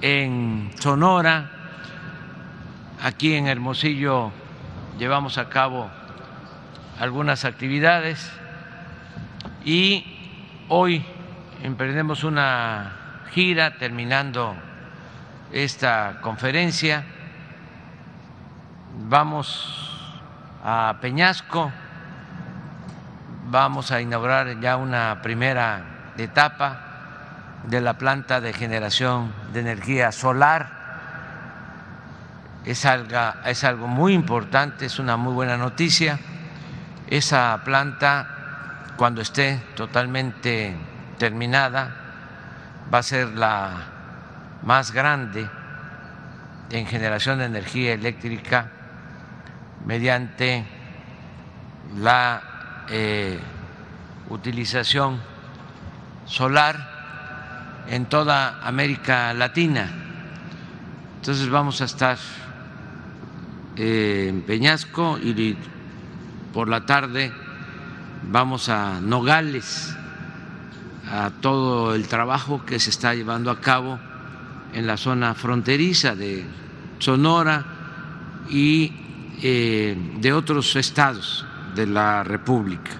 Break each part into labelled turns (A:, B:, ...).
A: en Sonora, aquí en Hermosillo llevamos a cabo algunas actividades. Y hoy emprendemos una gira terminando esta conferencia. Vamos a Peñasco, vamos a inaugurar ya una primera etapa de la planta de generación de energía solar. Es algo, es algo muy importante, es una muy buena noticia. Esa planta, cuando esté totalmente terminada, va a ser la más grande en generación de energía eléctrica mediante la eh, utilización solar en toda América Latina. Entonces vamos a estar eh, en Peñasco y por la tarde vamos a Nogales a todo el trabajo que se está llevando a cabo en la zona fronteriza de Sonora y eh, de otros estados de la República.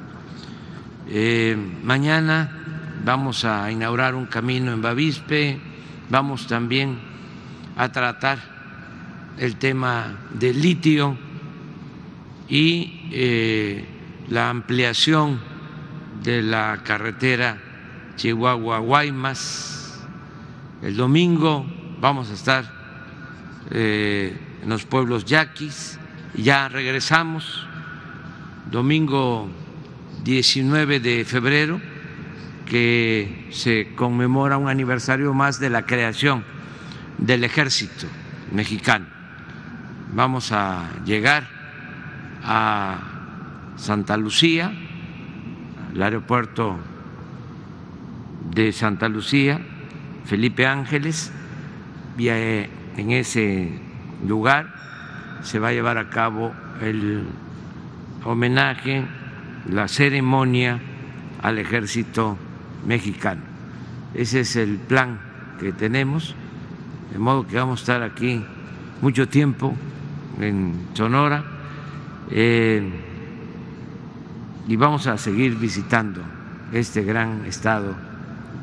A: Eh, mañana vamos a inaugurar un camino en Bavispe, vamos también a tratar el tema del litio y eh, la ampliación de la carretera Chihuahua-Guaymas. El domingo vamos a estar eh, en los pueblos yaquis, ya regresamos, domingo 19 de febrero, que se conmemora un aniversario más de la creación del ejército mexicano. Vamos a llegar a Santa Lucía, al aeropuerto de Santa Lucía, Felipe Ángeles, y eh, en ese lugar se va a llevar a cabo el homenaje, la ceremonia al ejército mexicano. Ese es el plan que tenemos, de modo que vamos a estar aquí mucho tiempo en Sonora eh, y vamos a seguir visitando este gran estado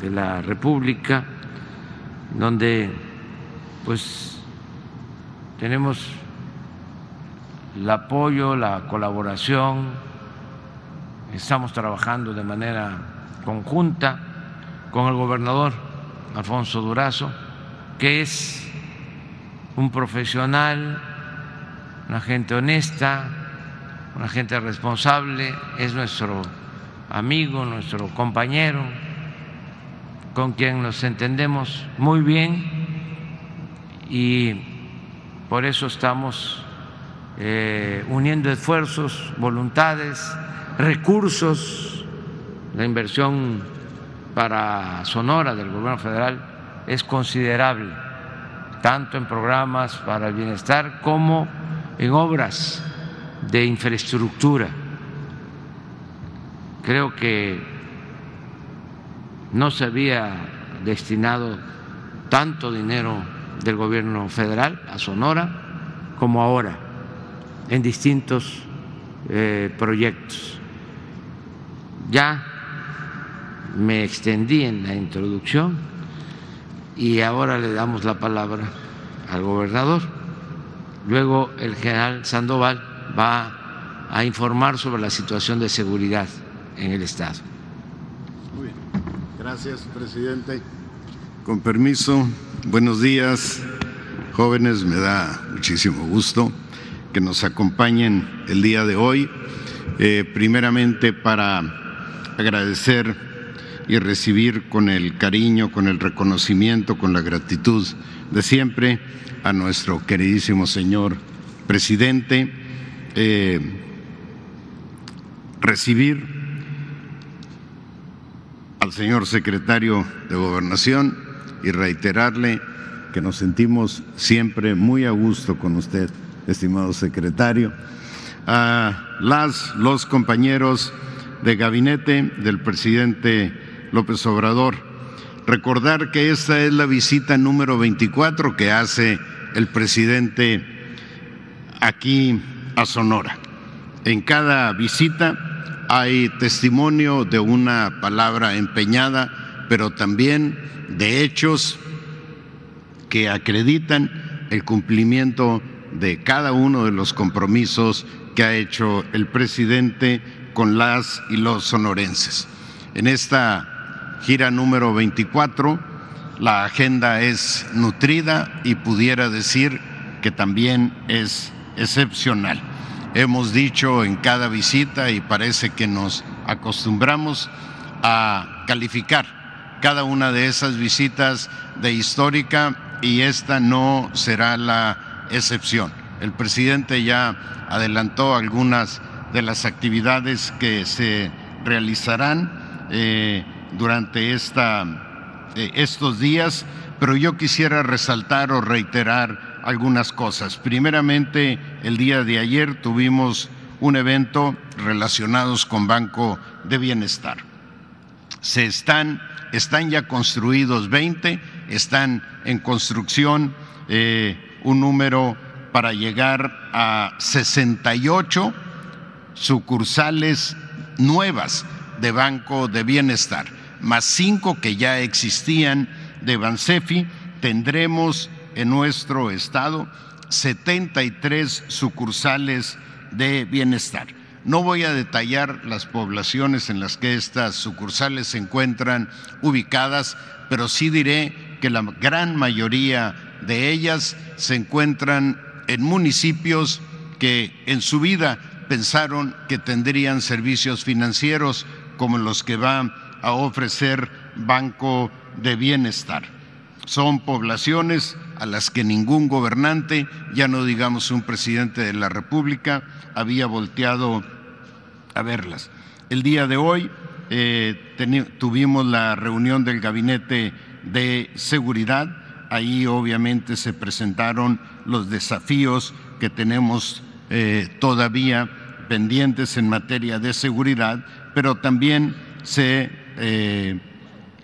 A: de la República, donde pues tenemos el apoyo, la colaboración, estamos trabajando de manera conjunta con el gobernador Alfonso Durazo, que es un profesional, una gente honesta, una gente responsable, es nuestro amigo, nuestro compañero con quien nos entendemos muy bien y por eso estamos eh, uniendo esfuerzos, voluntades, recursos. La inversión para Sonora del gobierno federal es considerable, tanto en programas para el bienestar como en obras de infraestructura. Creo que no se había destinado tanto dinero del gobierno federal a Sonora como ahora en distintos eh, proyectos. Ya me extendí en la introducción y ahora le damos la palabra al gobernador. Luego el general Sandoval va a informar sobre la situación de seguridad en el Estado.
B: Gracias, presidente. Con permiso, buenos días, jóvenes, me da muchísimo gusto que nos acompañen el día de hoy, eh, primeramente para agradecer y recibir con el cariño, con el reconocimiento, con la gratitud de siempre a nuestro queridísimo señor presidente, eh, recibir al señor secretario de Gobernación y reiterarle que nos sentimos siempre muy a gusto con usted, estimado secretario, a las, los compañeros de gabinete del presidente López Obrador, recordar que esta es la visita número 24 que hace el presidente aquí a Sonora. En cada visita hay testimonio de una palabra empeñada, pero también de hechos que acreditan el cumplimiento de cada uno de los compromisos que ha hecho el presidente con las y los sonorenses. En esta gira número 24, la agenda es nutrida y pudiera decir que también es excepcional. Hemos dicho en cada visita y parece que nos acostumbramos a calificar cada una de esas visitas de histórica y esta no será la excepción. El presidente ya adelantó algunas de las actividades que se realizarán eh, durante esta, eh, estos días, pero yo quisiera resaltar o reiterar algunas cosas. Primeramente, el día de ayer tuvimos un evento relacionados con Banco de Bienestar. Se están, están ya construidos 20, están en construcción eh, un número para llegar a 68 sucursales nuevas de Banco de Bienestar, más cinco que ya existían de Bansefi, tendremos en nuestro estado 73 sucursales de bienestar. No voy a detallar las poblaciones en las que estas sucursales se encuentran ubicadas, pero sí diré que la gran mayoría de ellas se encuentran en municipios que en su vida pensaron que tendrían servicios financieros como los que va a ofrecer Banco de Bienestar. Son poblaciones a las que ningún gobernante, ya no digamos un presidente de la República, había volteado a verlas. El día de hoy eh, tuvimos la reunión del Gabinete de Seguridad, ahí obviamente se presentaron los desafíos que tenemos eh, todavía pendientes en materia de seguridad, pero también se eh,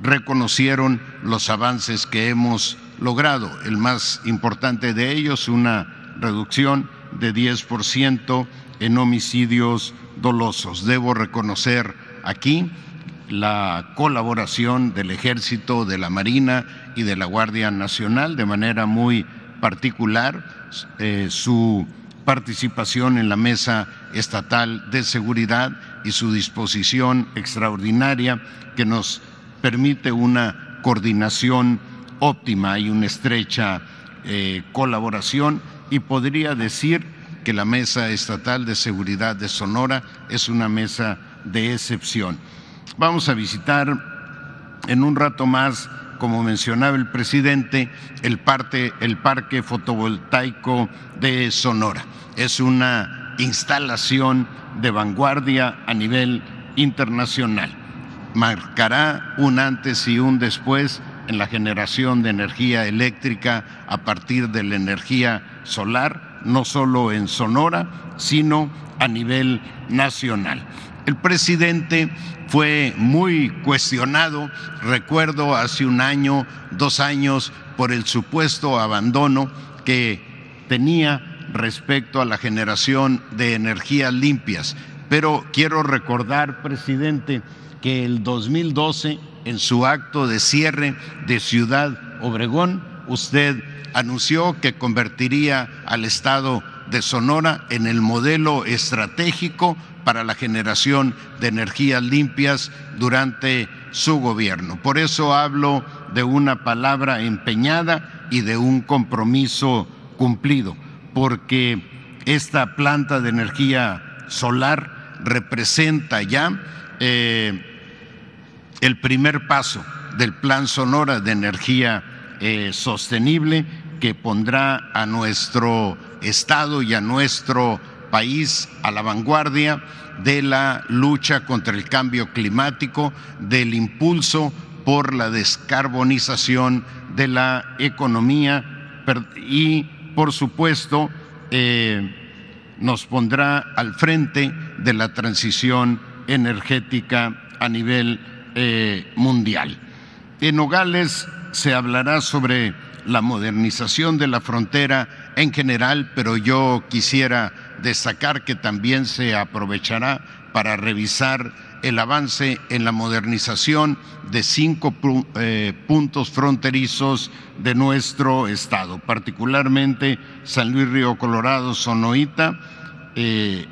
B: reconocieron los avances que hemos logrado. El más importante de ellos, una reducción de 10% en homicidios dolosos. Debo reconocer aquí la colaboración del Ejército, de la Marina y de la Guardia Nacional de manera muy particular, eh, su participación en la Mesa Estatal de Seguridad y su disposición extraordinaria que nos permite una coordinación óptima y una estrecha eh, colaboración y podría decir que la Mesa Estatal de Seguridad de Sonora es una mesa de excepción. Vamos a visitar en un rato más, como mencionaba el presidente, el, el Parque Fotovoltaico de Sonora. Es una instalación de vanguardia a nivel internacional. Marcará un antes y un después en la generación de energía eléctrica a partir de la energía solar, no solo en Sonora, sino a nivel nacional. El presidente fue muy cuestionado, recuerdo hace un año, dos años, por el supuesto abandono que tenía respecto a la generación de energías limpias. Pero quiero recordar, presidente, que el 2012 en su acto de cierre de Ciudad Obregón, usted anunció que convertiría al Estado de Sonora en el modelo estratégico para la generación de energías limpias durante su gobierno. Por eso hablo de una palabra empeñada y de un compromiso cumplido, porque esta planta de energía solar representa ya eh, el primer paso del Plan Sonora de Energía eh, Sostenible que pondrá a nuestro Estado y a nuestro país a la vanguardia de la lucha contra el cambio climático, del impulso por la descarbonización de la economía y, por supuesto, eh, nos pondrá al frente de la transición energética a nivel eh, mundial. En Nogales se hablará sobre la modernización de la frontera en general, pero yo quisiera destacar que también se aprovechará para revisar el avance en la modernización de cinco eh, puntos fronterizos de nuestro estado, particularmente San Luis Río Colorado, Sonoita, eh,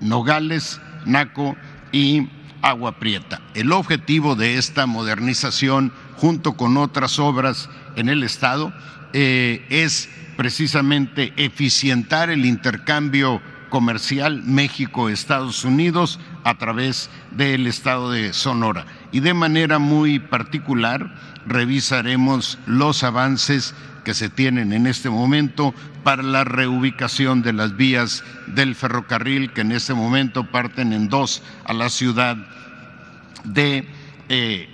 B: Nogales, Naco y Agua Prieta. El objetivo de esta modernización, junto con otras obras en el estado, eh, es precisamente eficientar el intercambio comercial México-Estados Unidos a través del estado de Sonora. Y de manera muy particular revisaremos los avances que se tienen en este momento para la reubicación de las vías del ferrocarril que en este momento parten en dos a la ciudad de eh,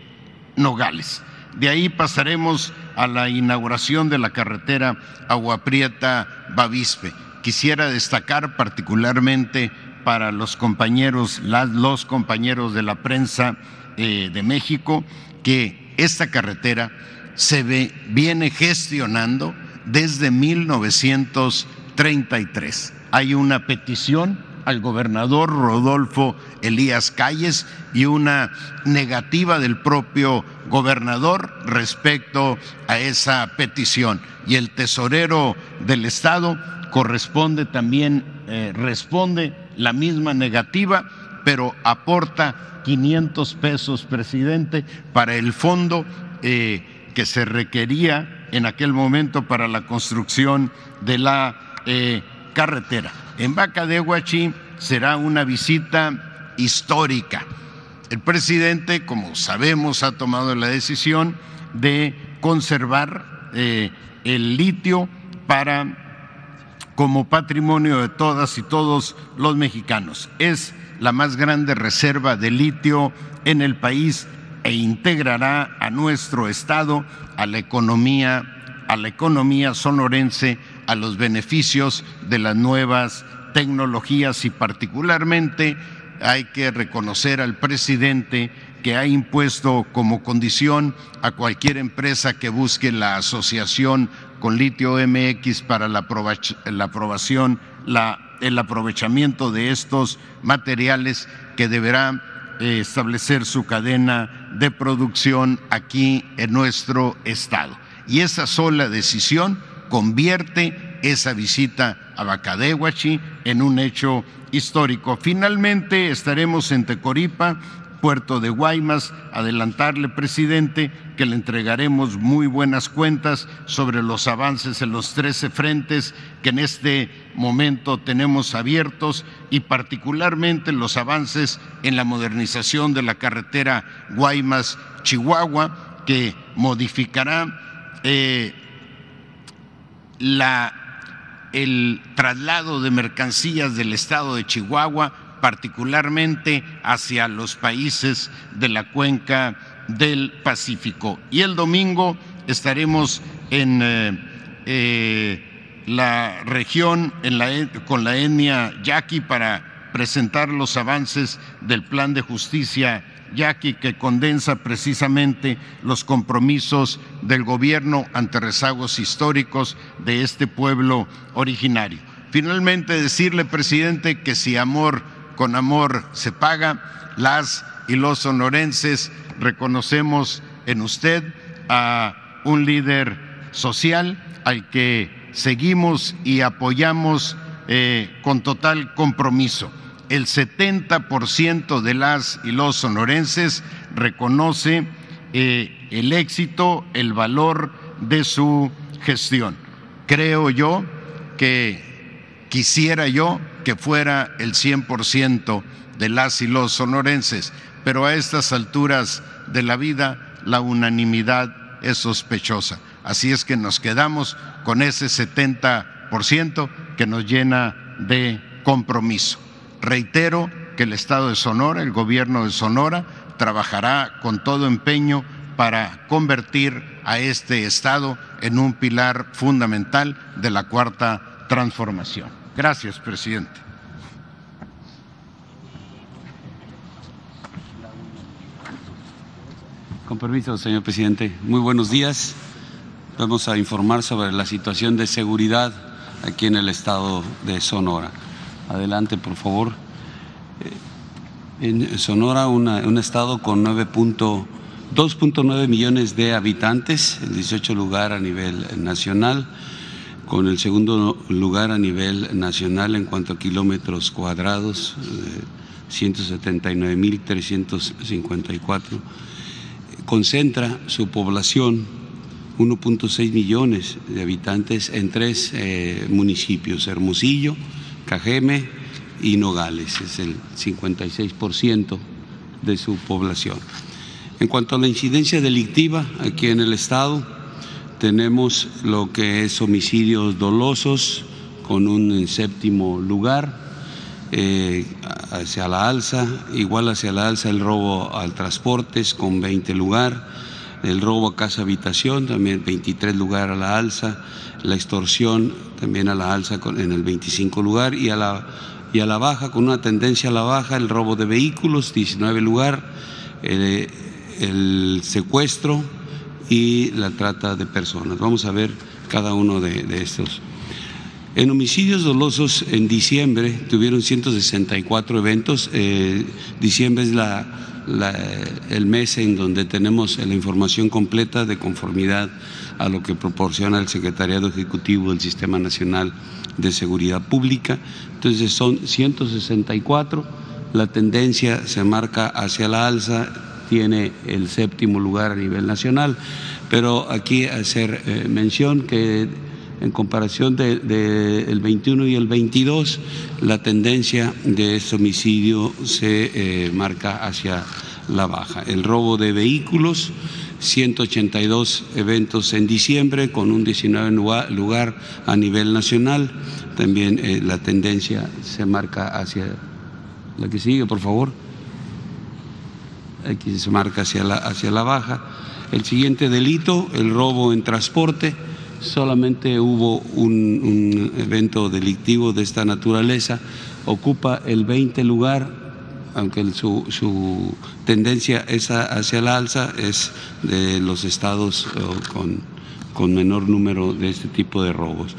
B: Nogales. De ahí pasaremos a la inauguración de la carretera Agua Prieta-Bavispe quisiera destacar particularmente para los compañeros, los compañeros de la prensa eh, de México, que esta carretera se ve, viene gestionando desde 1933. Hay una petición al gobernador Rodolfo Elías Calles y una negativa del propio gobernador respecto a esa petición. Y el tesorero del Estado corresponde también, eh, responde la misma negativa, pero aporta 500 pesos, presidente, para el fondo eh, que se requería en aquel momento para la construcción de la eh, carretera. En Vaca de Huachi será una visita histórica. El presidente, como sabemos, ha tomado la decisión de conservar el litio para como patrimonio de todas y todos los mexicanos. Es la más grande reserva de litio en el país e integrará a nuestro estado a la economía a la economía sonorense a los beneficios de las nuevas tecnologías y particularmente hay que reconocer al presidente que ha impuesto como condición a cualquier empresa que busque la asociación con litio MX para la, aprobación, el aprovechamiento de estos materiales que deberá eh, establecer su cadena de producción aquí en nuestro estado. Y esa sola decisión convierte esa visita a Bacadehuachi en un hecho histórico. Finalmente estaremos en Tecoripa puerto de Guaymas, adelantarle, presidente, que le entregaremos muy buenas cuentas sobre los avances en los 13 frentes que en este momento tenemos abiertos y particularmente los avances en la modernización de la carretera Guaymas-Chihuahua, que modificará eh, el traslado de mercancías del estado de Chihuahua particularmente hacia los países de la cuenca del Pacífico. Y el domingo estaremos en eh, eh, la región con la etnia yaqui para presentar los avances del plan de justicia yaqui que condensa precisamente los compromisos del gobierno ante rezagos históricos de este pueblo originario. Finalmente decirle, presidente, que si amor con amor se paga. Las y los sonorenses reconocemos en usted a un líder social al que seguimos y apoyamos eh, con total compromiso. El 70% de las y los sonorenses reconoce eh, el éxito, el valor de su gestión. Creo yo que quisiera yo que fuera el 100% de las y los sonorenses, pero a estas alturas de la vida la unanimidad es sospechosa. Así es que nos quedamos con ese 70% que nos llena de compromiso. Reitero que el Estado de Sonora, el gobierno de Sonora, trabajará con todo empeño para convertir a este Estado en un pilar fundamental de la cuarta transformación. Gracias, presidente.
C: Con permiso, señor presidente. Muy buenos días. Vamos a informar sobre la situación de seguridad aquí en el estado de Sonora. Adelante, por favor. Eh, en Sonora, un estado con 2.9 millones de habitantes, el 18 lugar a nivel nacional, con el segundo lugar a nivel nacional en cuanto a kilómetros cuadrados, 179.354. Eh, Concentra su población 1.6 millones de habitantes en tres eh, municipios, Hermosillo, Cajeme y Nogales, es el 56% de su población. En cuanto a la incidencia delictiva aquí en el Estado, tenemos lo que es homicidios dolosos con un séptimo lugar, eh, hacia la alza, igual hacia la alza el robo al transportes con 20 lugar, el robo a casa habitación también 23 lugar a la alza, la extorsión también a la alza en el 25 lugar y a la, y a la baja, con una tendencia a la baja, el robo de vehículos 19 lugar, eh, el secuestro y la trata de personas. Vamos a ver cada uno de, estos. En homicidios dolosos en diciembre tuvieron 164 eventos. Eh, diciembre es la, el mes en donde tenemos la información completa de conformidad a lo que proporciona el Secretariado Ejecutivo del Sistema Nacional de Seguridad Pública. Entonces son 164, la tendencia se marca hacia la alza, tiene el séptimo lugar a nivel nacional, pero aquí hacer eh, mención que en comparación del de, 21 y el 22, la tendencia de este homicidio se eh, marca hacia la baja. El robo de vehículos, 182 eventos en diciembre con un 19 lugar a nivel nacional. También eh, la tendencia se marca hacia la que sigue, por favor. Aquí se marca hacia la, hacia la baja. El siguiente delito, el robo en transporte solamente hubo un, evento delictivo de esta naturaleza, ocupa el 20 lugar, aunque su, su tendencia es hacia la alza, es de los estados con, con menor número de este tipo de robos.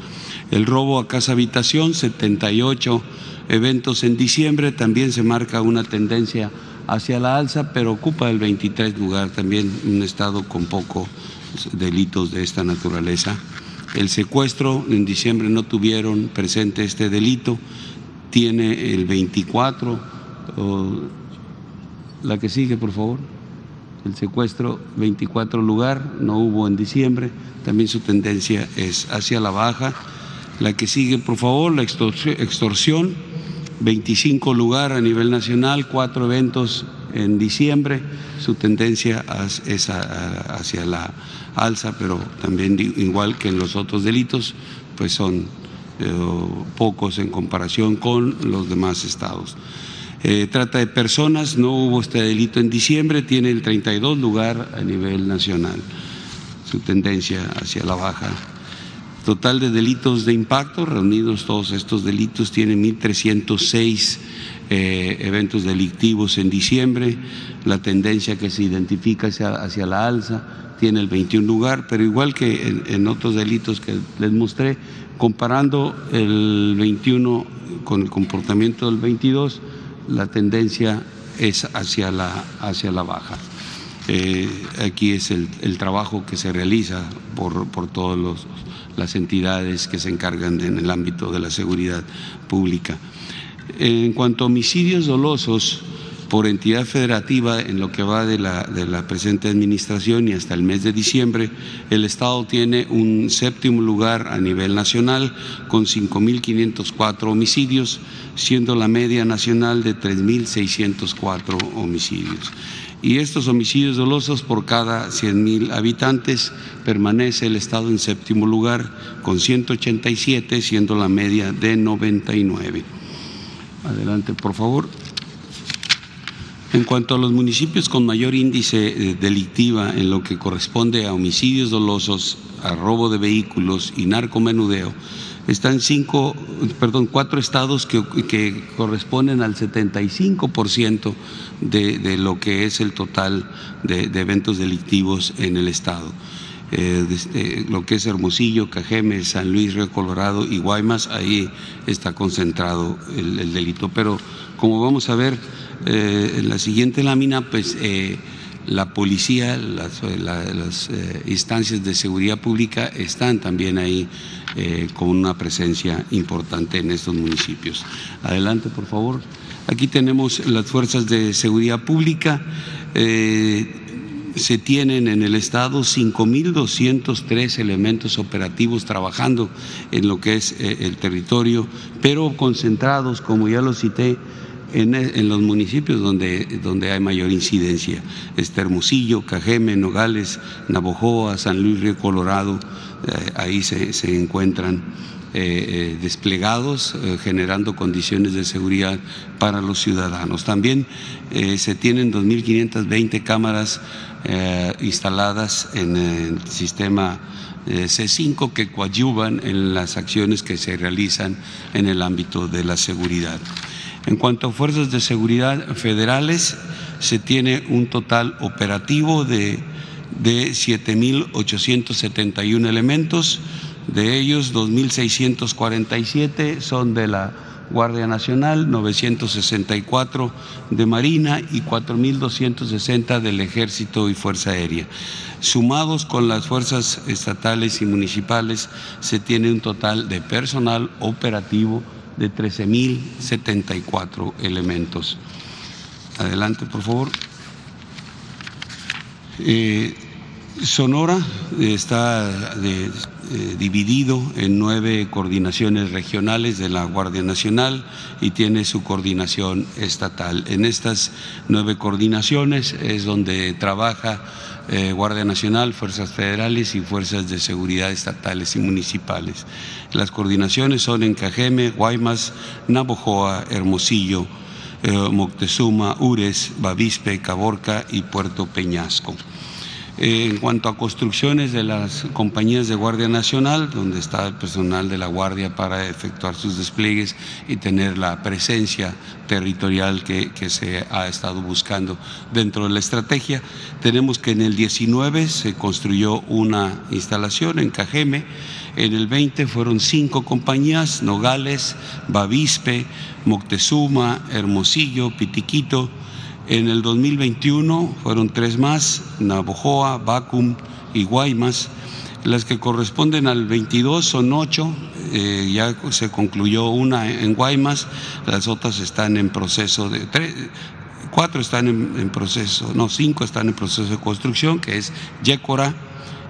C: El robo a casa habitación, 78 eventos en diciembre, también se marca una tendencia hacia la alza, pero ocupa el 23 lugar, también un estado con pocos delitos de esta naturaleza. El secuestro, en diciembre no tuvieron presente este delito, tiene el 24, la que sigue, por favor. El secuestro, 24 lugar, no hubo en diciembre, también su tendencia es hacia la baja. La que sigue, por favor, la extorsión, 25 lugar a nivel nacional, cuatro eventos en diciembre, su tendencia es hacia la alza, pero también igual que en los otros delitos, pues son eh, pocos en comparación con los demás estados. Eh, trata de personas, no hubo este delito en diciembre, tiene el 32 lugar a nivel nacional, su tendencia hacia la baja. Total de delitos de impacto, reunidos todos estos delitos, tiene 1.306 eh, eventos delictivos en diciembre, la tendencia que se identifica hacia, hacia la alza, tiene el 21 lugar, pero igual que en, otros delitos que les mostré, comparando el 21 con el comportamiento del 22, la tendencia es hacia la, hacia la baja. Eh, aquí es el, trabajo que se realiza por, por todas las entidades que se encargan en el ámbito de la seguridad pública. En cuanto a homicidios dolosos, por entidad federativa en lo que va de la, de la presente administración y hasta el mes de diciembre, el Estado tiene un séptimo lugar a nivel nacional con 5.504 homicidios, siendo la media nacional de 3.604 homicidios. Y estos homicidios dolosos por cada 100.000 habitantes permanece el Estado en séptimo lugar con 187, siendo la media de 99. Adelante, por favor. En cuanto a los municipios con mayor índice eh, delictiva en lo que corresponde a homicidios dolosos, a robo de vehículos y narcomenudeo, están cinco, perdón, cuatro estados que, que corresponden al 75% de, lo que es el total de, eventos delictivos en el estado. Eh, desde lo que es Hermosillo, Cajeme, San Luis, Río Colorado y Guaymas, ahí está concentrado el, el delito. Pero como vamos a ver eh, en la siguiente lámina, pues eh, la policía, las, la, las instancias de seguridad pública están también ahí con una presencia importante en estos municipios. Adelante, por favor. Aquí tenemos las fuerzas de seguridad pública. Eh, se tienen en el Estado 5.203 elementos operativos trabajando en lo que es eh, el territorio, pero concentrados, como ya lo cité, en, en, los municipios donde, donde hay mayor incidencia. Este Hermosillo, Cajeme, Nogales, Navojoa, San Luis Río Colorado, eh, ahí se, se encuentran eh, eh, desplegados, eh, generando condiciones de seguridad para los ciudadanos. También se tienen 2.520 cámaras instaladas en el sistema C5 que coadyuvan en las acciones que se realizan en el ámbito de la seguridad. En cuanto a fuerzas de seguridad federales, se tiene un total operativo de 7.871 elementos, de ellos 2.647 son de la Guardia Nacional, 964 de Marina y 4.260 del Ejército y Fuerza Aérea. Sumados con las fuerzas estatales y municipales, se tiene un total de personal operativo de 13.074 elementos. Adelante, por favor. Eh, Sonora está de, eh, dividido en nueve coordinaciones regionales de la Guardia Nacional y tiene su coordinación estatal. En estas nueve coordinaciones es donde trabaja eh, Guardia Nacional, Fuerzas Federales y Fuerzas de Seguridad estatales y municipales. Las coordinaciones son en Cajeme, Guaymas, Navojoa, Hermosillo, eh, Moctezuma, Ures, Bavispe, Caborca y Puerto Peñasco. En cuanto a construcciones de las compañías de Guardia Nacional, donde está el personal de la Guardia para efectuar sus despliegues y tener la presencia territorial que, que, se ha estado buscando dentro de la estrategia. Tenemos que en el 19 se construyó una instalación en Cajeme, en el 20 fueron cinco compañías, Nogales, Bavispe, Moctezuma, Hermosillo, Pitiquito, en el 2021 fueron tres más, Navojoa, Bacum y Guaymas. Las que corresponden al 22 son ocho, eh, ya se concluyó una en Guaymas, las otras están en proceso de... Tres, cuatro están en, proceso, no, cinco están en proceso de construcción, que es Yécora,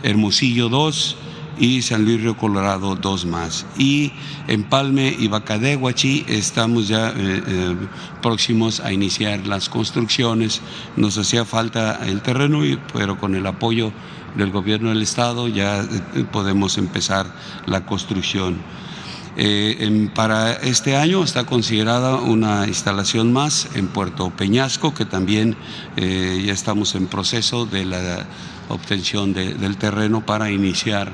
C: Hermosillo 2, y San Luis Río Colorado dos más. Y Empalme y Bacadehuachi estamos ya eh, eh, próximos a iniciar las construcciones. Nos hacía falta el terreno, pero con el apoyo del gobierno del estado ya eh, podemos empezar la construcción. En, para este año está considerada una instalación más en Puerto Peñasco, que también ya estamos en proceso de la obtención de, del terreno para iniciar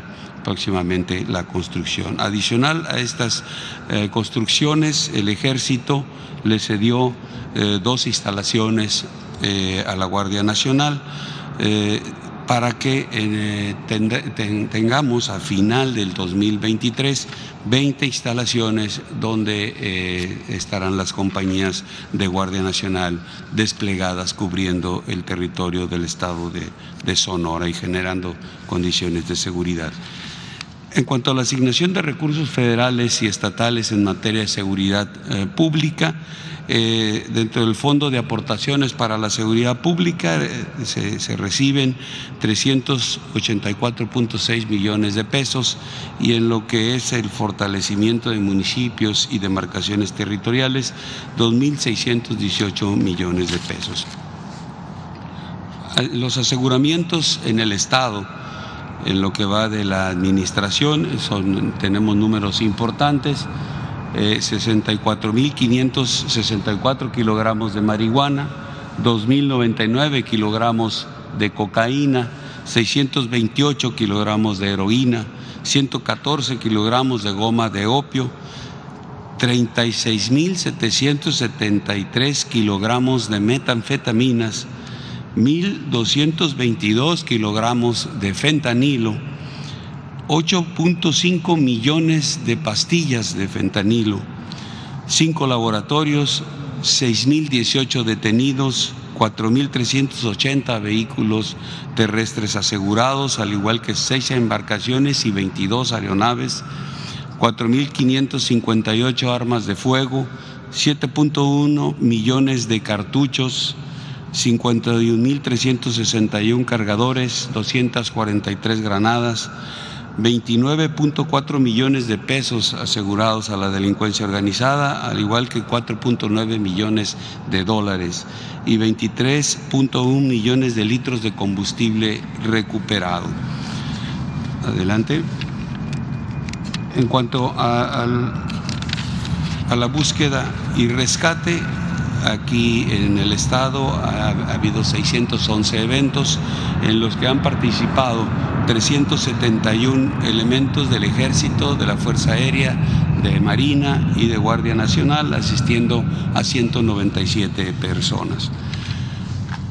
C: próximamente la construcción. Adicional a estas eh, construcciones, el ejército le cedió eh, dos instalaciones eh, a la Guardia Nacional para que ten, ten, tengamos a final del 2023 20 instalaciones donde estarán las compañías de Guardia Nacional desplegadas cubriendo el territorio del estado de Sonora y generando condiciones de seguridad. En cuanto a la asignación de recursos federales y estatales en materia de seguridad eh, pública, eh, dentro del Fondo de Aportaciones para la Seguridad Pública eh, se, se, reciben 384.6 millones de pesos y en lo que es el fortalecimiento de municipios y demarcaciones territoriales, 2.618 millones de pesos. Los aseguramientos en el Estado en lo que va de la administración, son, tenemos números importantes, eh, 64.564 kilogramos de marihuana, 2.099 kilogramos de cocaína, 628 kilogramos de heroína, 114 kilogramos de goma de opio, 36.773 kilogramos de metanfetaminas, 1.222 kilogramos de fentanilo, 8.5 millones de pastillas de fentanilo, cinco laboratorios, 6.018 detenidos, 4.380 vehículos terrestres asegurados, al igual que seis embarcaciones y 22 aeronaves, 4.558 armas de fuego, 7.1 millones de cartuchos, 51.361 cargadores, 243 granadas, 29.4 millones de pesos asegurados a la delincuencia organizada, al igual que 4.9 millones de dólares y 23.1 millones de litros de combustible recuperado. Adelante. En cuanto a, la búsqueda y rescate, Aquí en el estado ha, habido 611 eventos en los que han participado 371 elementos del ejército, de la Fuerza Aérea, de Marina y de Guardia Nacional, asistiendo a 197 personas.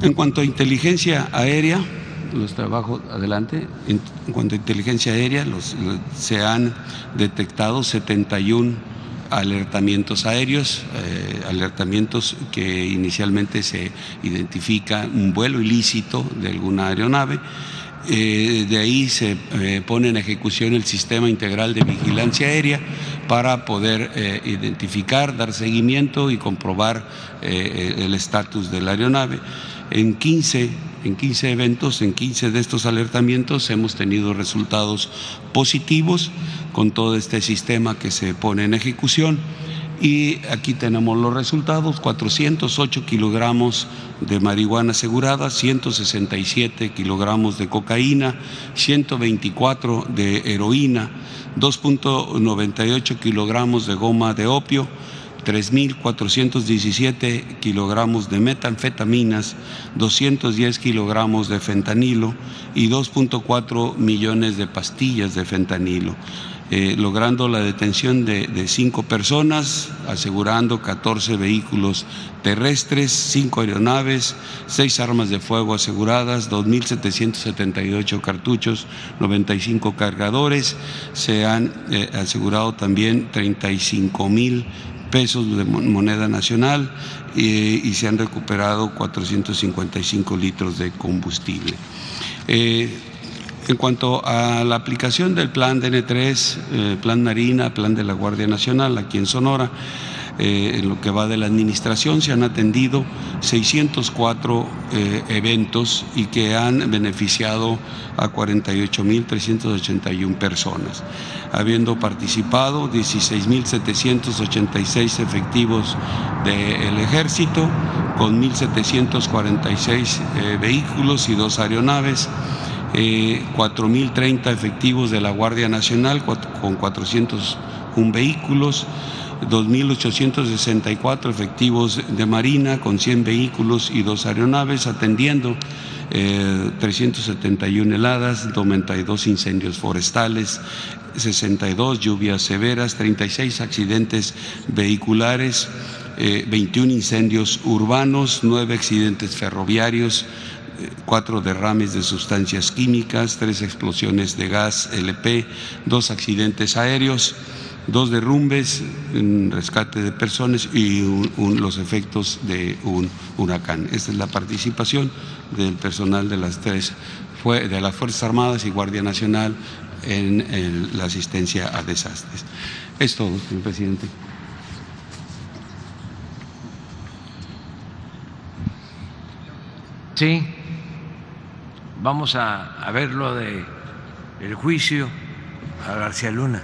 C: En cuanto a inteligencia aérea, los trabajos adelante. En, cuanto a inteligencia aérea, se han detectado 71 alertamientos aéreos, eh, alertamientos que inicialmente se identifica un vuelo ilícito de alguna aeronave. Eh, de ahí se eh, pone en ejecución el sistema integral de vigilancia aérea para poder identificar, dar seguimiento y comprobar el estatus de la aeronave. En 15 en 15 eventos, en 15 de estos alertamientos hemos tenido resultados positivos con todo este sistema que se pone en ejecución. Y aquí tenemos los resultados, 408 kilogramos de marihuana asegurada, 167 kilogramos de cocaína, 124 de heroína, 2.98 kilogramos de goma de opio, 3.417 kilogramos de metanfetaminas, 210 kilogramos de fentanilo y 2.4 millones de pastillas de fentanilo. Eh, logrando la detención de, cinco personas, asegurando 14 vehículos terrestres, cinco aeronaves, seis armas de fuego aseguradas, 2.778 cartuchos, 95 cargadores. Se han eh, asegurado también 35 mil pesos de moneda nacional y se han recuperado 455 litros de combustible. Eh, en cuanto a la aplicación del plan DN3, eh, plan Marina, plan de la Guardia Nacional aquí en Sonora, eh, en lo que va de la administración se han atendido 604 eh, eventos y que han beneficiado a 48.381 personas, habiendo participado 16.786 efectivos del ejército con 1.746 vehículos y dos aeronaves. 4.030 efectivos de la Guardia Nacional con 401 vehículos, 2.864 efectivos de Marina con 100 vehículos y dos aeronaves atendiendo 371 eh, heladas, 92 incendios forestales, 62 lluvias severas, 36 accidentes vehiculares, 21 eh, incendios urbanos, 9 accidentes ferroviarios, cuatro derrames de sustancias químicas, tres explosiones de gas LP, dos accidentes aéreos, dos derrumbes, un rescate de personas y los efectos de un huracán. Esta es la participación del personal de las tres de las Fuerzas Armadas y Guardia Nacional en la asistencia a desastres. Es todo, señor presidente.
A: Sí, vamos a, ver lo de el juicio a García Luna.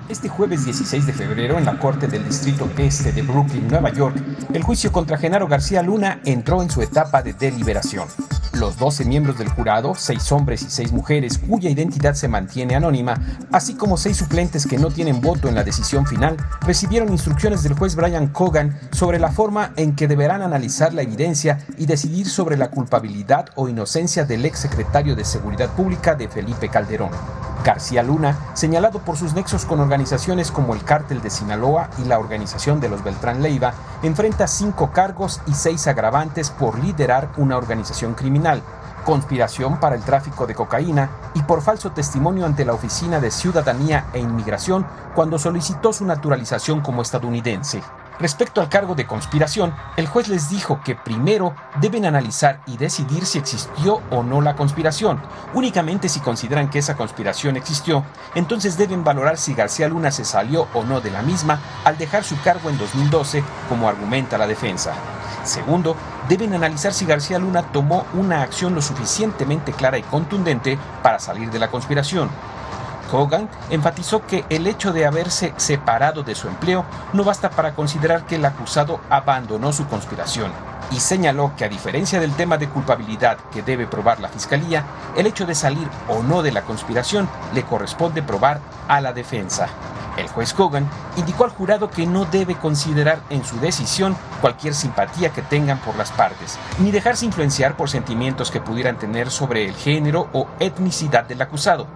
D: Este jueves 16 de febrero, en la Corte del Distrito Este de Brooklyn, Nueva York, el juicio contra Genaro García Luna entró en su etapa de deliberación. Los 12 miembros del jurado, 6 hombres y 6 mujeres cuya identidad se mantiene anónima, así como 6 suplentes que no tienen voto en la decisión final, recibieron instrucciones del juez Brian Cogan sobre la forma en que deberán analizar la evidencia y decidir sobre la culpabilidad o inocencia del ex secretario de Seguridad Pública de Felipe Calderón. García Luna, señalado por sus nexos con organizaciones como el Cártel de Sinaloa y la Organización de los Beltrán Leiva, enfrenta cinco cargos y seis agravantes por liderar una organización criminal, conspiración para el tráfico de cocaína y por falso testimonio ante la Oficina de Ciudadanía e Inmigración cuando solicitó su naturalización como estadounidense. Respecto al cargo de conspiración, el juez les dijo que primero deben analizar y decidir si existió o no la conspiración. Únicamente si consideran que esa conspiración existió, entonces deben valorar si García Luna se salió o no de la misma al dejar su cargo en 2012, como argumenta la defensa. Segundo, deben analizar si García Luna tomó una acción lo suficientemente clara y contundente para salir de la conspiración. Hogan enfatizó que el hecho de haberse separado de su empleo no basta para considerar que el acusado abandonó su conspiración y señaló que a diferencia del tema de culpabilidad que debe probar la Fiscalía, el hecho de salir o no de la conspiración le corresponde probar a la defensa. El juez Hogan indicó al jurado que no debe considerar en su decisión cualquier simpatía que tengan por las partes, ni dejarse influenciar por sentimientos que pudieran tener sobre el género o etnicidad del acusado.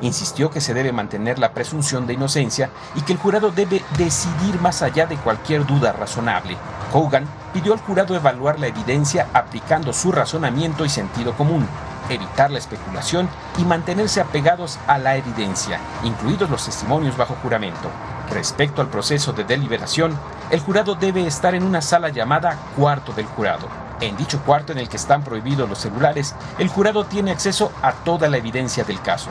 D: Insistió que se debe mantener la presunción de inocencia y que el jurado debe decidir más allá de cualquier duda razonable. Hogan pidió al jurado evaluar la evidencia aplicando su razonamiento y sentido común evitar la especulación y mantenerse apegados a la evidencia, incluidos los testimonios bajo juramento. Respecto al proceso de deliberación, el jurado debe estar en una sala llamada cuarto del jurado. En dicho cuarto en el que están prohibidos los celulares, el jurado tiene acceso a toda la evidencia del caso.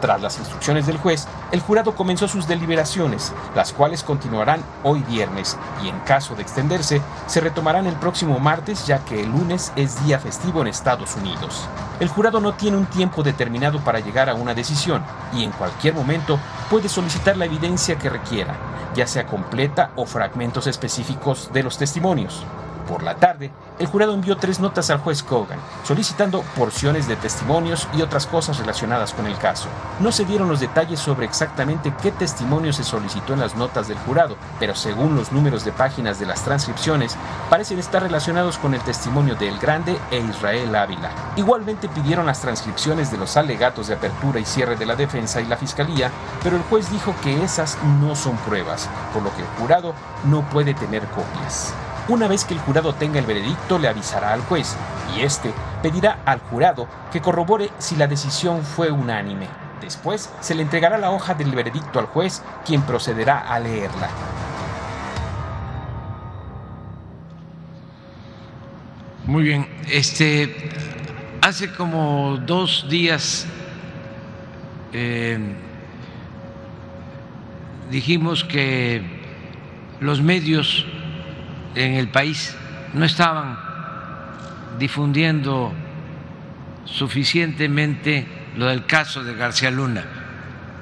D: Tras las instrucciones del juez, el jurado comenzó sus deliberaciones, las cuales continuarán hoy viernes y en caso de extenderse, se retomarán el próximo martes ya que el lunes es día festivo en Estados Unidos. El jurado no tiene un tiempo determinado para llegar a una decisión y en cualquier momento puede solicitar la evidencia que requiera, ya sea completa o fragmentos específicos de los testimonios. Por la tarde, el jurado envió tres notas al juez Kogan, solicitando porciones de testimonios y otras cosas relacionadas con el caso. No se dieron los detalles sobre exactamente qué testimonio se solicitó en las notas del jurado, pero según los números de páginas de las transcripciones, parecen estar relacionados con el testimonio de El Grande e Israel Ávila. Igualmente pidieron las transcripciones de los alegatos de apertura y cierre de la defensa y la fiscalía, pero el juez dijo que esas no son pruebas, por lo que el jurado no puede tener copias. Una vez que el jurado tenga el veredicto, le avisará al juez y éste pedirá al jurado que corrobore si la decisión fue unánime. Después se le entregará la hoja del veredicto al juez, quien procederá a leerla.
A: Muy bien, este hace como dos días eh, dijimos que los medios en el país no estaban difundiendo suficientemente lo del caso de García Luna.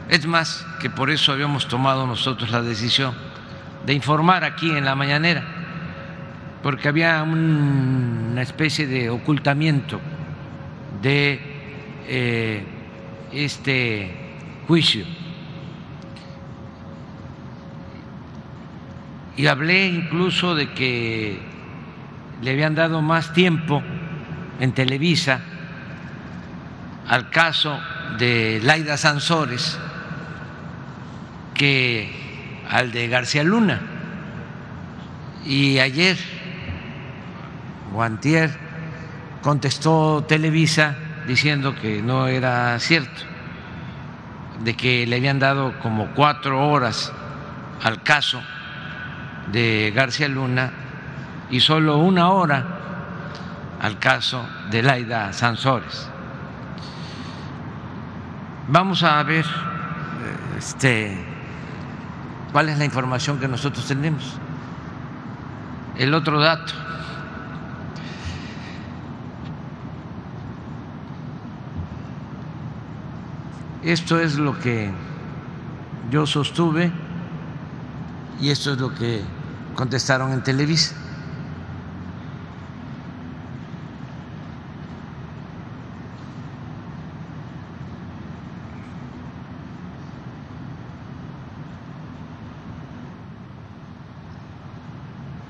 A: Es más, que por eso habíamos tomado nosotros la decisión de informar aquí en la mañanera, porque había una especie de ocultamiento de eh, este juicio y hablé incluso de que le habían dado más tiempo en Televisa al caso de Laida Sansores que al de García Luna. Y ayer, Guantier contestó Televisa diciendo que no era cierto, de que le habían dado como cuatro horas al caso de García Luna y solo una hora al caso de Laida Sansores. Vamos a ver este, cuál es la información que nosotros tenemos. El otro dato. Esto es lo que yo sostuve y esto es lo que contestaron en Televisa.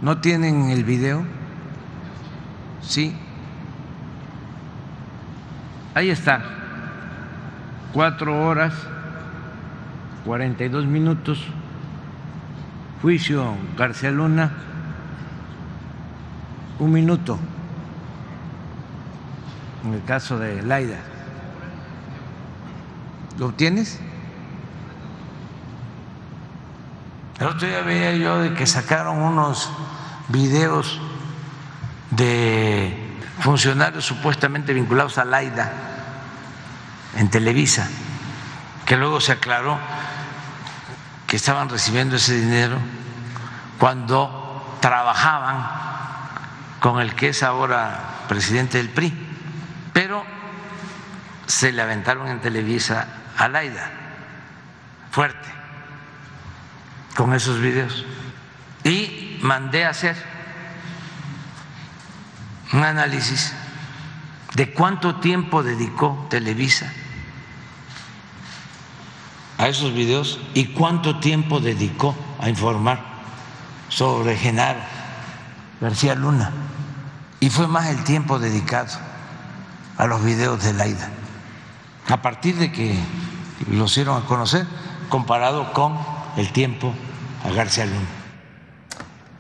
A: ¿No tienen el video? Sí. Ahí está. Cuatro horas, cuarenta y dos minutos. Juicio García Luna. Un minuto. En el caso de Laida. ¿Lo obtienes? El otro día veía yo de que sacaron unos videos de funcionarios supuestamente vinculados a Laida en Televisa, que luego se aclaró que estaban recibiendo ese dinero cuando trabajaban con el que es ahora presidente del PRI, pero se le aventaron en Televisa a Laida, fuerte. Con esos videos. Y mandé a hacer un análisis de cuánto tiempo dedicó Televisa a esos videos y cuánto tiempo dedicó a informar sobre Genaro García Luna. Y fue más el tiempo dedicado a los videos de Laida, a partir de que los dieron a conocer, comparado con el tiempo a García Luna.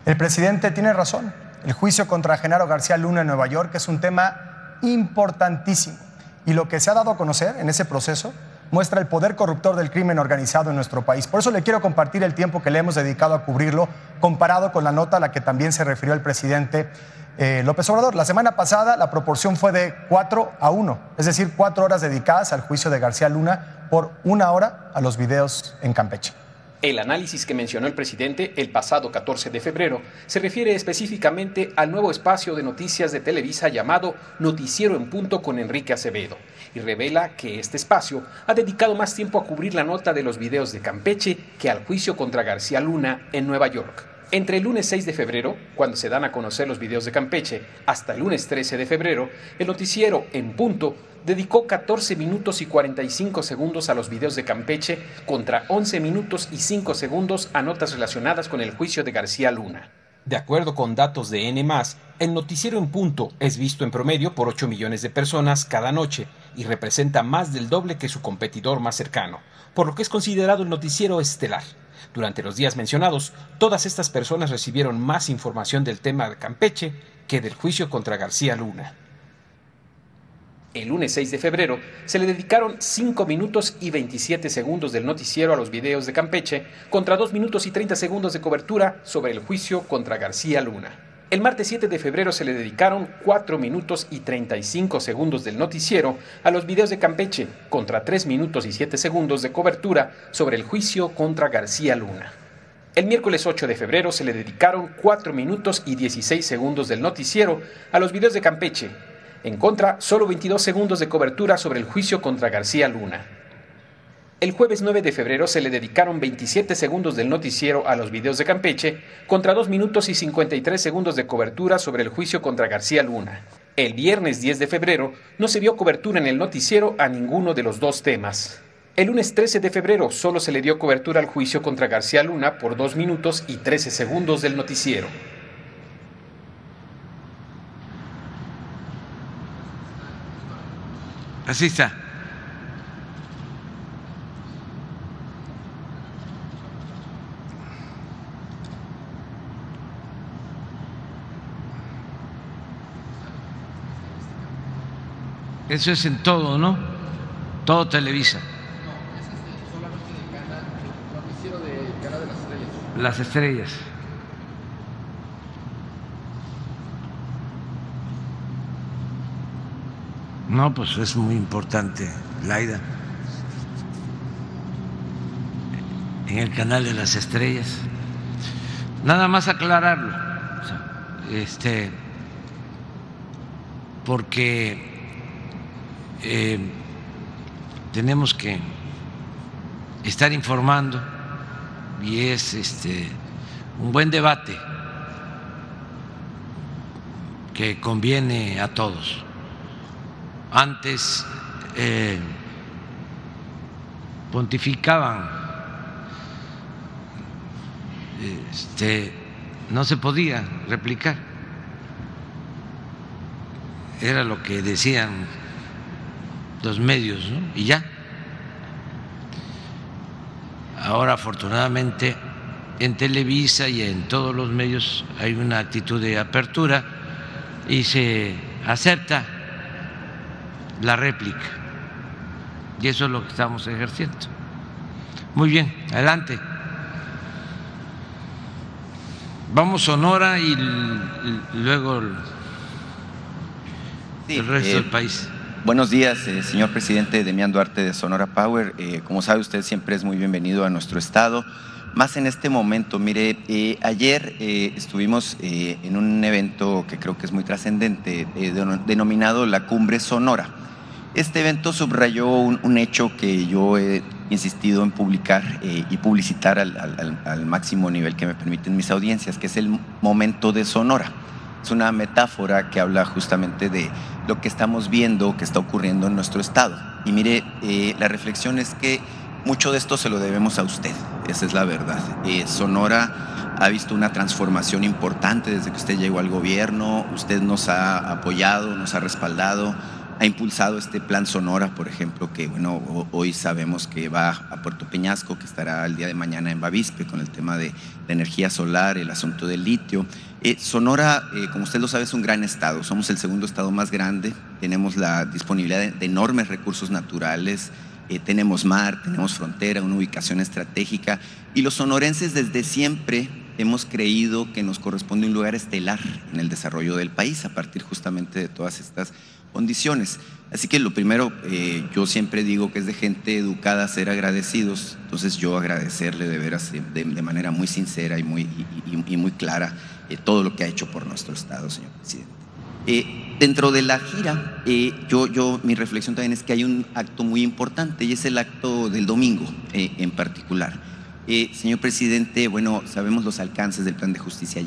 E: El presidente tiene razón. El juicio contra Genaro García Luna en Nueva York es un tema importantísimo. Y lo que se ha dado a conocer en ese proceso muestra el poder corruptor del crimen organizado en nuestro país. Por eso le quiero compartir el tiempo que le hemos dedicado a cubrirlo, comparado con la nota a la que también se refirió el presidente eh, López Obrador. La semana pasada la proporción fue de 4 a 1, es decir, cuatro horas dedicadas al juicio de García Luna por una hora a los videos en Campeche.
D: El análisis que mencionó el presidente el pasado 14 de febrero se refiere específicamente al nuevo espacio de noticias de Televisa llamado Noticiero en Punto con Enrique Acevedo y revela que este espacio ha dedicado más tiempo a cubrir la nota de los videos de Campeche que al juicio contra García Luna en Nueva York. Entre el lunes 6 de febrero, cuando se dan a conocer los videos de Campeche, hasta el lunes 13 de febrero, el noticiero en punto dedicó 14 minutos y 45 segundos a los videos de Campeche contra 11 minutos y 5 segundos a notas relacionadas con el juicio de García Luna. De acuerdo con datos de N, el noticiero en punto es visto en promedio por 8 millones de personas cada noche y representa más del doble que su competidor más cercano, por lo que es considerado el noticiero estelar. Durante los días mencionados, todas estas personas recibieron más información del tema de Campeche que del juicio contra García Luna. El lunes 6 de febrero se le dedicaron 5 minutos y 27 segundos del noticiero a los videos de Campeche contra 2 minutos y 30 segundos de cobertura sobre el juicio contra García Luna. El martes 7 de febrero se le dedicaron 4 minutos y 35 segundos del noticiero a los videos de Campeche contra 3 minutos y 7 segundos de cobertura sobre el juicio contra García Luna. El miércoles 8 de febrero se le dedicaron 4 minutos y 16 segundos del noticiero a los videos de Campeche en contra, solo 22 segundos de cobertura sobre el juicio contra García Luna. El jueves 9 de febrero se le dedicaron 27 segundos del noticiero a los videos de Campeche, contra 2 minutos y 53 segundos de cobertura sobre el juicio contra García Luna. El viernes 10 de febrero no se dio cobertura en el noticiero a ninguno de los dos temas. El lunes 13 de febrero solo se le dio cobertura al juicio contra García Luna por 2 minutos y 13 segundos del noticiero.
A: Así está. Eso es en todo, ¿no? Todo Televisa. No, es este, solamente del canal, noticiero del canal de las estrellas. Las estrellas. No, pues es muy importante, Laida. En el canal de las estrellas. Nada más aclararlo. Este, porque eh, tenemos que estar informando y es este un buen debate que conviene a todos antes eh, pontificaban este, no se podía replicar. Era lo que decían los medios, ¿no? Y ya. Ahora, afortunadamente, en Televisa y en todos los medios hay una actitud de apertura y se acepta la réplica. Y eso es lo que estamos ejerciendo. Muy bien, adelante. Vamos Sonora y luego el, resto del eh, país.
F: Buenos días, eh, señor presidente Demián Duarte de Sonora Power. Eh, como sabe usted, siempre es muy bienvenido a nuestro estado. Más en este momento, mire, ayer estuvimos en un evento que creo que es muy trascendente, denominado la Cumbre Sonora. Este evento subrayó un, hecho que yo he insistido en publicar eh, y publicitar al, máximo nivel que me permiten mis audiencias, que es el momento de Sonora. Es una metáfora que habla justamente de lo que estamos viendo que está ocurriendo en nuestro estado. Y mire, eh, la reflexión es que mucho de esto se lo debemos a usted, esa es la verdad. Eh, Sonora ha visto una transformación importante desde que usted llegó al gobierno, usted nos ha apoyado, nos ha respaldado ha impulsado este plan Sonora, por ejemplo, que bueno, hoy sabemos que va a Puerto Peñasco, que estará el día de mañana en Bavispe con el tema de, energía solar, el asunto del litio. Eh, Sonora, eh, como usted lo sabe, es un gran estado, somos el segundo estado más grande, tenemos la disponibilidad de, enormes recursos naturales, eh, tenemos mar, tenemos frontera, una ubicación estratégica. Y los sonorenses desde siempre hemos creído que nos corresponde un lugar estelar en el desarrollo del país a partir justamente de todas estas condiciones. Así que lo primero, eh, yo siempre digo que es de gente educada ser agradecidos, entonces yo agradecerle de veras de, manera muy sincera y muy, y, muy clara eh, todo lo que ha hecho por nuestro Estado, señor presidente. Eh, dentro de la gira, yo, yo, mi reflexión también es que hay un acto muy importante y es el acto del domingo en particular. señor presidente, bueno, sabemos los alcances del plan de justicia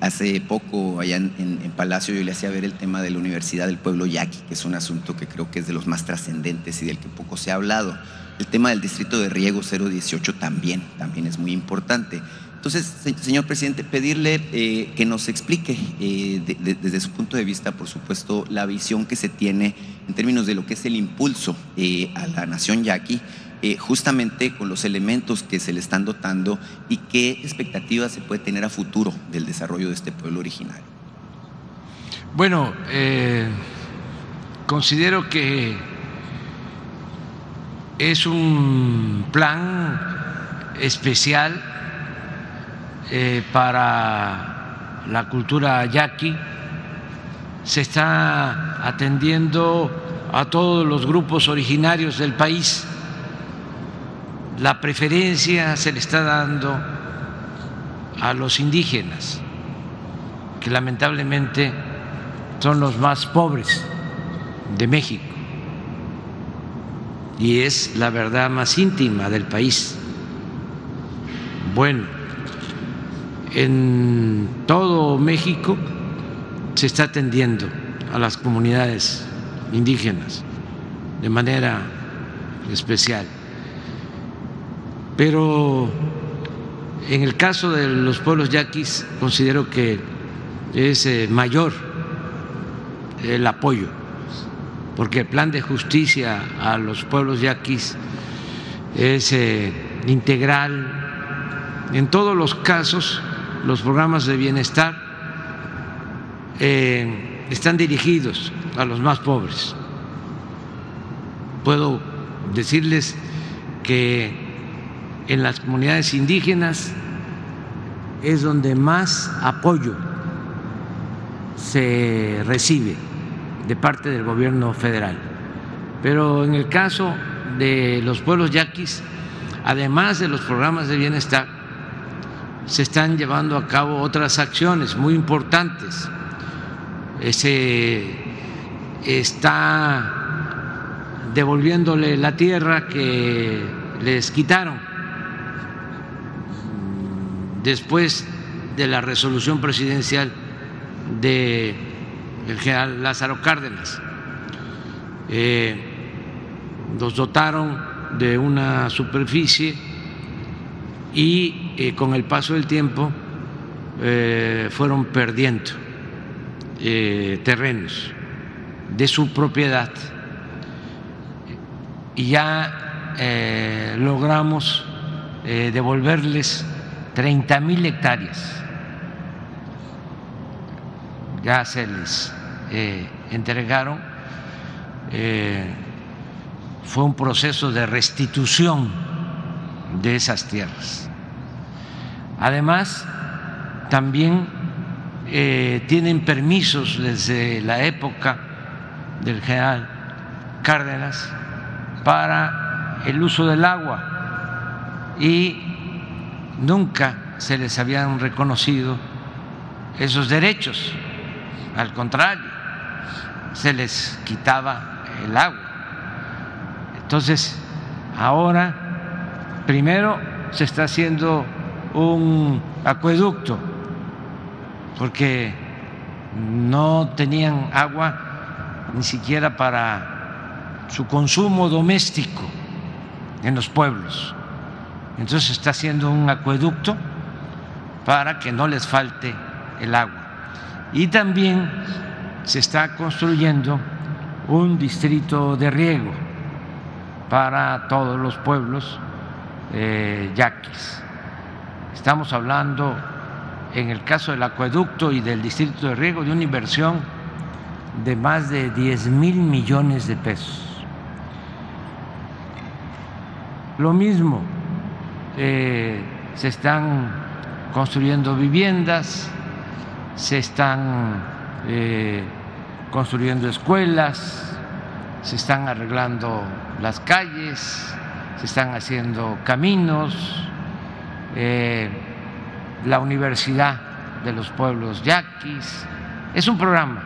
F: hace poco, allá en, Palacio, yo le hacía ver el tema de la Universidad del Pueblo Yaqui, que es un asunto que creo que es de los más trascendentes y del que poco se ha hablado. El tema del distrito de riego 018 también, también es muy importante. Entonces, señor presidente, pedirle eh, que nos explique eh, desde su punto de vista, por supuesto, la visión que se tiene en términos de lo que es el impulso eh, a la nación yaqui eh, justamente con los elementos que se le están dotando y qué expectativas se puede tener a futuro del desarrollo de este pueblo originario.
A: Bueno, eh, considero que es un plan especial eh, para la cultura yaqui. Se está atendiendo a todos los grupos originarios del país la preferencia se le está dando a los indígenas, que lamentablemente son los más pobres de México y es la verdad más íntima del país. Bueno, en todo México se está atendiendo a las comunidades indígenas de manera especial. Pero en el caso de los pueblos yaquis considero que es eh, mayor el apoyo, porque el plan de justicia a los pueblos yaquis es eh, integral. En todos los casos, los programas de bienestar eh, están dirigidos a los más pobres. Puedo decirles que en las comunidades indígenas es donde más apoyo se recibe de parte del gobierno federal. Pero en el caso de los pueblos yaquis, además de los programas de bienestar, se están llevando a cabo otras acciones muy importantes. Se está devolviéndole la tierra que les quitaron después de la resolución presidencial del general Lázaro Cárdenas. Eh, nos dotaron de una superficie y eh, con el paso del tiempo eh, fueron perdiendo eh, terrenos de su propiedad y ya logramos devolverles 30 mil hectáreas. Ya se les entregaron. fue un proceso de restitución de esas tierras. Además, también eh, tienen permisos desde la época del general Cárdenas para el uso del agua y nunca se les habían reconocido esos derechos, al contrario, se les quitaba el agua. Entonces, ahora, primero se está haciendo un acueducto porque no tenían agua ni siquiera para su consumo doméstico en los pueblos. Entonces se está haciendo un acueducto para que no les falte el agua. Y también se está construyendo un distrito de riego para todos los pueblos eh, yaquis. Estamos hablando en el caso del acueducto y del distrito de riego, de una inversión de más de 10 mil millones de pesos. Lo mismo, se están construyendo viviendas, se están eh, construyendo escuelas, se están arreglando las calles, se están haciendo caminos. Eh, la Universidad de los Pueblos Yaquis. Es un programa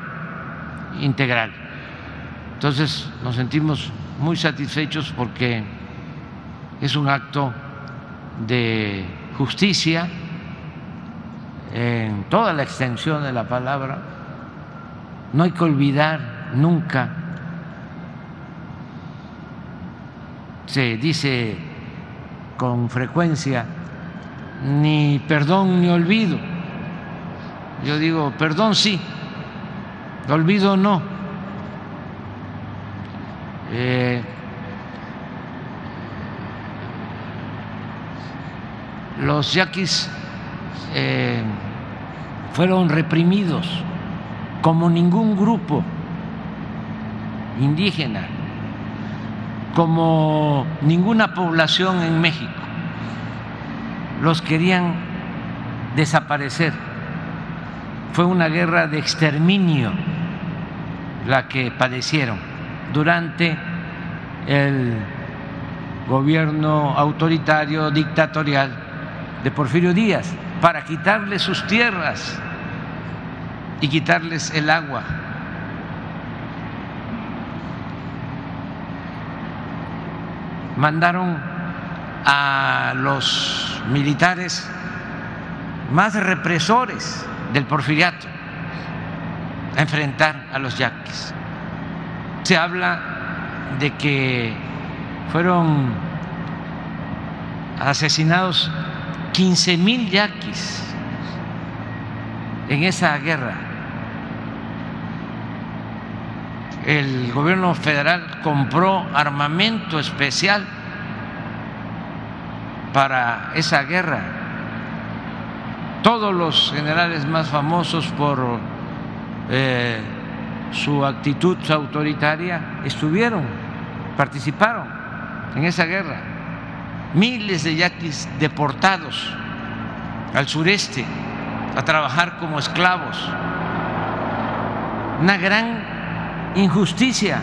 A: integral. Entonces nos sentimos muy satisfechos porque es un acto de justicia en toda la extensión de la palabra. No hay que olvidar nunca, se dice con frecuencia, ni perdón ni olvido. Yo digo, perdón sí, olvido no. Eh, los yaquis eh, fueron reprimidos como ningún grupo indígena, como ninguna población en México los querían desaparecer. Fue una guerra de exterminio la que padecieron durante el gobierno autoritario, dictatorial de Porfirio Díaz, para quitarles sus tierras y quitarles el agua. Mandaron a los militares más represores del porfiriato a enfrentar a los yaquis. Se habla de que fueron asesinados 15 mil yaquis en esa guerra. El gobierno federal compró armamento especial para esa guerra. Todos los generales más famosos por eh, su actitud autoritaria estuvieron, participaron en esa guerra. Miles de yaquis deportados al sureste a trabajar como esclavos. Una gran injusticia.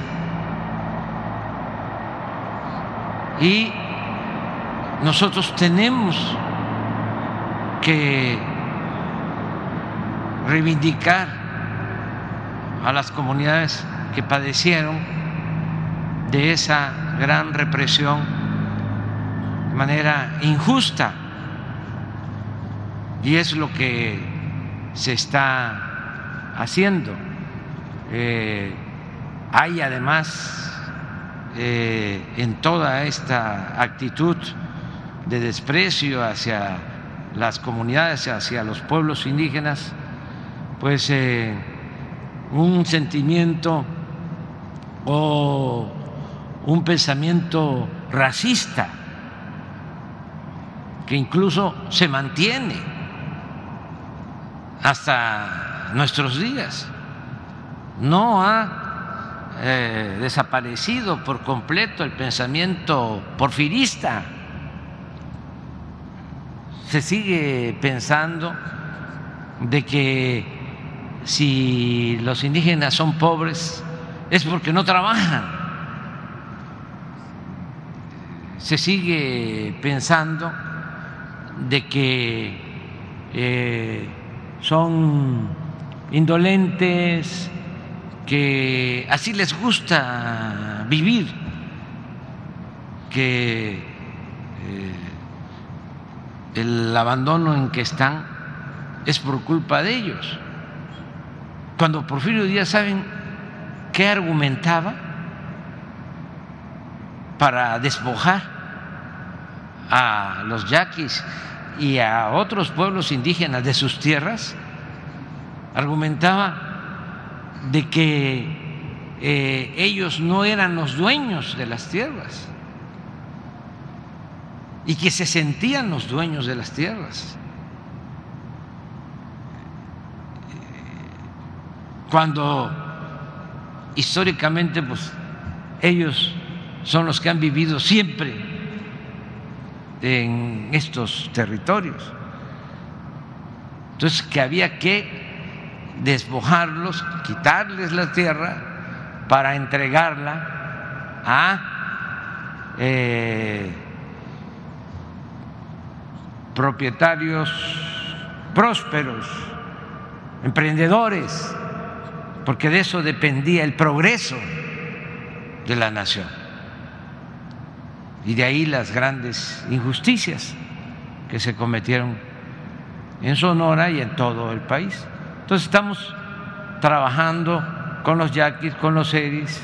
A: Y nosotros tenemos que reivindicar a las comunidades que padecieron de esa gran represión manera injusta. Y es lo que se está haciendo. Eh, hay además eh, en toda esta actitud de desprecio hacia las comunidades, hacia los pueblos indígenas, pues eh, un sentimiento o un pensamiento racista que incluso se mantiene hasta nuestros días. No ha eh, desaparecido por completo el pensamiento porfirista. Se sigue pensando de que si los indígenas son pobres es porque no trabajan se sigue pensando de que eh, son indolentes, que así les gusta vivir, que eh, el abandono en que están es por culpa de ellos. Cuando Porfirio Díaz saben qué argumentaba para despojar a los yaquis y a otros pueblos indígenas de sus tierras, argumentaba de que eh, ellos no eran los dueños de las tierras y que se sentían los dueños de las tierras. Cuando históricamente pues ellos son los que han vivido siempre en estos territorios. Entonces, que había que despojarlos, quitarles la tierra para entregarla a eh, propietarios prósperos, emprendedores, porque de eso dependía el progreso de la nación y de ahí las grandes injusticias que se cometieron en Sonora y en todo el país. Entonces estamos trabajando con los yaquis, con los eris,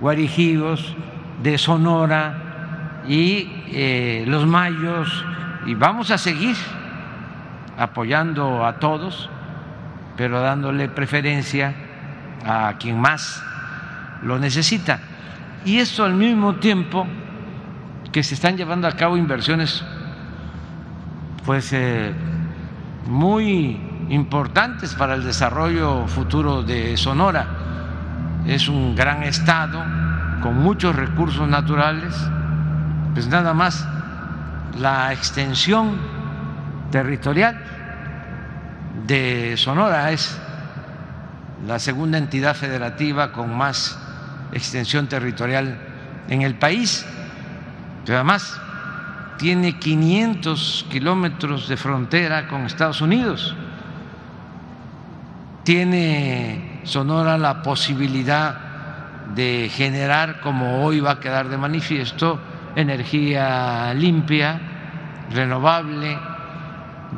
A: guarijigos de Sonora y eh, los mayos y vamos a seguir apoyando a todos, pero dándole preferencia a quien más lo necesita. Y esto al mismo tiempo que se están llevando a cabo inversiones pues eh, muy importantes para el desarrollo futuro de Sonora. Es un gran estado con muchos recursos naturales, pues nada más la extensión territorial de Sonora es la segunda entidad federativa con más extensión territorial en el país pero además tiene 500 kilómetros de frontera con Estados Unidos. Tiene Sonora la posibilidad de generar, como hoy va a quedar de manifiesto, energía limpia, renovable.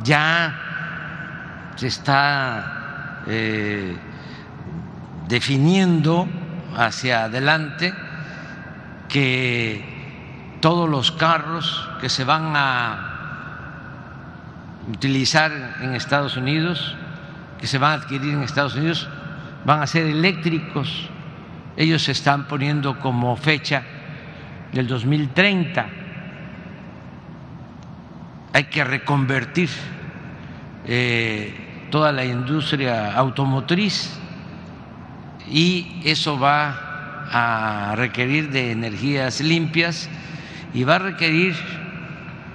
A: Ya se está eh, definiendo hacia adelante que todos los carros que se van a utilizar en Estados Unidos, que se van a adquirir en Estados Unidos, van a ser eléctricos. Ellos se están poniendo como fecha del 2030. Hay que reconvertir eh, toda la industria automotriz y eso va a requerir de energías limpias y va a requerir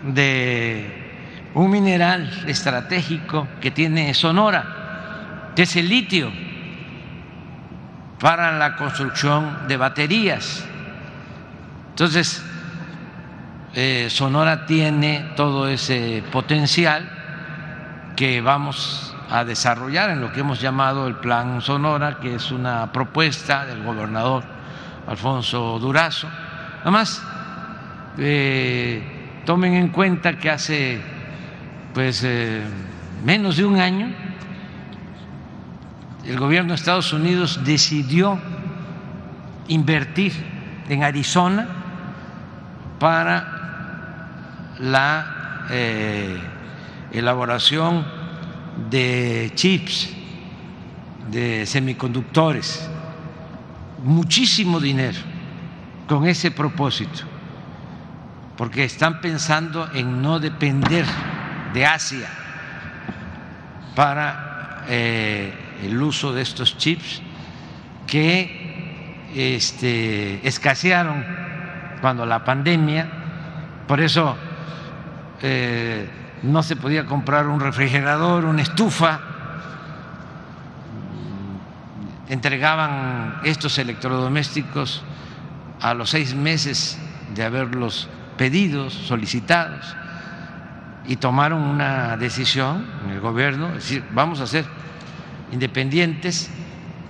A: de un mineral estratégico que tiene Sonora, que es el litio, para la construcción de baterías. Entonces, eh, Sonora tiene todo ese potencial que vamos a desarrollar en lo que hemos llamado el Plan Sonora, que es una propuesta del gobernador Alfonso Durazo. Nada más eh, tomen en cuenta que hace pues eh, menos de un año el gobierno de Estados Unidos decidió invertir en Arizona para la eh, elaboración de chips, de semiconductores, muchísimo dinero con ese propósito, porque están pensando en no depender de Asia para eh, el uso de estos chips que este, escasearon cuando la pandemia, por eso eh, no se podía comprar un refrigerador, una estufa, entregaban estos electrodomésticos a los seis meses de haberlos pedidos, solicitados, y tomaron una decisión en el gobierno, es decir, vamos a ser independientes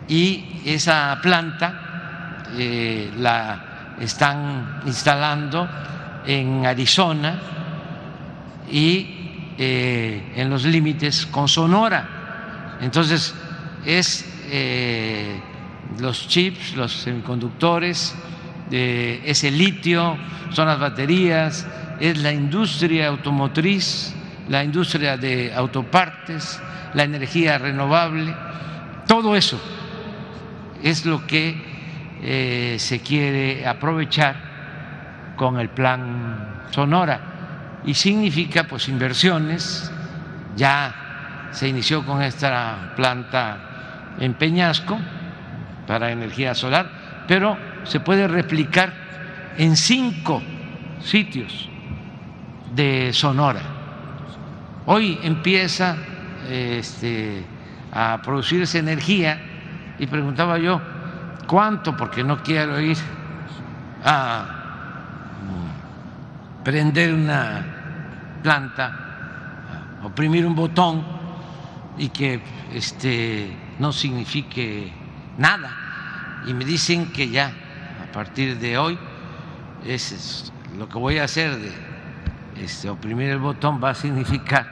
A: y esa planta eh, la están instalando en Arizona y eh, en los límites con Sonora. Entonces, es eh, los chips, los semiconductores, es el litio, son las baterías, es la industria automotriz, la industria de autopartes, la energía renovable, todo eso es lo que eh, se quiere aprovechar con el plan Sonora. Y significa pues inversiones, ya se inició con esta planta en Peñasco para energía solar, pero se puede replicar en cinco sitios de Sonora. Hoy empieza este, a producirse energía y preguntaba yo, ¿cuánto? Porque no quiero ir a prender una planta, oprimir un botón y que este, no signifique nada. Y me dicen que ya, a partir de hoy, es lo que voy a hacer de este, oprimir el botón va a significar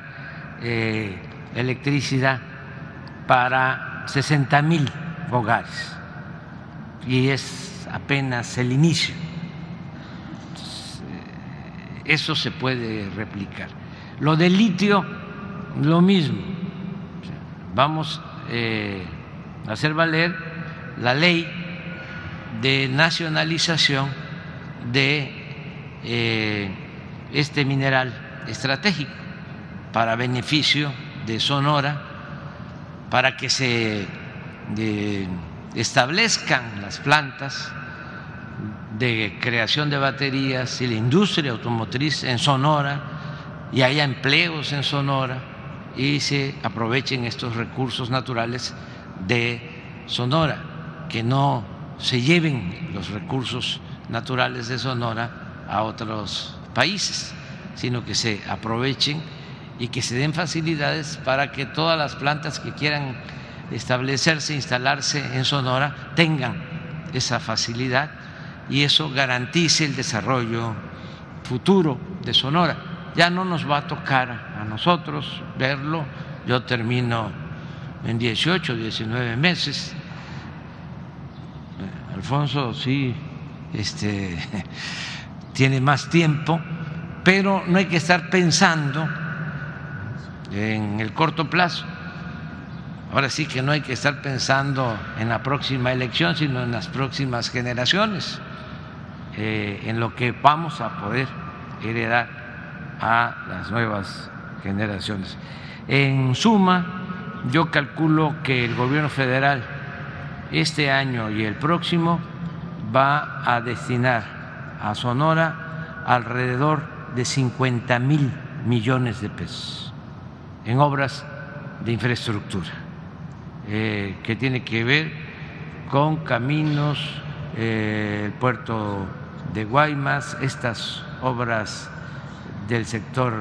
A: eh, electricidad para 60 mil hogares y es apenas el inicio. Eh, eso se puede replicar. Lo del litio, lo mismo. Vamos eh, a hacer valer la ley de nacionalización de eh, este mineral estratégico para beneficio de Sonora, para que se establezcan las plantas de creación de baterías y la industria automotriz en Sonora y haya empleos en Sonora y se aprovechen estos recursos naturales de Sonora, que no se lleven los recursos naturales de Sonora a otros países, sino que se aprovechen y que se den facilidades para que todas las plantas que quieran establecerse, instalarse en Sonora, tengan esa facilidad y eso garantice el desarrollo futuro de Sonora. Ya no nos va a tocar a nosotros verlo, yo termino en 18, 19 meses. Alfonso sí este, tiene más tiempo, pero no hay que estar pensando en el corto plazo Ahora sí que no hay que estar pensando en la próxima elección, sino en las próximas generaciones, eh, en lo que vamos a poder heredar a las nuevas generaciones. En suma, yo calculo que el gobierno federal este año y el próximo va a destinar a Sonora alrededor de 50 mil millones de pesos en obras de infraestructura. Eh, que tiene que ver con caminos, eh, el puerto de Guaymas, estas obras del sector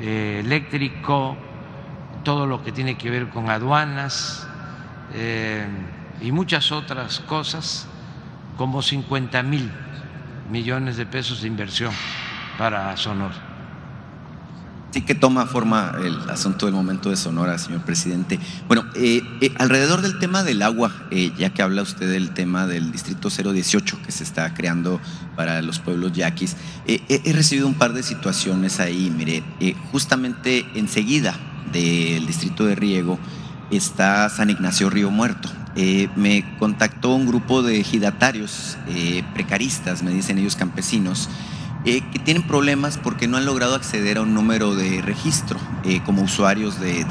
A: eh, eléctrico, todo lo que tiene que ver con aduanas y muchas otras cosas, como 50 mil millones de pesos de inversión para Sonora.
F: Sí que toma forma el asunto del momento de Sonora, señor presidente. Bueno, eh, eh, alrededor del tema del agua, eh, ya que habla usted del tema del distrito 018 que se está creando para los pueblos yaquis, he recibido un par de situaciones ahí. Mire, justamente enseguida del distrito de Riego está San Ignacio Río Muerto. Me contactó un grupo de ejidatarios precaristas, me dicen ellos campesinos, eh, que tienen problemas porque no han logrado acceder a un número de registro eh, como usuarios de,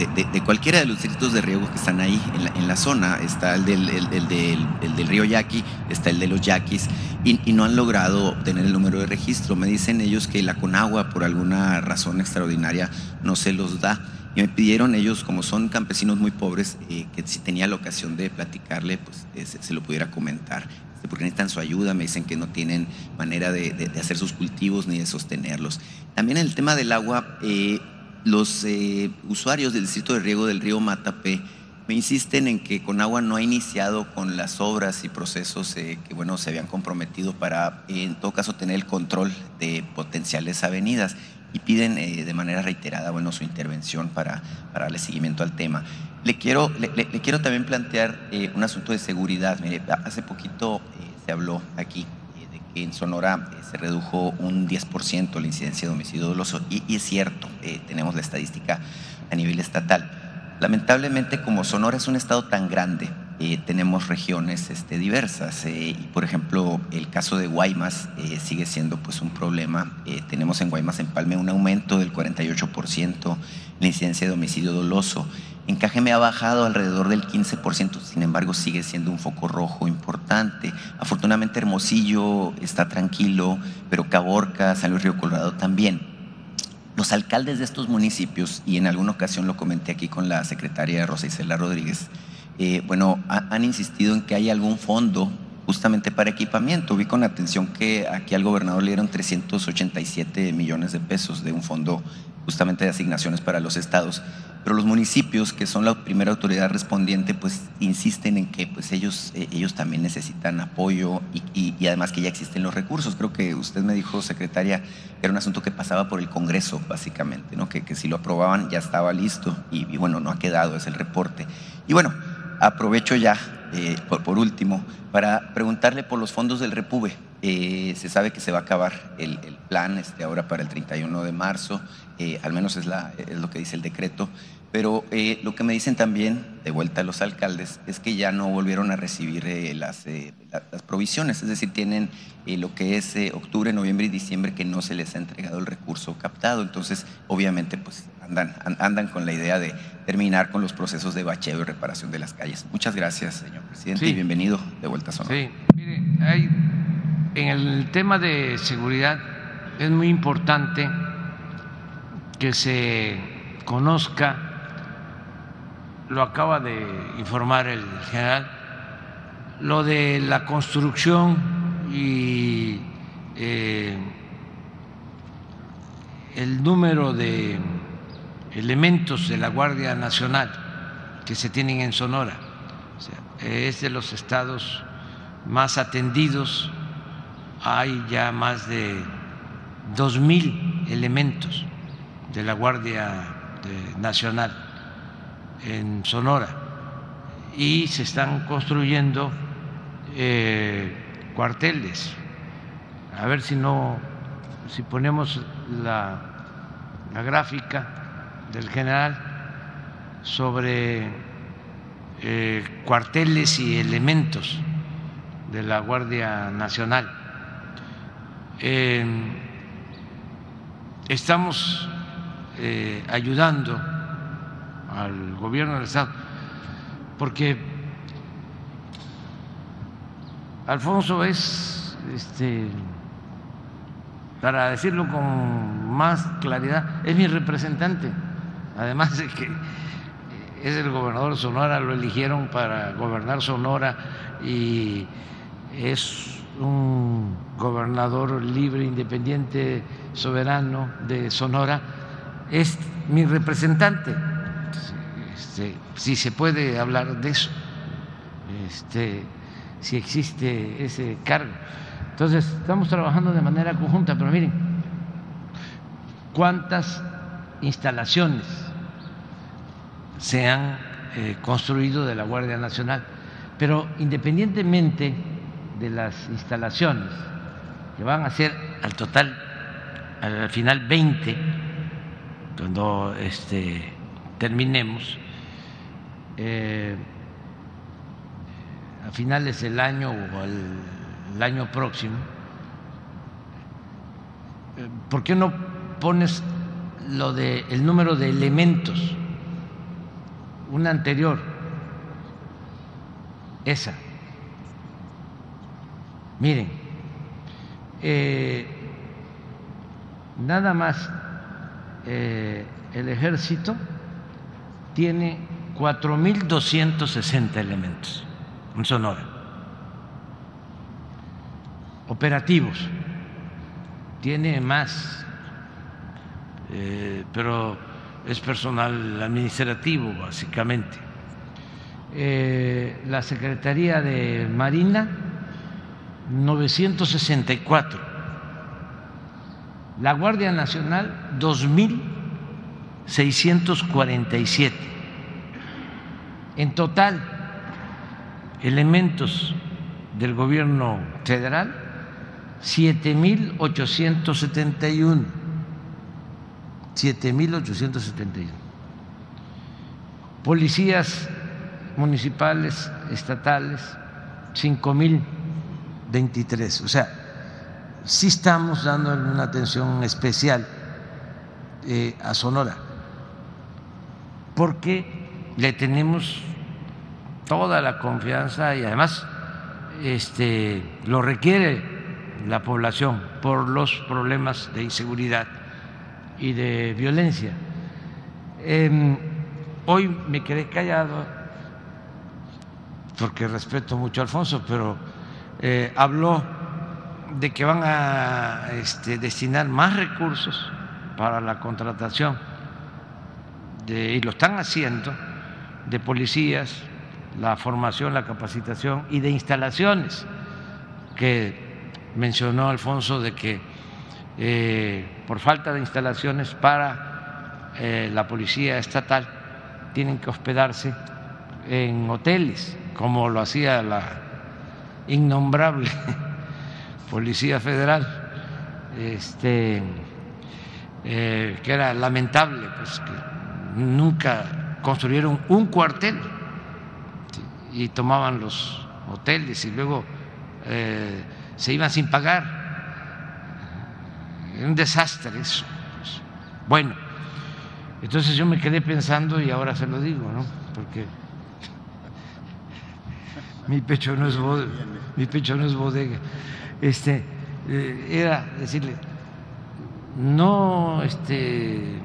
F: cualquiera de los distritos de riego que están ahí en la, zona. Está el del, del, río Yaqui, está el de los Yaquis, y, y, no han logrado obtener el número de registro. Me dicen ellos que la Conagua, por alguna razón extraordinaria, no se los da. Me pidieron ellos, como son campesinos muy pobres, eh, que si tenía la ocasión de platicarle, pues se lo pudiera comentar porque necesitan su ayuda, me dicen que no tienen manera de, hacer sus cultivos ni de sostenerlos. También en el tema del agua, eh, los eh, usuarios del distrito de riego del río Matapé me insisten en que Conagua no ha iniciado con las obras y procesos eh, que bueno, se habían comprometido para, en todo caso, tener el control de potenciales avenidas y piden de manera reiterada bueno, su intervención para, para darle seguimiento al tema. Le quiero, le, quiero también plantear eh, un asunto de seguridad. Mire, hace poquito eh, se habló aquí eh, de que en Sonora se redujo un 10% la incidencia de homicidio doloso y es cierto, tenemos la estadística a nivel estatal. Lamentablemente, como Sonora es un estado tan grande, tenemos regiones este, diversas. y por ejemplo, el caso de Guaymas sigue siendo pues, un problema. tenemos en Guaymas, en Palme, un aumento del 48% la incidencia de homicidio doloso. En Cajeme ha bajado alrededor del 15%, sin embargo sigue siendo un foco rojo importante. Afortunadamente Hermosillo está tranquilo, pero Caborca, San Luis Río Colorado también. Los alcaldes de estos municipios, y en alguna ocasión lo comenté aquí con la secretaria Rosa Isela Rodríguez, eh, bueno, han insistido en que hay algún fondo justamente para equipamiento. Vi con atención que aquí al gobernador le dieron 387 millones de pesos de un fondo justamente de asignaciones para los estados pero los municipios, que son la primera autoridad respondiente, pues insisten en que pues ellos, eh, ellos también necesitan apoyo y, además que ya existen los recursos. Creo que usted me dijo, secretaria, que era un asunto que pasaba por el Congreso, básicamente, ¿no? que, que si lo aprobaban ya estaba listo y, bueno, no ha quedado, es el reporte. Y bueno, aprovecho ya, eh, por, último, para preguntarle por los fondos del Repube. Eh, se sabe que se va a acabar el, el plan este, ahora para el 31 de marzo. Eh, al menos es, la, es, lo que dice el decreto, pero eh, lo que me dicen también, de vuelta a los alcaldes, es que ya no volvieron a recibir eh, las, las, provisiones, es decir, tienen lo que es octubre, noviembre y diciembre que no se les ha entregado el recurso captado, entonces obviamente pues andan, andan con la idea de terminar con los procesos de bacheo y reparación de las calles. Muchas gracias, señor presidente, y bienvenido de vuelta a Sonora.
A: Sí, mire, hay, en el tema de seguridad es muy importante que se conozca, lo acaba de informar el general, lo de la construcción y eh, el número de elementos de la Guardia Nacional que se tienen en Sonora. es de los estados más atendidos, hay ya más de dos mil elementos de la Guardia Nacional en Sonora y se están construyendo eh, cuarteles. A ver si no, si ponemos la, la gráfica del general sobre eh, cuarteles y elementos de la Guardia Nacional. Eh, estamos ayudando al gobierno del Estado, porque Alfonso es, este, para decirlo con más claridad, es mi representante, además de que es el gobernador de Sonora, lo eligieron para gobernar Sonora y es un gobernador libre, independiente, soberano de Sonora. Es mi representante. Este, si se puede hablar de eso, este, si existe ese cargo. Entonces, estamos trabajando de manera conjunta, pero miren, ¿cuántas instalaciones se han eh, construido de la Guardia Nacional. Pero independientemente de las instalaciones, que van a ser al total, al final 20, cuando este, terminemos, eh, a finales del año o el, año próximo, eh, ¿por qué no pones lo de el número de elementos? Una anterior, esa. Miren, eh, nada más el ejército tiene 4.260 elementos en Sonora, operativos, tiene más, eh, pero es personal administrativo básicamente. la Secretaría de Marina 964. La Guardia Nacional, 2.647. En total, elementos del gobierno federal, 7.871. 7.871. Policías municipales, estatales, 5.000 23. O sea, sí estamos dando una atención especial eh, a Sonora, porque le tenemos toda la confianza y además este, lo requiere la población por los problemas de inseguridad y de violencia. Em, hoy me quedé callado porque respeto mucho a Alfonso, pero eh, habló de que van a este, destinar más recursos para la contratación, y lo están haciendo, de policías, la formación, la capacitación y de instalaciones, que mencionó Alfonso de que eh, por falta de instalaciones para eh, la policía estatal tienen que hospedarse en hoteles, como lo hacía la innombrable Policía Federal, este, eh, que era lamentable, pues que nunca construyeron un cuartel y tomaban los hoteles y luego eh, se iban sin pagar. un desastre eso. Pues. Bueno, entonces yo me quedé pensando y ahora se lo digo, ¿no? Porque mi pecho no es bodega, mi pecho no es bodega. Este, eh, era decirle, no este,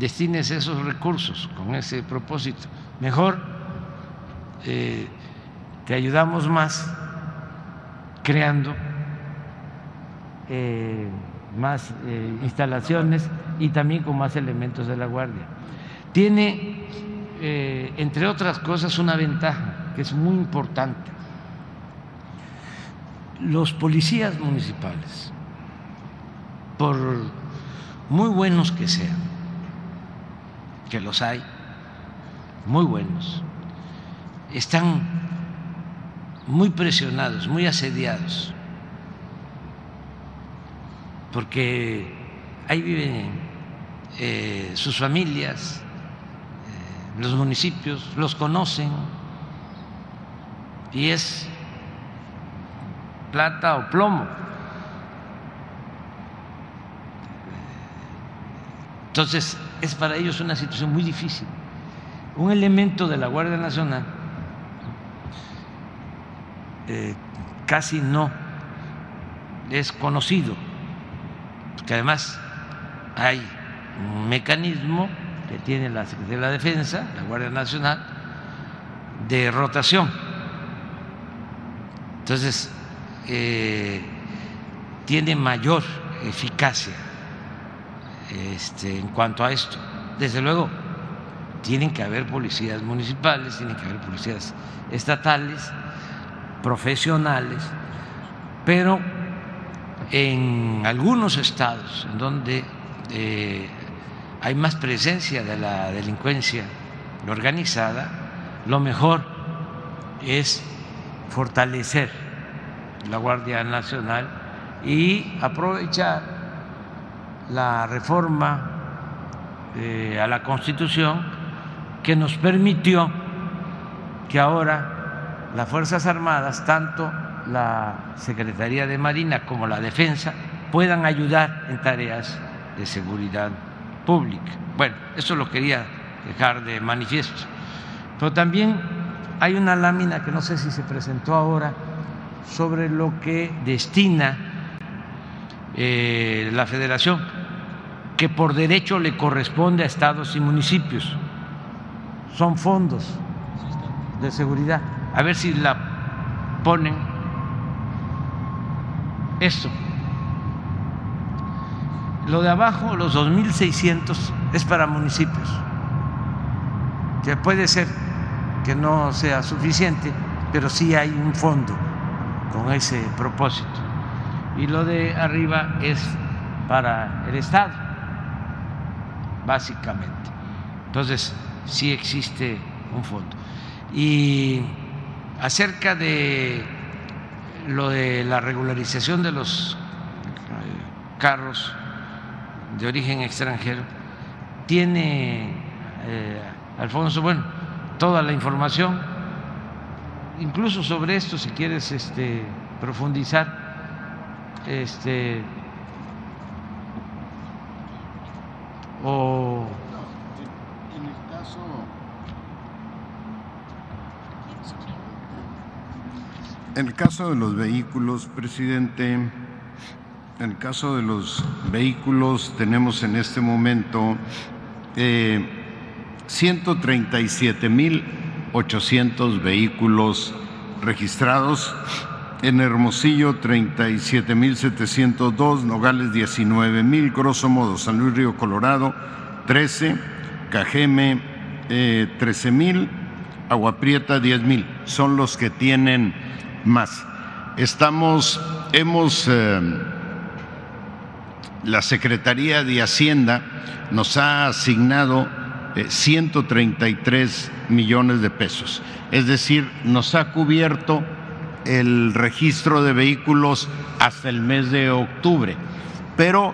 A: destines esos recursos con ese propósito, mejor eh, te ayudamos más creando eh, más instalaciones y también con más elementos de la Guardia. Tiene, entre otras cosas, una ventaja que es muy importante. Los policías municipales, por muy buenos que sean, que los hay, muy buenos, están muy presionados, muy asediados, porque ahí viven eh, sus familias, eh, los municipios, los conocen. Y es plata o plomo. Entonces, es para ellos una situación muy difícil. Un elemento de la Guardia Nacional eh, casi no es conocido, porque además hay un mecanismo que tiene la Secretaría de la Defensa, la Guardia Nacional, de rotación entonces, eh, tiene mayor eficacia este, en cuanto a esto. Desde luego, tienen que haber policías municipales, tienen que haber policías estatales, profesionales, pero en algunos estados en donde eh, hay más presencia de la delincuencia organizada, lo mejor es fortalecer la Guardia Nacional y aprovechar la reforma eh, a la Constitución que nos permitió que ahora las Fuerzas Armadas, tanto la Secretaría de Marina como la Defensa, puedan ayudar en tareas de seguridad pública. Bueno, eso lo quería dejar de manifiesto. Pero también hay una lámina que no sé si se presentó ahora sobre lo que destina eh, la federación, que por derecho le corresponde a estados y municipios. Son fondos de seguridad. A ver si la ponen esto. Lo de abajo, los 2.600, es para municipios, que puede ser que no sea suficiente, pero sí hay un fondo con ese propósito. Y lo de arriba es para el Estado, básicamente. Entonces, sí existe un fondo. Y acerca de lo de la regularización de los eh, carros de origen extranjero, tiene eh, Alfonso, bueno, toda la información, incluso sobre esto, si quieres este, profundizar, este, o
B: En el caso de los vehículos, presidente, en el caso de los vehículos tenemos en este momento eh, 137.800 vehículos registrados. En Hermosillo 37.702, Nogales 19.000, grosso modo San Luis Río Colorado 13, Cajeme eh, 13.000, Agua Prieta 10.000. Son los que tienen más. Estamos, hemos, eh, la Secretaría de Hacienda nos ha asignado 133 eh, millones de pesos, es decir, nos ha cubierto el registro de vehículos hasta el mes de octubre, pero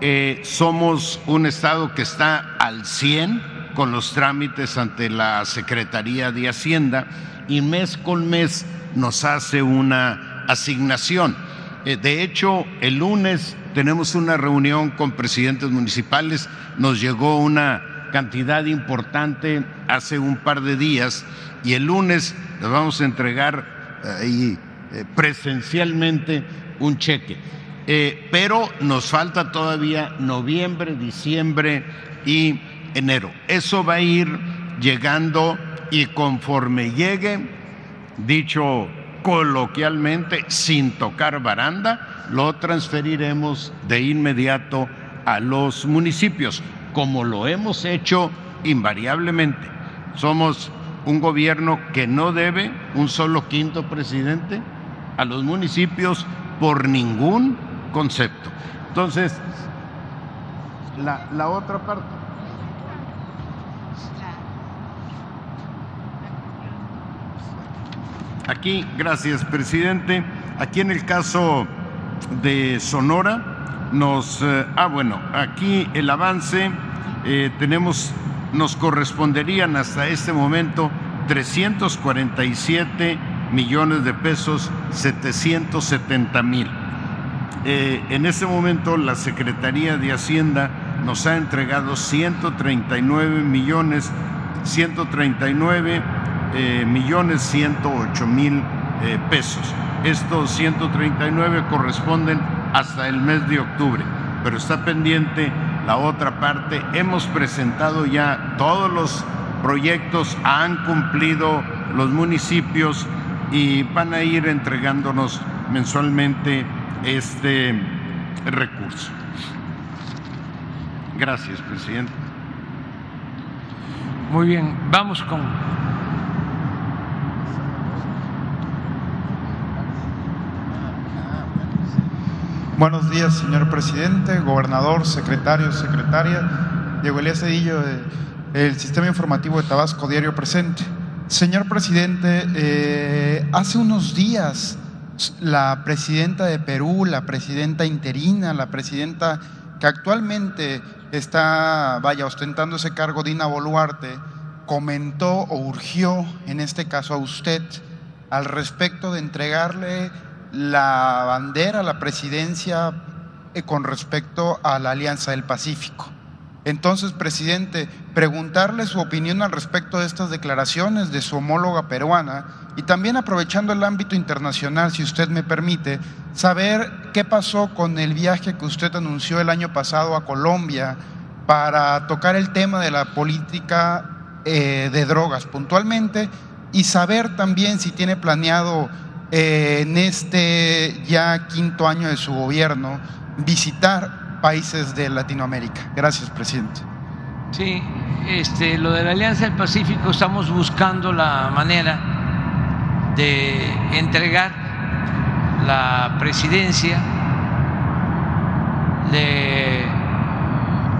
B: eh, somos un estado que está al 100 con los trámites ante la Secretaría de Hacienda y mes con mes nos hace una asignación. Eh, de hecho, el lunes tenemos una reunión con presidentes municipales, nos llegó una cantidad importante hace un par de días y el lunes les vamos a entregar ahí eh, presencialmente un cheque. Eh, pero nos falta todavía noviembre, diciembre y enero. Eso va a ir llegando y conforme llegue, dicho coloquialmente, sin tocar baranda, lo transferiremos de inmediato a los municipios, como lo hemos hecho invariablemente. Somos un gobierno que no debe un solo quinto presidente a los municipios por ningún concepto. Entonces, la, la otra parte. Aquí, gracias, presidente. Aquí en el caso de Sonora, nos. Eh, ah, bueno, aquí el avance eh, tenemos, nos corresponderían hasta este momento 347 millones de pesos, 770 mil. Eh, en este momento, la Secretaría de Hacienda nos ha entregado 139 millones, 139 eh, millones 108 mil eh, pesos. Estos 139 corresponden hasta el mes de octubre, pero está pendiente la otra parte. Hemos presentado ya todos los proyectos, han cumplido los municipios y van a ir entregándonos mensualmente este recurso. Gracias, presidente.
A: Muy bien, vamos con
G: Buenos días, señor presidente, gobernador, secretario, secretaria. Diego Elías Cedillo, del Sistema Informativo de Tabasco, Diario Presente. Señor presidente, eh, hace unos días la presidenta de Perú, la presidenta interina, la presidenta que actualmente está, vaya, ostentando ese cargo, Dina Boluarte, comentó o urgió, en este caso a usted, al respecto de entregarle la bandera, la presidencia eh, con respecto a la Alianza del Pacífico. Entonces, presidente, preguntarle su opinión al respecto de estas declaraciones de su homóloga peruana y también aprovechando el ámbito internacional, si usted me permite, saber qué pasó con el viaje que usted anunció el año pasado a Colombia para tocar el tema de la política eh, de drogas puntualmente y saber también si tiene planeado eh, en este ya quinto año de su gobierno visitar países de Latinoamérica. Gracias, presidente.
A: Sí, este, lo de la Alianza del Pacífico estamos buscando la manera de entregar la presidencia. Le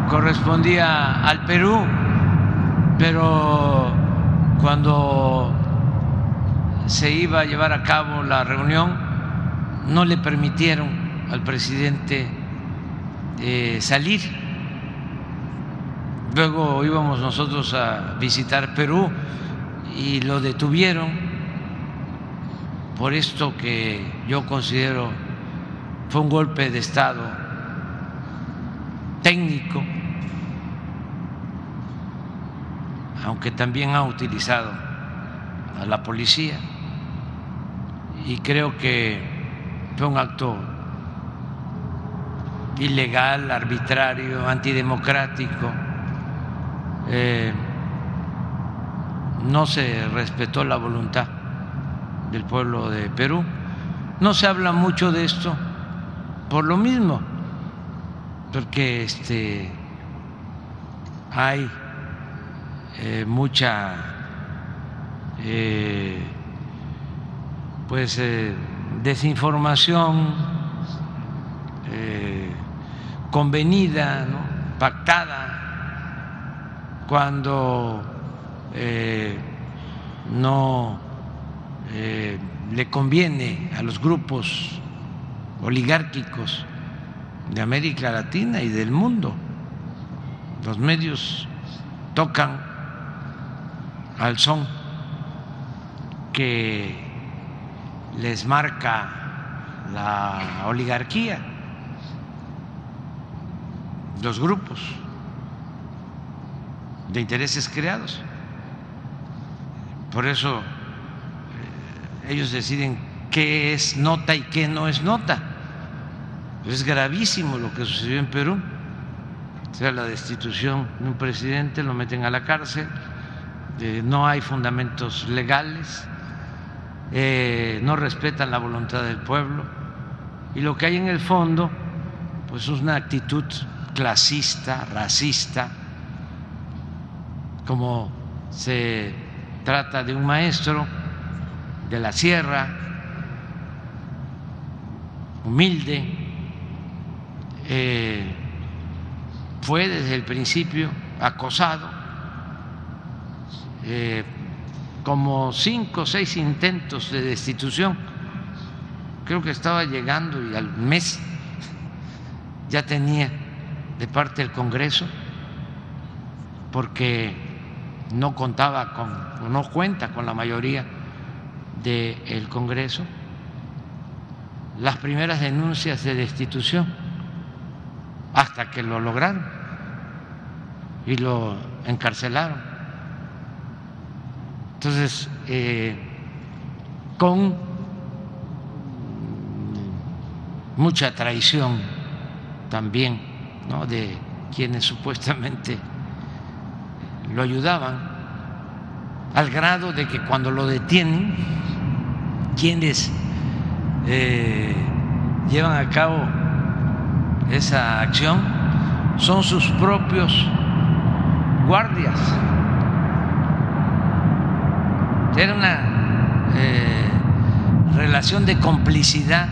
A: correspondía al Perú, pero cuando se iba a llevar a cabo la reunión no le permitieron al presidente eh, salir. Luego íbamos nosotros a visitar Perú y lo detuvieron por esto que yo considero fue un golpe de Estado técnico aunque también ha utilizado a la policía y creo que fue un acto ilegal, arbitrario, antidemocrático. Eh, no se respetó la voluntad del pueblo de Perú. No se habla mucho de esto por lo mismo, porque este, hay eh, mucha eh, pues eh, desinformación convenida, pactada, cuando no le conviene a los grupos oligárquicos de América Latina y del mundo. Los medios tocan al son que les marca la oligarquía, los grupos de intereses creados. Por eso eh, ellos deciden qué es nota y qué no es nota. Es gravísimo lo que sucedió en Perú. O sea, la destitución de un presidente, lo meten a la cárcel, no hay fundamentos legales, eh, no respetan la voluntad del pueblo. Y lo que hay en el fondo pues es una actitud clasista, racista, como se trata de un maestro de la sierra, humilde, eh, fue desde el principio acosado eh, como cinco o seis intentos de destitución. Creo que estaba llegando y al mes ya tenía de parte del Congreso, porque no contaba con, no cuenta con la mayoría del Congreso, las primeras denuncias de destitución, hasta que lo lograron y lo encarcelaron. Entonces, eh, con mucha traición también ¿no? de quienes supuestamente lo ayudaban, al grado de que cuando lo detienen, quienes eh, llevan a cabo esa acción son sus propios guardias era una eh, relación de complicidad,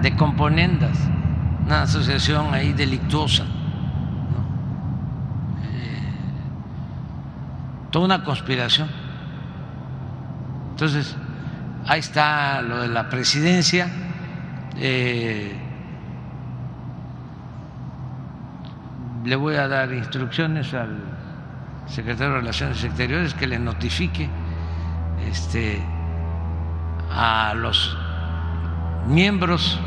A: de componendas, una asociación ahí delictuosa. Eh, toda una conspiración. Entonces, ahí está lo de la presidencia. Eh, le voy a dar instrucciones al secretario de Relaciones Exteriores que le notifique este, a los miembros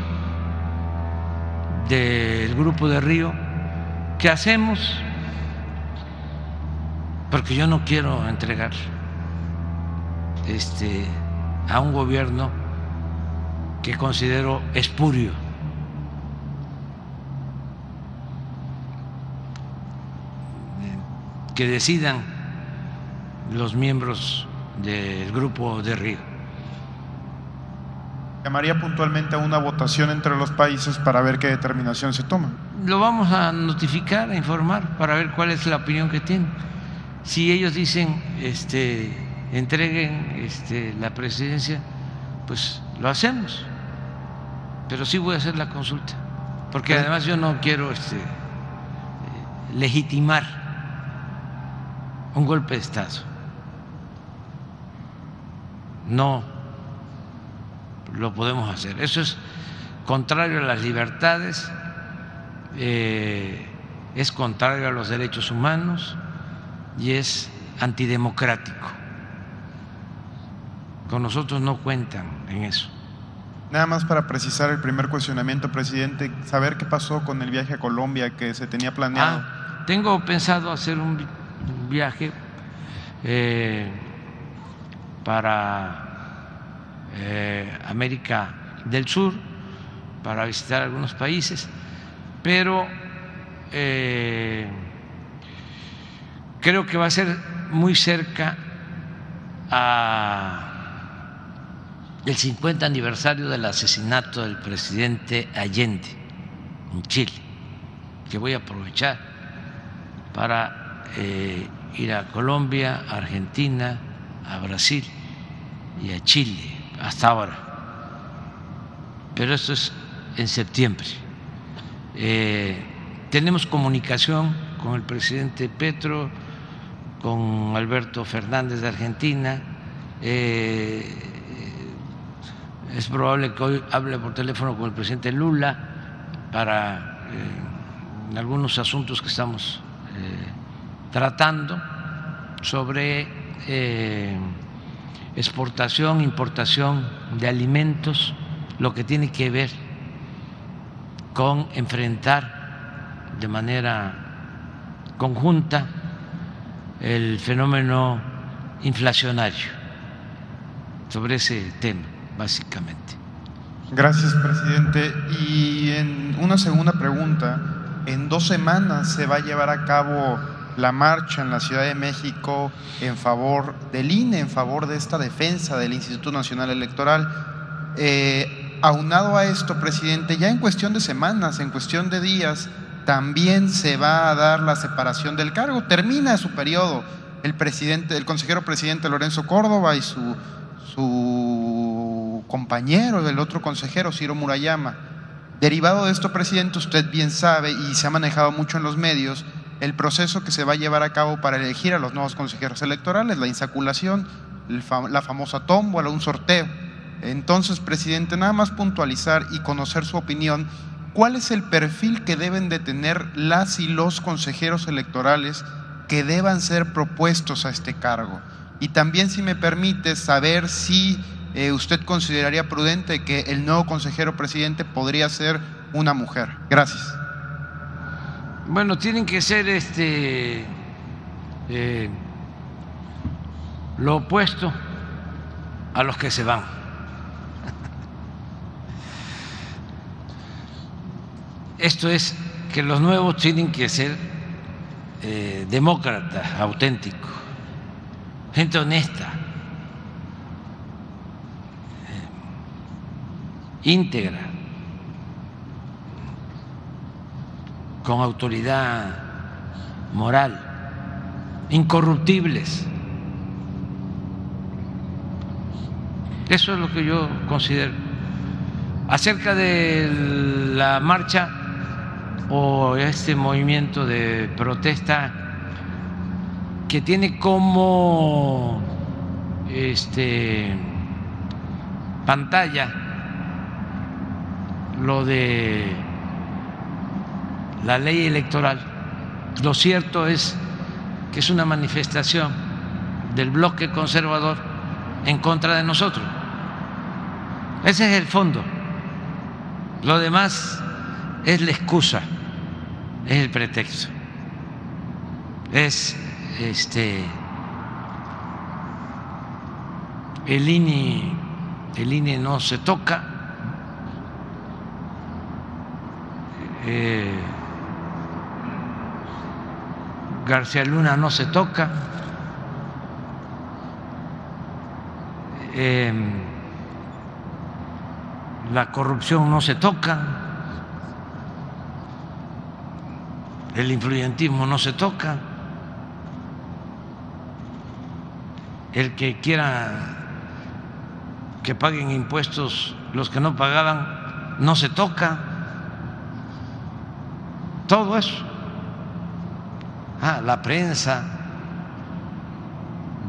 A: del grupo de Río qué hacemos, porque yo no quiero entregar este, a un gobierno que considero espurio. que decidan los miembros del grupo de Río.
G: Llamaría puntualmente a una votación entre los países para ver qué determinación se toma.
A: Lo vamos a notificar, a informar, para ver cuál es la opinión que tienen. Si ellos dicen, este, entreguen este, la presidencia, pues lo hacemos. Pero sí voy a hacer la consulta, porque además yo no quiero este, legitimar un golpe de Estado. No lo podemos hacer. Eso es contrario a las libertades, eh, es contrario a los derechos humanos y es antidemocrático. Con nosotros no cuentan en eso.
G: Nada más para precisar el primer cuestionamiento, presidente, saber qué pasó con el viaje a Colombia que se tenía planeado.
A: Ah, tengo pensado hacer un viaje eh, para eh, América del Sur, para visitar algunos países, pero eh, creo que va a ser muy cerca a el 50 aniversario del asesinato del presidente Allende en Chile, que voy a aprovechar para eh, ir a Colombia, Argentina, a Brasil y a Chile hasta ahora. Pero esto es en septiembre. Eh, tenemos comunicación con el presidente Petro, con Alberto Fernández de Argentina. Eh, es probable que hoy hable por teléfono con el presidente Lula para algunos asuntos que estamos tratando sobre eh, exportación, importación de alimentos, lo que tiene que ver con enfrentar de manera conjunta el fenómeno inflacionario, sobre ese tema, básicamente.
G: Gracias, presidente. Y en una segunda pregunta, en dos semanas se va a llevar a cabo la marcha en la Ciudad de México en favor del INE, en favor de esta defensa del Instituto Nacional Electoral. Eh, aunado a esto, presidente, ya en cuestión de semanas, en cuestión de días, también se va a dar la separación del cargo. Termina su periodo el presidente, el consejero presidente Lorenzo Córdoba y su, su compañero, el otro consejero, Ciro Murayama. Derivado de esto, presidente, usted bien sabe y se ha manejado mucho en los medios el proceso que se va a llevar a cabo para elegir a los nuevos consejeros electorales, la insaculación, la famosa tómbola, un sorteo. Entonces, presidente, nada más puntualizar y conocer su opinión, ¿cuál es el perfil que deben de tener las y los consejeros electorales que deban ser propuestos a este cargo? Y también, si me permite, saber si eh, usted consideraría prudente que el nuevo consejero presidente podría ser una mujer. Gracias.
A: Bueno, tienen que ser este eh, lo opuesto a los que se van. Esto es que los nuevos tienen que ser eh, demócratas, auténticos, gente honesta, eh, íntegra con autoridad moral, incorruptibles. Eso es lo que yo considero. Acerca de la marcha o este movimiento de protesta, que tiene como este pantalla lo de la ley electoral. Lo cierto es que es una manifestación del bloque conservador en contra de nosotros. Ese es el fondo. Lo demás es la excusa, es el pretexto. Es este el INE, el INE no se toca. Eh, García Luna no se toca. Eh, la corrupción no se toca, el influyentismo no se toca, el que quiera que paguen impuestos los que no pagaban no se toca, todo eso. Ah, la prensa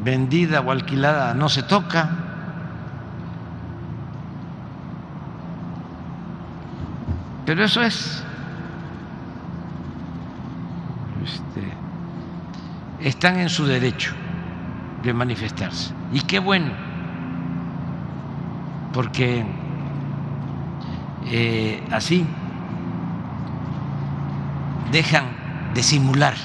A: vendida o alquilada no se toca. Pero eso es. Este, están en su derecho de manifestarse. Y qué bueno, porque eh, así dejan de simular,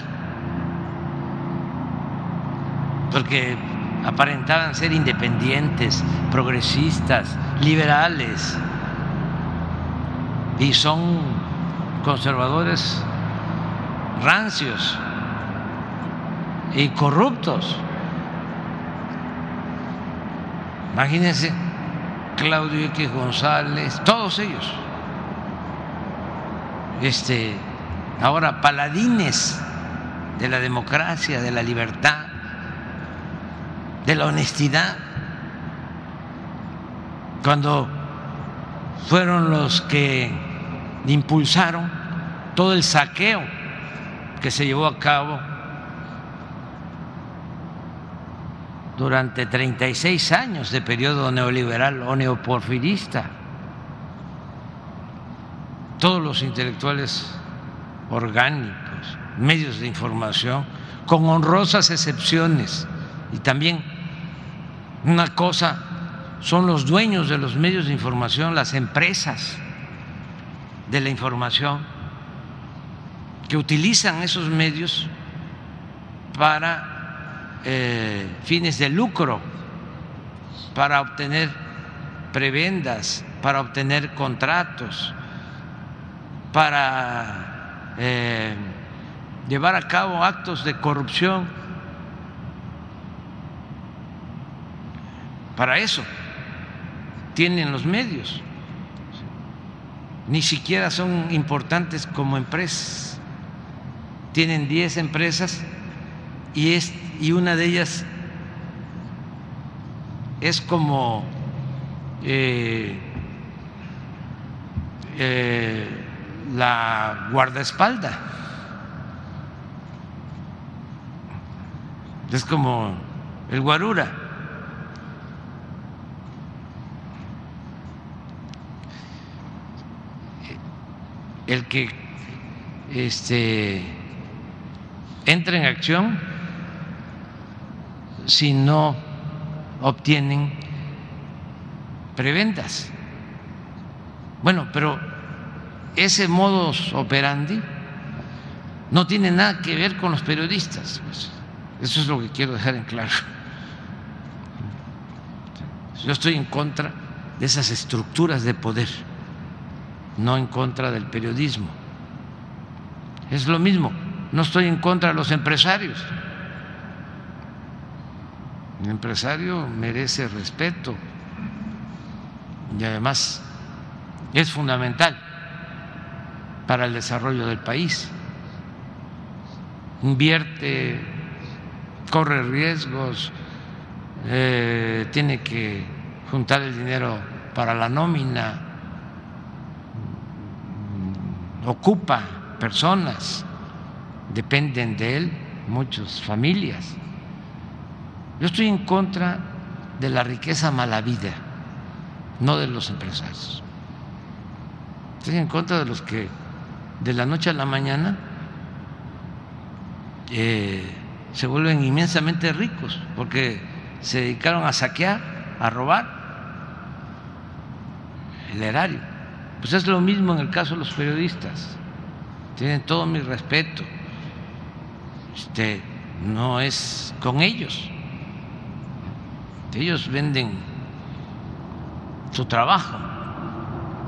A: porque aparentaban ser independientes, progresistas, liberales y son conservadores rancios y corruptos. Imagínense, Claudio X González, todos ellos, este, ahora paladines de la democracia, de la libertad, de la honestidad, cuando fueron los que impulsaron todo el saqueo que se llevó a cabo durante 36 años de periodo neoliberal o neoporfirista. Todos los intelectuales orgánicos, medios de información, con honrosas excepciones. Y también una cosa son los dueños de los medios de información, las empresas de la información, que utilizan esos medios para eh, fines de lucro, para obtener prebendas, para obtener contratos, para eh, llevar a cabo actos de corrupción. Para eso tienen los medios, ni siquiera son importantes como empresas. Tienen 10 empresas y, es, y una de ellas es como eh, eh, la guardaespalda. Es como el guarura. El que este, entra en acción si no obtienen preventas. Bueno, pero ese modus operandi no tiene nada que ver con los periodistas. Pues. Eso es lo que quiero dejar en claro. Yo estoy en contra de esas estructuras de poder no en contra del periodismo. Es lo mismo, no estoy en contra de los empresarios. El empresario merece respeto y además es fundamental para el desarrollo del país. Invierte, corre riesgos, eh, tiene que juntar el dinero para la nómina, ocupa personas, dependen de él muchas familias. Yo estoy en contra de la riqueza mala vida, no de los empresarios. Estoy en contra de los que de la noche a la mañana eh, se vuelven inmensamente ricos porque se dedicaron a saquear, a robar el erario. Pues es lo mismo en el caso de los periodistas. Tienen todo mi respeto. Este, no es con ellos. Ellos venden su trabajo.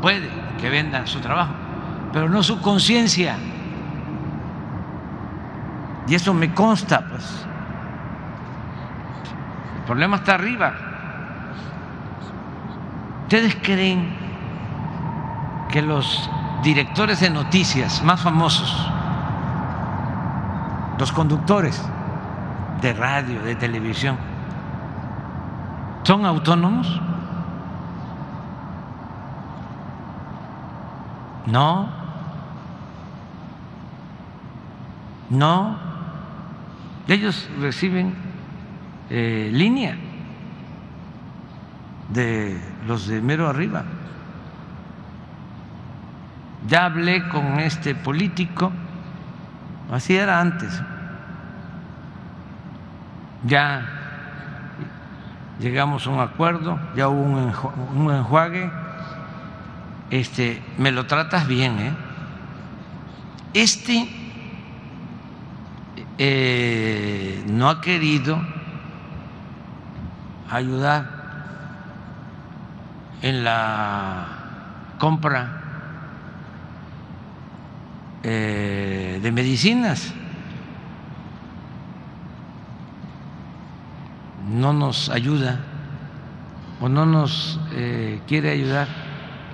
A: Puede que vendan su trabajo, pero no su conciencia. Y eso me consta, pues. El problema está arriba. ¿Ustedes creen que los directores de noticias más famosos, los conductores de radio, de televisión, son autónomos? No, no, ellos reciben eh, línea de los de mero arriba. Ya hablé con este político, así era antes. Ya llegamos a un acuerdo, ya hubo un enjuague. Este, me lo tratas bien, ¿eh? Este eh, no ha querido ayudar en la compra eh, de medicinas. No nos ayuda o no nos eh, quiere ayudar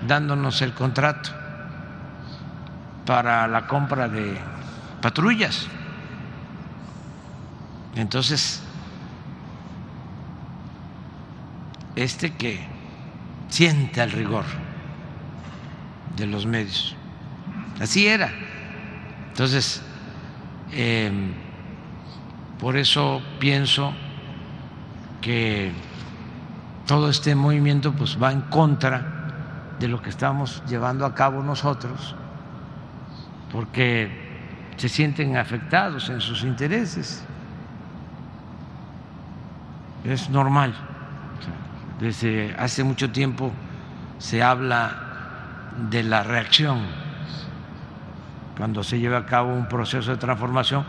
A: dándonos el contrato para la compra de patrullas. Entonces, este que siente el rigor de los medios. Así era. Entonces, em, por eso pienso que todo este movimiento pues va en contra de lo que estamos llevando a cabo nosotros, porque se sienten afectados en sus intereses. Es normal. Desde hace mucho tiempo se habla de la reacción cuando se lleva a cabo un proceso de transformación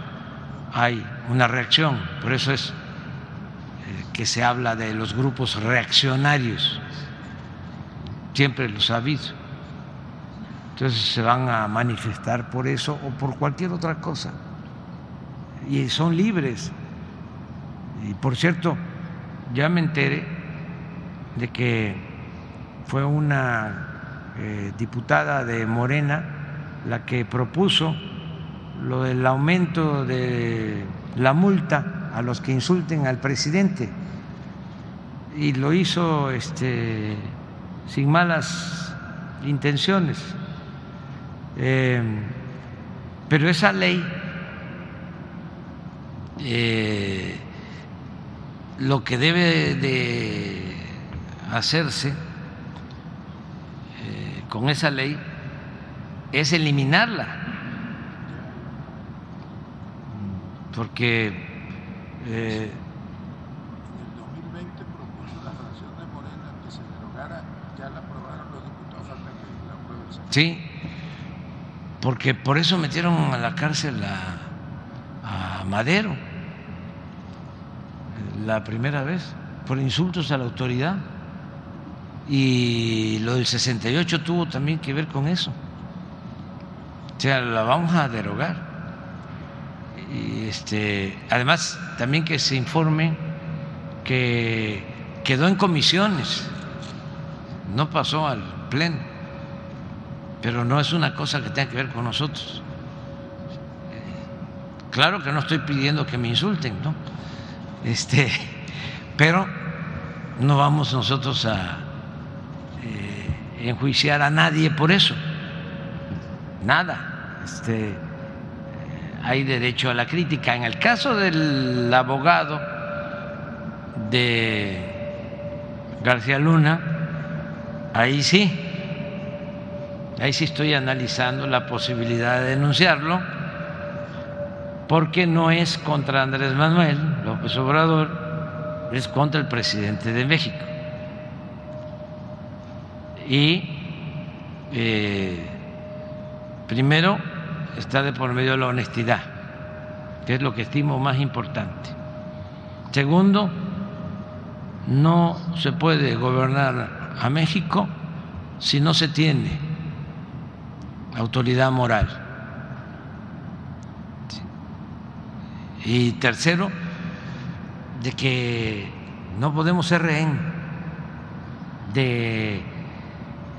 A: hay una reacción, por eso es eh, que se habla de los grupos reaccionarios, siempre los ha habido. Entonces se van a manifestar por eso o por cualquier otra cosa. Y son libres. Y por cierto, ya me enteré de que fue una eh, diputada de Morena, la que propuso lo del aumento de la multa a los que insulten al presidente y lo hizo este, sin malas intenciones. Eh, pero esa ley eh, lo que debe de hacerse eh, con esa ley es eliminarla, porque
H: eh, en el 2020 propuso la fracción de Morena que se derogara, ya la aprobaron los diputados, falta que la apruebe el Senado.
A: Sí, porque por eso metieron a la cárcel a, a Madero la primera vez, por insultos a la autoridad. Y lo del 68 tuvo también que ver con eso. O sea, la vamos a derogar. Y este, además, también que se informe que quedó en comisiones, no pasó al pleno, pero no es una cosa que tenga que ver con nosotros. Claro que no estoy pidiendo que me insulten, ¿no? Este, pero no vamos nosotros a eh, enjuiciar a nadie por eso, nada este, hay derecho a la crítica. En el caso del abogado de García Luna, ahí sí, ahí sí estoy analizando la posibilidad de denunciarlo, porque no es contra Andrés Manuel López Obrador, es contra el presidente de México. Y eh, primero está de por medio de la honestidad, que es lo que estimo más importante. Segundo, no se puede gobernar a México si no se tiene autoridad moral. Y tercero, de que no podemos ser rehén de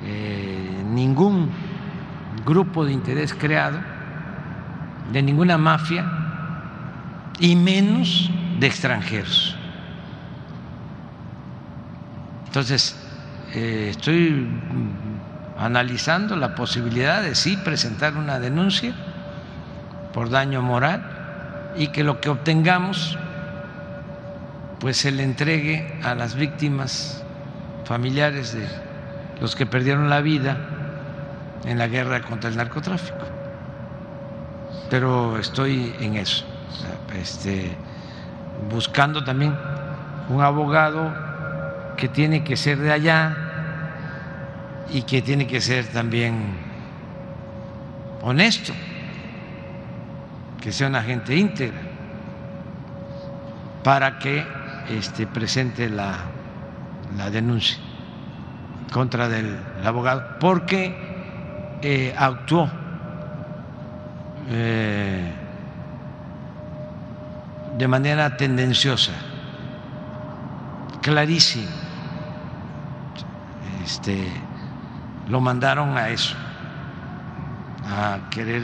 A: eh, ningún grupo de interés creado, de ninguna mafia y menos de extranjeros. Entonces, eh, estoy analizando la posibilidad de sí presentar una denuncia por daño moral y que lo que obtengamos pues se le entregue a las víctimas familiares de los que perdieron la vida en la guerra contra el narcotráfico. Pero estoy en eso, este, buscando también un abogado que tiene que ser de allá y que tiene que ser también honesto, que sea una gente íntegra, para que este, presente la, la denuncia contra del abogado porque eh, actuó eh, de manera tendenciosa, clarísimo. Este, lo mandaron a eso, a querer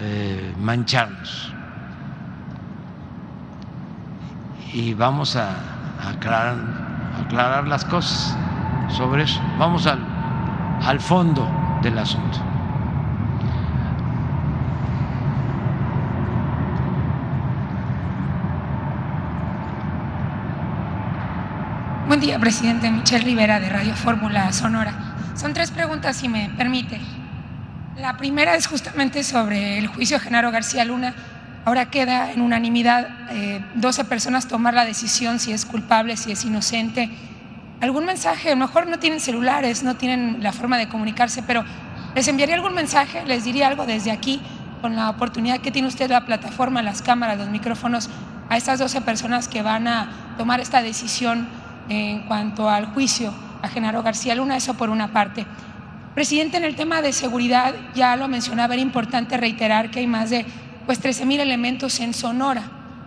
A: eh, mancharnos. Y vamos a, aclarar, aclarar las cosas sobre eso. Vamos al, al fondo del asunto.
I: Buen presidente. Michelle Rivera de Radio Fórmula Sonora. Son tres preguntas, si me permite. La primera es justamente sobre el juicio de Genaro García Luna. Ahora queda en unanimidad eh, 12 personas tomar la decisión si es culpable, si es inocente algún mensaje, a lo mejor no tienen celulares, no tienen la forma de comunicarse, pero les enviaría algún mensaje, les diría algo desde aquí, con la oportunidad que tiene usted la plataforma, las cámaras, los micrófonos, a estas 12 personas que van a tomar esta decisión en cuanto al juicio a Genaro García Luna, eso por una parte. Presidente, en el tema de seguridad, ya lo mencionaba, era importante reiterar que hay más de pues, 13 mil elementos en Sonora,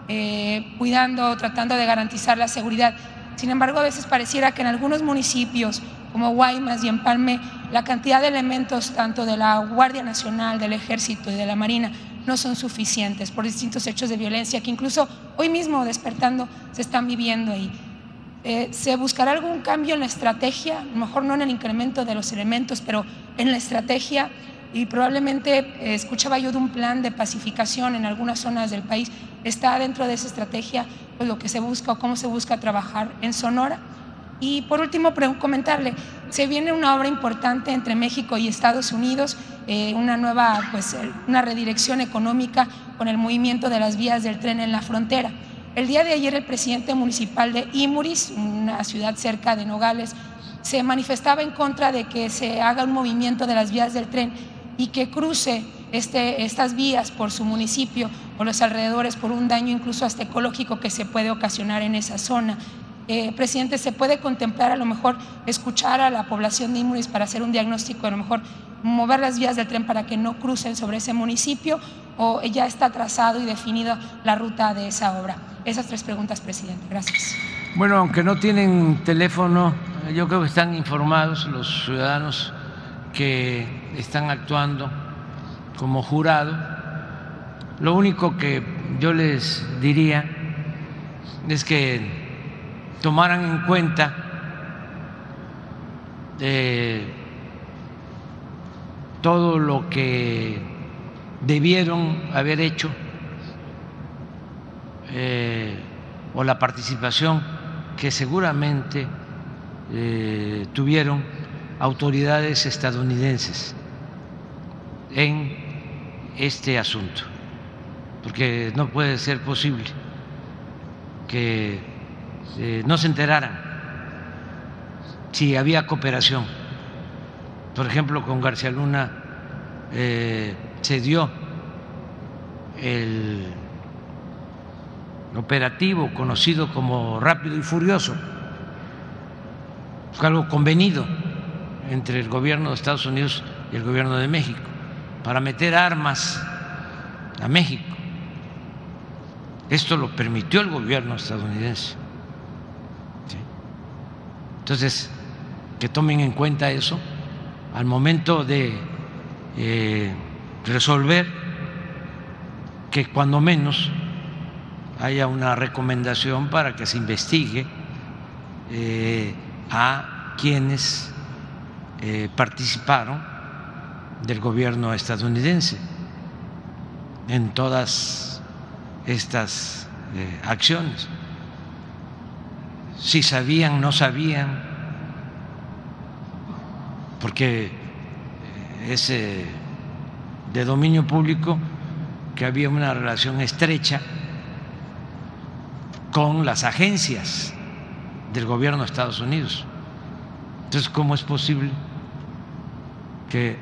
I: eh, cuidando, tratando de garantizar la seguridad. Sin embargo, a veces pareciera que en algunos municipios como Guaymas y Empalme, la cantidad de elementos tanto de la Guardia Nacional, del Ejército y de la Marina no son suficientes por distintos hechos de violencia que incluso hoy mismo despertando se están viviendo ahí. Eh, ¿Se buscará algún cambio en la estrategia? A lo mejor no en el incremento de los elementos, pero en la estrategia y probablemente eh, escuchaba yo de un plan de pacificación en algunas zonas del país. ¿Está dentro de esa estrategia pues, lo que se busca o cómo se busca trabajar en Sonora? Y por último, comentarle, se viene una obra importante entre México y Estados Unidos, eh, una nueva, pues, una redirección económica con el movimiento de las vías del tren en la frontera. El día de ayer el presidente municipal de Imuris, una ciudad cerca de Nogales, se manifestaba en contra de que se haga un movimiento de las vías del tren y que cruce este, estas vías por su municipio o los alrededores por un daño incluso hasta ecológico que se puede ocasionar en esa zona. Eh, presidente, ¿se puede contemplar a lo mejor escuchar a la población de Imuris para hacer un diagnóstico, a lo mejor mover las vías del tren para que no crucen sobre ese municipio o ya está trazado y definida la ruta de esa obra? Esas tres preguntas, presidente. Gracias.
A: Bueno, aunque no tienen teléfono, yo creo que están informados los ciudadanos que están actuando como jurado. Lo único que yo les diría es que tomaran en cuenta eh, todo lo que debieron haber hecho eh, o la participación que seguramente eh, tuvieron autoridades estadounidenses en este asunto, porque no puede ser posible que eh, no se enteraran si había cooperación. Por ejemplo, con García Luna se dio el operativo conocido como Rápido y Furioso. Fue algo convenido entre el gobierno de Estados Unidos y el gobierno de México para meter armas a México. Esto lo permitió el gobierno estadounidense. Entonces, que tomen en cuenta eso al momento de eh, resolver que cuando menos haya una recomendación para que se investigue eh, a quienes eh, participaron del gobierno estadounidense en todas estas eh, acciones. Si sabían, no sabían, porque es de dominio público que había una relación estrecha con las agencias del gobierno de Estados Unidos. Entonces, ¿cómo es posible que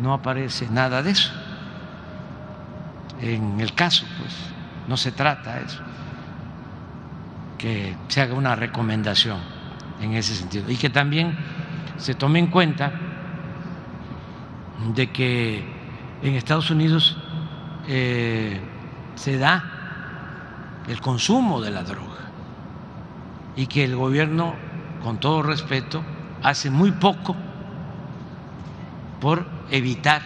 A: no aparece nada de eso? En el caso, pues, no se trata eso, que se haga una recomendación en ese sentido y que también se tome en cuenta de que en Estados Unidos eh, se da el consumo de la droga y que el gobierno, con todo respeto, hace muy poco por evitar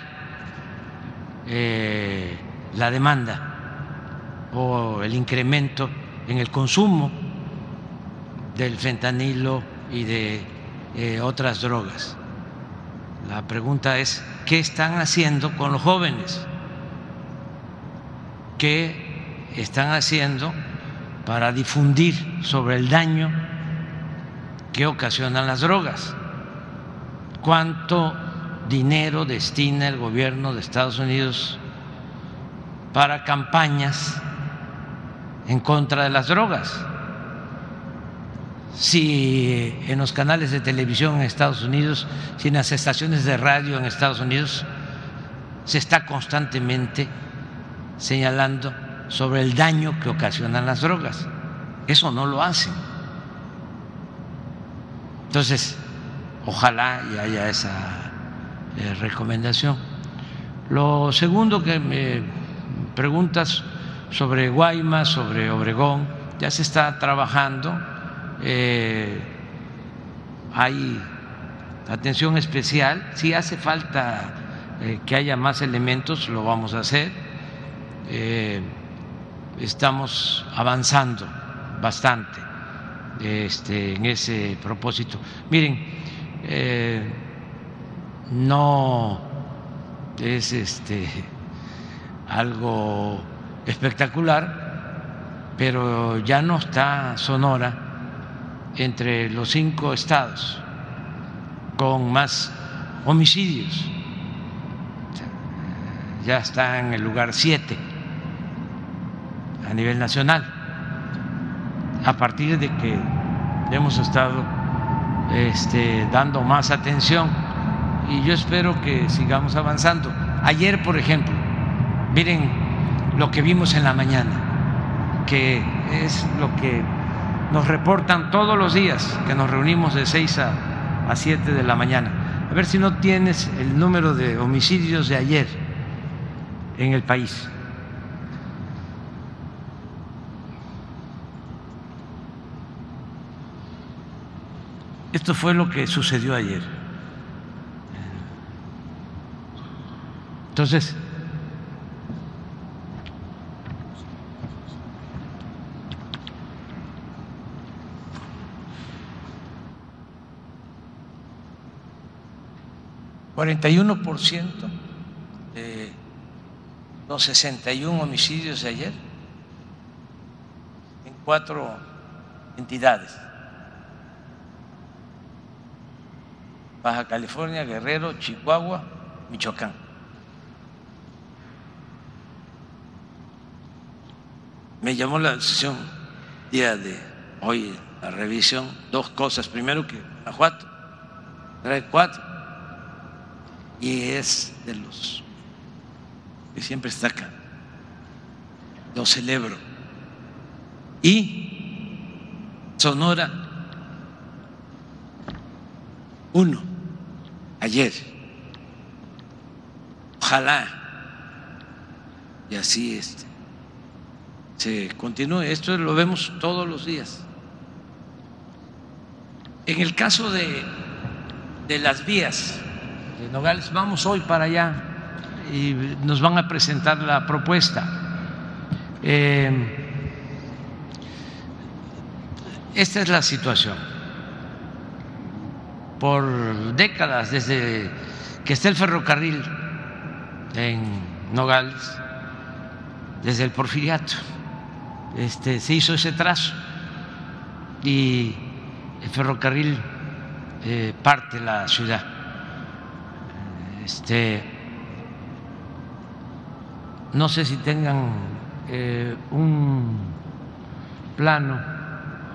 A: eh, la demanda o el incremento en el consumo del fentanilo y de eh, otras drogas. La pregunta es, ¿qué están haciendo con los jóvenes? ¿Qué están haciendo para difundir sobre el daño que ocasionan las drogas? ¿Cuánto dinero destina el gobierno de Estados Unidos para campañas en contra de las drogas? Si en los canales de televisión en Estados Unidos, si en las estaciones de radio en Estados Unidos se está constantemente señalando sobre el daño que ocasionan las drogas. Eso no lo hacen. Entonces, ojalá y haya esa eh, recomendación. Lo segundo que me preguntas sobre Guaymas, sobre Obregón, ya se está trabajando eh, hay atención especial. Si hace falta eh, que haya más elementos, lo vamos a hacer. Eh, estamos avanzando bastante este, en ese propósito. Miren, no es este algo espectacular, pero ya no está Sonora entre los cinco estados con más homicidios. Ya está en el lugar siete a nivel nacional, a partir de que hemos estado este, dando más atención y yo espero que sigamos avanzando. Ayer, por ejemplo, miren lo que vimos en la mañana, que es lo que nos reportan todos los días que nos reunimos de 6 a, a 7 de la mañana. A ver si no tienes el número de homicidios de ayer en el país. Esto fue lo que sucedió ayer. Entonces, 41% de los 61 homicidios de ayer en cuatro entidades. Baja California, Guerrero, Chihuahua, Michoacán. Me llamó la atención día de hoy la revisión dos cosas. Primero que Guanajuato trae cuatro y es de los que siempre está acá. Lo celebro. Y Sonora, uno, ayer. Ojalá y así este, se continúe. Esto lo vemos todos los días. En el caso de, de las vías Nogales, vamos hoy para allá y nos van a presentar la propuesta. Eh, esta es la situación. Por décadas, desde que está el ferrocarril en Nogales, desde el porfiriato, este, se hizo ese trazo y el ferrocarril eh, parte la ciudad. Este, no sé si tengan eh, un plano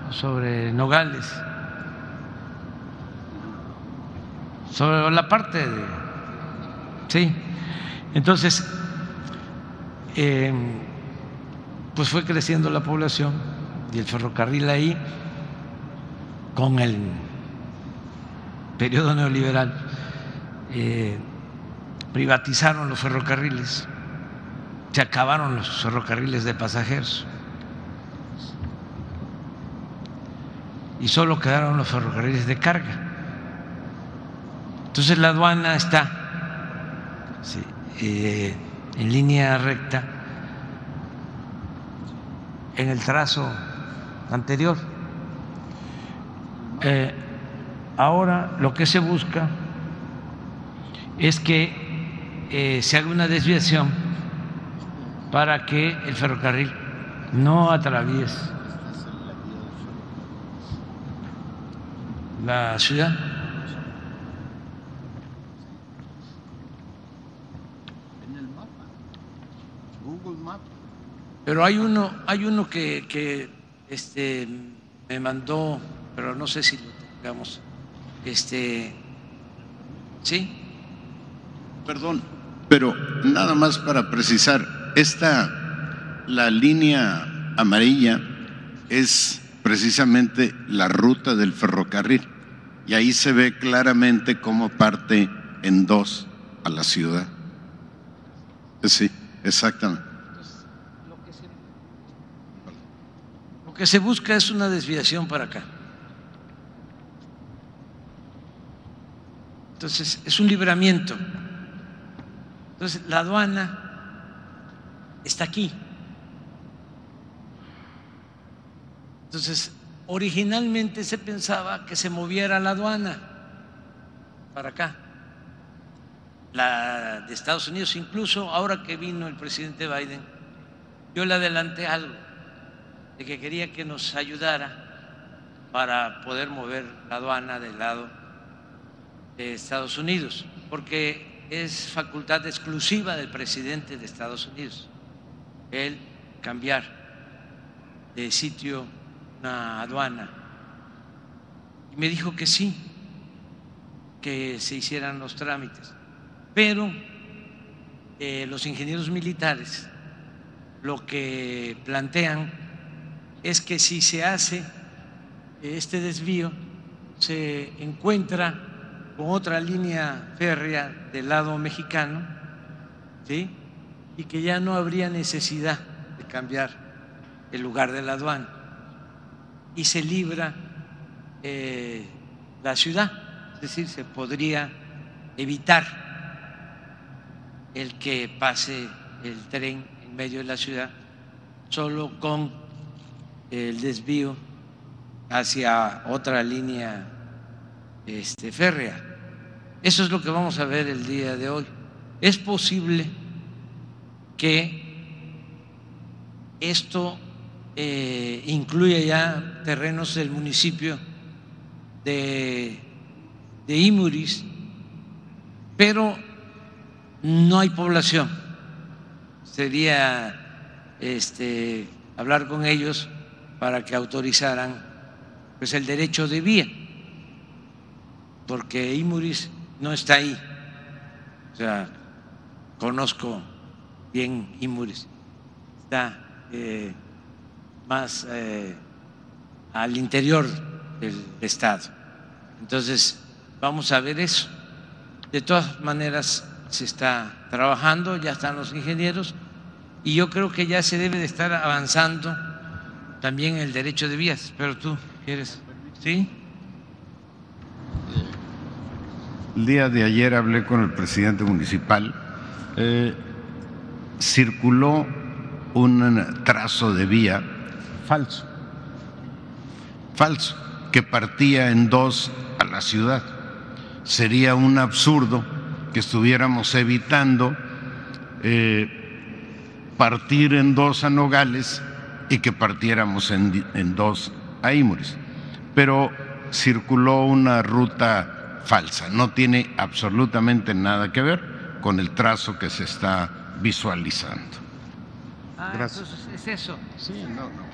A: sobre Nogales, sobre la parte de... Sí, entonces, eh, pues fue creciendo la población y el ferrocarril ahí con el periodo neoliberal eh, privatizaron los ferrocarriles, se acabaron los ferrocarriles de pasajeros y solo quedaron los ferrocarriles de carga. Entonces la aduana está eh, en línea recta en el trazo anterior. Eh, ahora lo que se busca es que eh, se haga una desviación para que el ferrocarril no atraviese la ciudad. Pero hay uno, hay uno que, que este, me mandó, pero no sé si lo tengamos. Este, ¿sí?
B: Perdón, pero nada más para precisar, esta, la línea amarilla es precisamente la ruta del ferrocarril y ahí se ve claramente cómo parte en dos a la ciudad. Sí, exactamente.
A: Lo que se busca es una desviación para acá. Entonces, es un libramiento. Entonces, la aduana está aquí. Entonces, originalmente se pensaba que se moviera la aduana para acá, la de Estados Unidos, incluso ahora que vino el presidente Biden, yo le adelanté algo de que quería que nos ayudara para poder mover la aduana del lado de Estados Unidos, porque es facultad exclusiva del presidente de Estados Unidos el cambiar de sitio una aduana. Y me dijo que sí, que se hicieran los trámites. Pero eh, los ingenieros militares lo que plantean es que si se hace este desvío, se encuentra con otra línea férrea del lado mexicano, ¿sí? y que ya no habría necesidad de cambiar el lugar de la aduana y se libra eh, la ciudad, es decir, se podría evitar el que pase el tren en medio de la ciudad solo con el desvío hacia otra línea este, férrea. Eso es lo que vamos a ver el día de hoy. Es posible que esto eh, incluye ya terrenos del municipio de, de Imuris, pero no hay población. Sería este, hablar con ellos para que autorizaran pues, el derecho de vía, porque Imuris no está ahí. O sea, conozco bien Imuris, está eh, más eh, al interior del Estado. Entonces, vamos a ver eso. De todas maneras, se está trabajando, ya están los ingenieros y yo creo que ya se debe de estar avanzando también el derecho de vías, pero tú quieres, ¿sí?
B: El día de ayer hablé con el presidente municipal. Eh, circuló un trazo de vía falso, falso, que partía en dos a la ciudad. Sería un absurdo que estuviéramos evitando eh, partir en dos a Nogales y que partiéramos en, en dos a Imuris. Pero circuló una ruta falsa, no tiene absolutamente nada que ver con el trazo que se está visualizando.
A: Ah,
B: Gracias.
A: es eso.
B: Sí, no, no.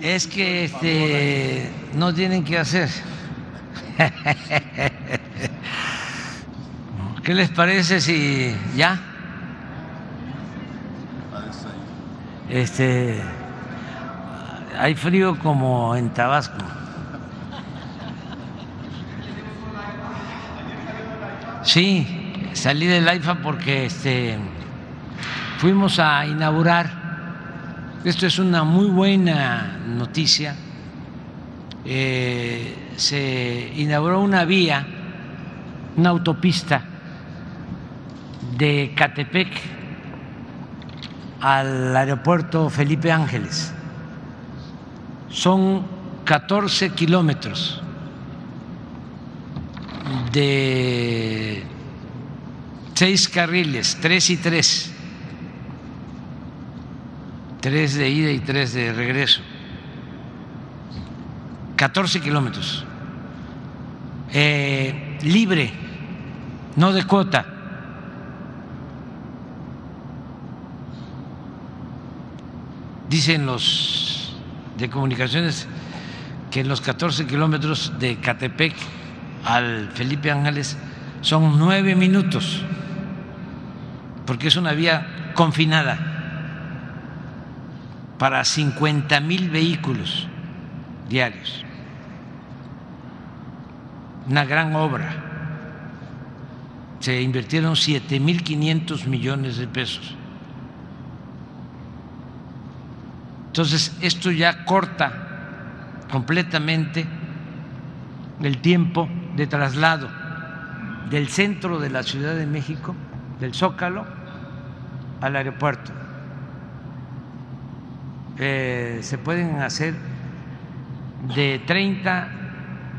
A: Es que este, no tienen que hacer. ¿Qué les parece si ya? Este, hay frío como en Tabasco. Sí, salí del AIFA porque este, fuimos a inaugurar esto es una muy buena noticia. Eh, se inauguró una vía, una autopista de Catepec al aeropuerto Felipe Ángeles. Son 14 kilómetros de seis carriles, tres y tres tres de ida y tres de regreso. 14 kilómetros. Eh, libre, no de cuota. Dicen los de comunicaciones que en los 14 kilómetros de Catepec al Felipe Ángeles son nueve minutos, porque es una vía confinada para 50 mil vehículos diarios. Una gran obra. Se invirtieron 7 mil 500 millones de pesos. Entonces, esto ya corta completamente el tiempo de traslado del centro de la Ciudad de México, del Zócalo, al aeropuerto eh, se pueden hacer de 30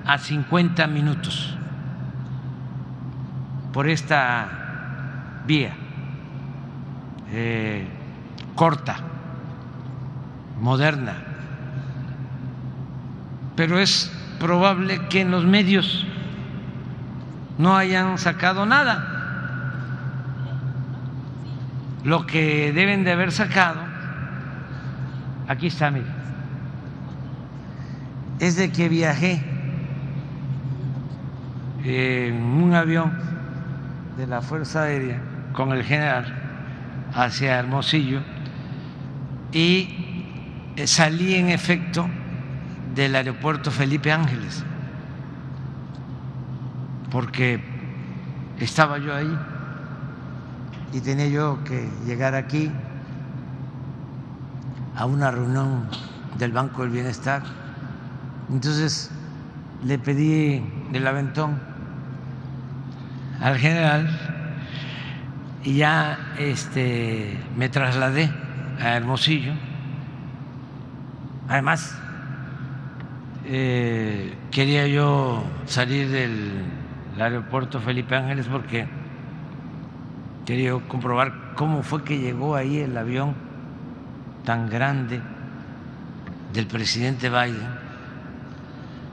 A: a 50 minutos por esta vía eh, corta, moderna. Pero es probable que en los medios no hayan sacado nada. Lo que deben de haber sacado Aquí está, mire. Es de que viajé en un avión de la Fuerza Aérea con el general hacia Hermosillo y eh, salí en efecto del aeropuerto Felipe Ángeles, porque estaba yo ahí y tenía yo que llegar aquí a una reunión del Banco del Bienestar. Entonces le pedí el aventón al general y ya este, me trasladé a Hermosillo. Además, eh, quería yo salir del aeropuerto Felipe Ángeles porque Quería comprobar cómo fue que llegó ahí el avión tan grande del presidente Biden.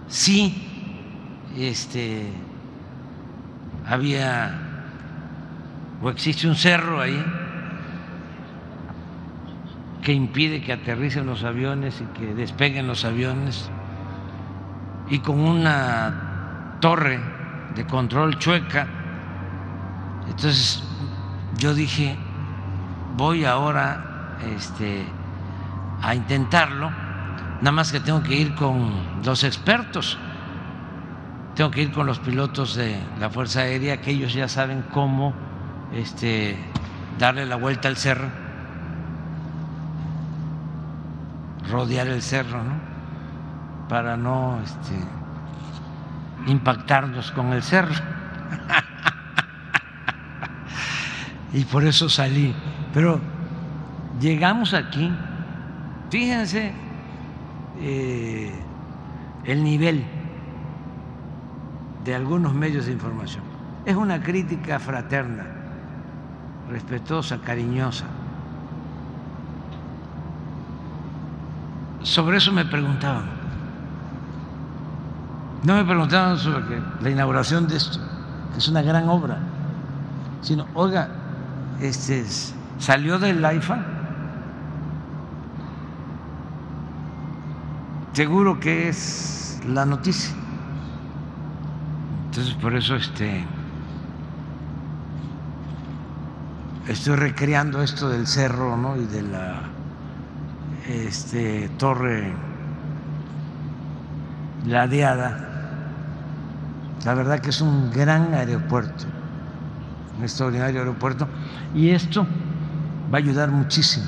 A: Sí, este, había o existe un cerro ahí que impide que aterricen los aviones y que despeguen los aviones y con una torre de control chueca. Entonces yo dije, voy ahora este, a intentarlo, nada más que tengo que ir con los expertos, tengo que ir con los pilotos de la Fuerza Aérea, que ellos ya saben cómo este, darle la vuelta al cerro, rodear el cerro, ¿no? Para no este, impactarnos con el cerro. y por eso salí. Pero llegamos aquí, fíjense eh, el nivel de algunos medios de información. Es una crítica fraterna, respetuosa, cariñosa. Sobre eso me preguntaban. No me preguntaban sobre la inauguración de esto, que es una gran obra, sino, oiga, este, salió del AIFA, seguro que es la noticia. Entonces, por eso este, estoy recreando esto del cerro ¿no? y de la este, torre ladeada. La verdad que es un gran aeropuerto, un extraordinario aeropuerto, y esto va a ayudar muchísimo,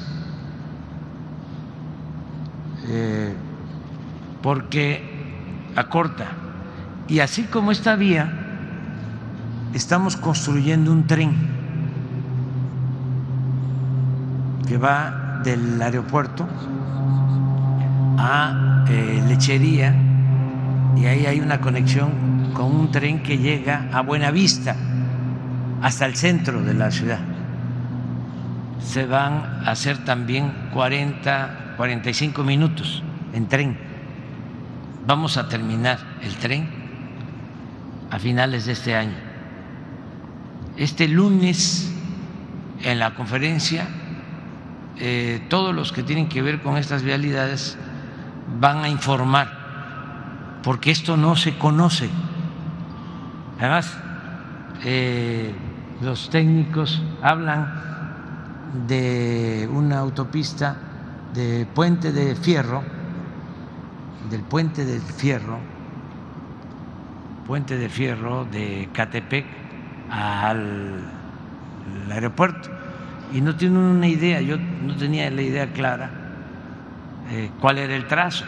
A: eh, porque acorta. Y así como esta vía, estamos construyendo un tren que va del aeropuerto a eh, Lechería y ahí hay una conexión con un tren que llega a Buenavista hasta el centro de la ciudad. Se van a hacer también 40, 45 minutos en tren. Vamos a terminar el tren a finales de este año. Este lunes en la conferencia eh, todos los que tienen que ver con estas vialidades van a informar, porque esto no se conoce. Además, eh, los técnicos hablan de una autopista de puente de fierro, del puente del fierro, puente de fierro de Catepec al, aeropuerto. Y no tienen una idea, yo no tenía la idea clara eh, cuál era el trazo.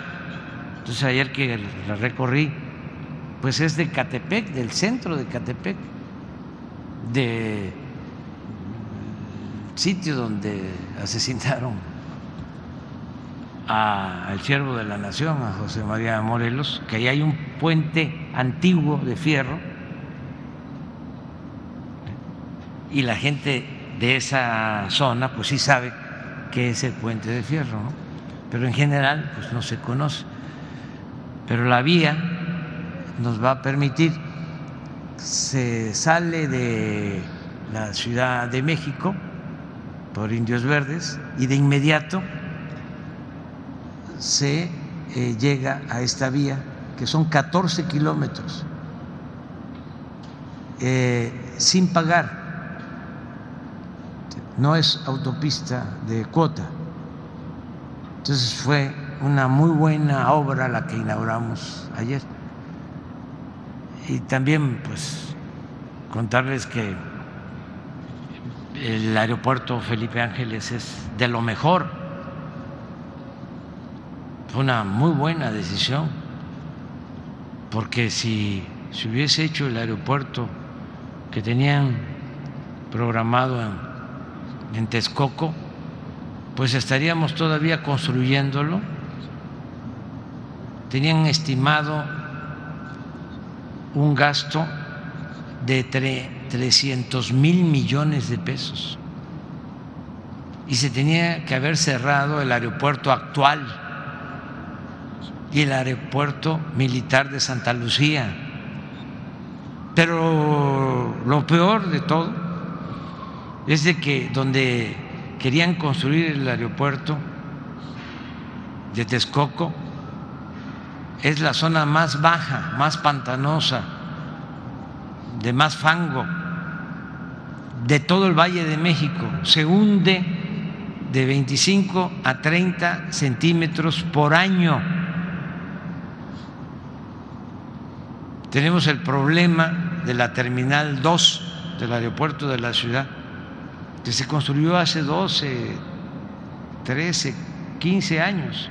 A: Entonces ayer que la recorrí, pues es de Catepec, del centro de Catepec, de sitio donde asesinaron al siervo de la nación, a José María Morelos, que ahí hay un puente antiguo de fierro y la gente de esa zona pues sí sabe que es el puente de fierro, pero en general pues no se conoce. Pero la vía nos va a permitir, se sale de la Ciudad de México por Indios Verdes y de inmediato se eh, llega a esta vía, que son 14 kilómetros, eh, sin pagar. No es autopista de cuota. Entonces fue una muy buena obra la que inauguramos ayer y también pues contarles que el aeropuerto Felipe Ángeles es de lo mejor. Fue una muy buena decisión, porque si se hubiese hecho el aeropuerto que tenían programado en, en Texcoco, pues estaríamos todavía construyéndolo. Tenían estimado un gasto de 300 mil millones de pesos y se tenía que haber cerrado el aeropuerto actual y el aeropuerto militar de Santa Lucía. Pero lo peor de todo es de que donde querían construir el aeropuerto de Texcoco es la zona más baja, más pantanosa, de más fango de todo el Valle de México. Se hunde de 25 a 30 centímetros por año. Tenemos el problema de la Terminal 2 del aeropuerto de la ciudad, que se construyó hace 12, 13, 15 años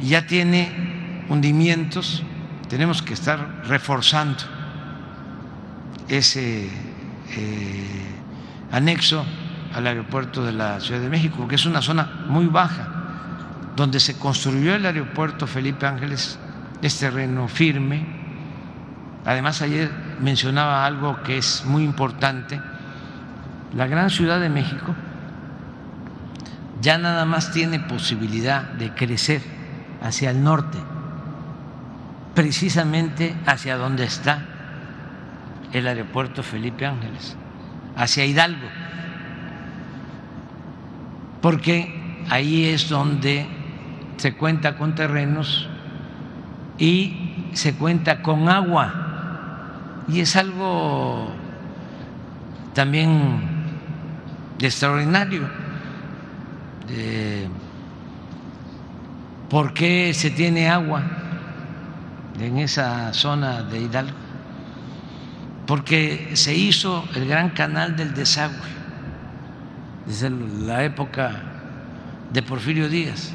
A: y ya tiene hundimientos, tenemos que estar reforzando ese eh, anexo al aeropuerto de la Ciudad de México, que es una zona muy baja, donde se construyó el aeropuerto Felipe Ángeles, es terreno firme. Además, ayer mencionaba algo que es muy importante, la gran Ciudad de México ya nada más tiene posibilidad de crecer hacia el norte, precisamente hacia donde está el aeropuerto Felipe Ángeles, hacia Hidalgo porque ahí es donde se cuenta con terrenos y se cuenta con agua. Y es algo también extraordinario. ¿Por qué se tiene agua en esa zona de Hidalgo? Porque se hizo el gran canal del desagüe desde la época de Porfirio Díaz,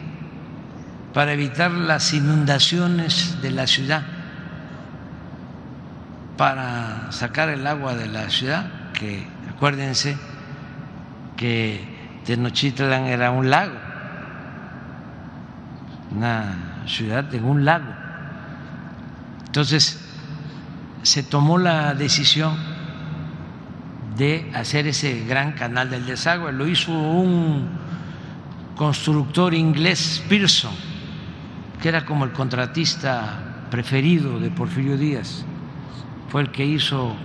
A: para evitar las inundaciones de la ciudad, para sacar el agua de la ciudad, que acuérdense que Tenochtitlan era un lago, una ciudad en un lago. Entonces se tomó la decisión de hacer ese gran canal del desagüe. Lo hizo un constructor inglés, Pearson, que era como el contratista preferido de Porfirio Díaz. Fue el que hizo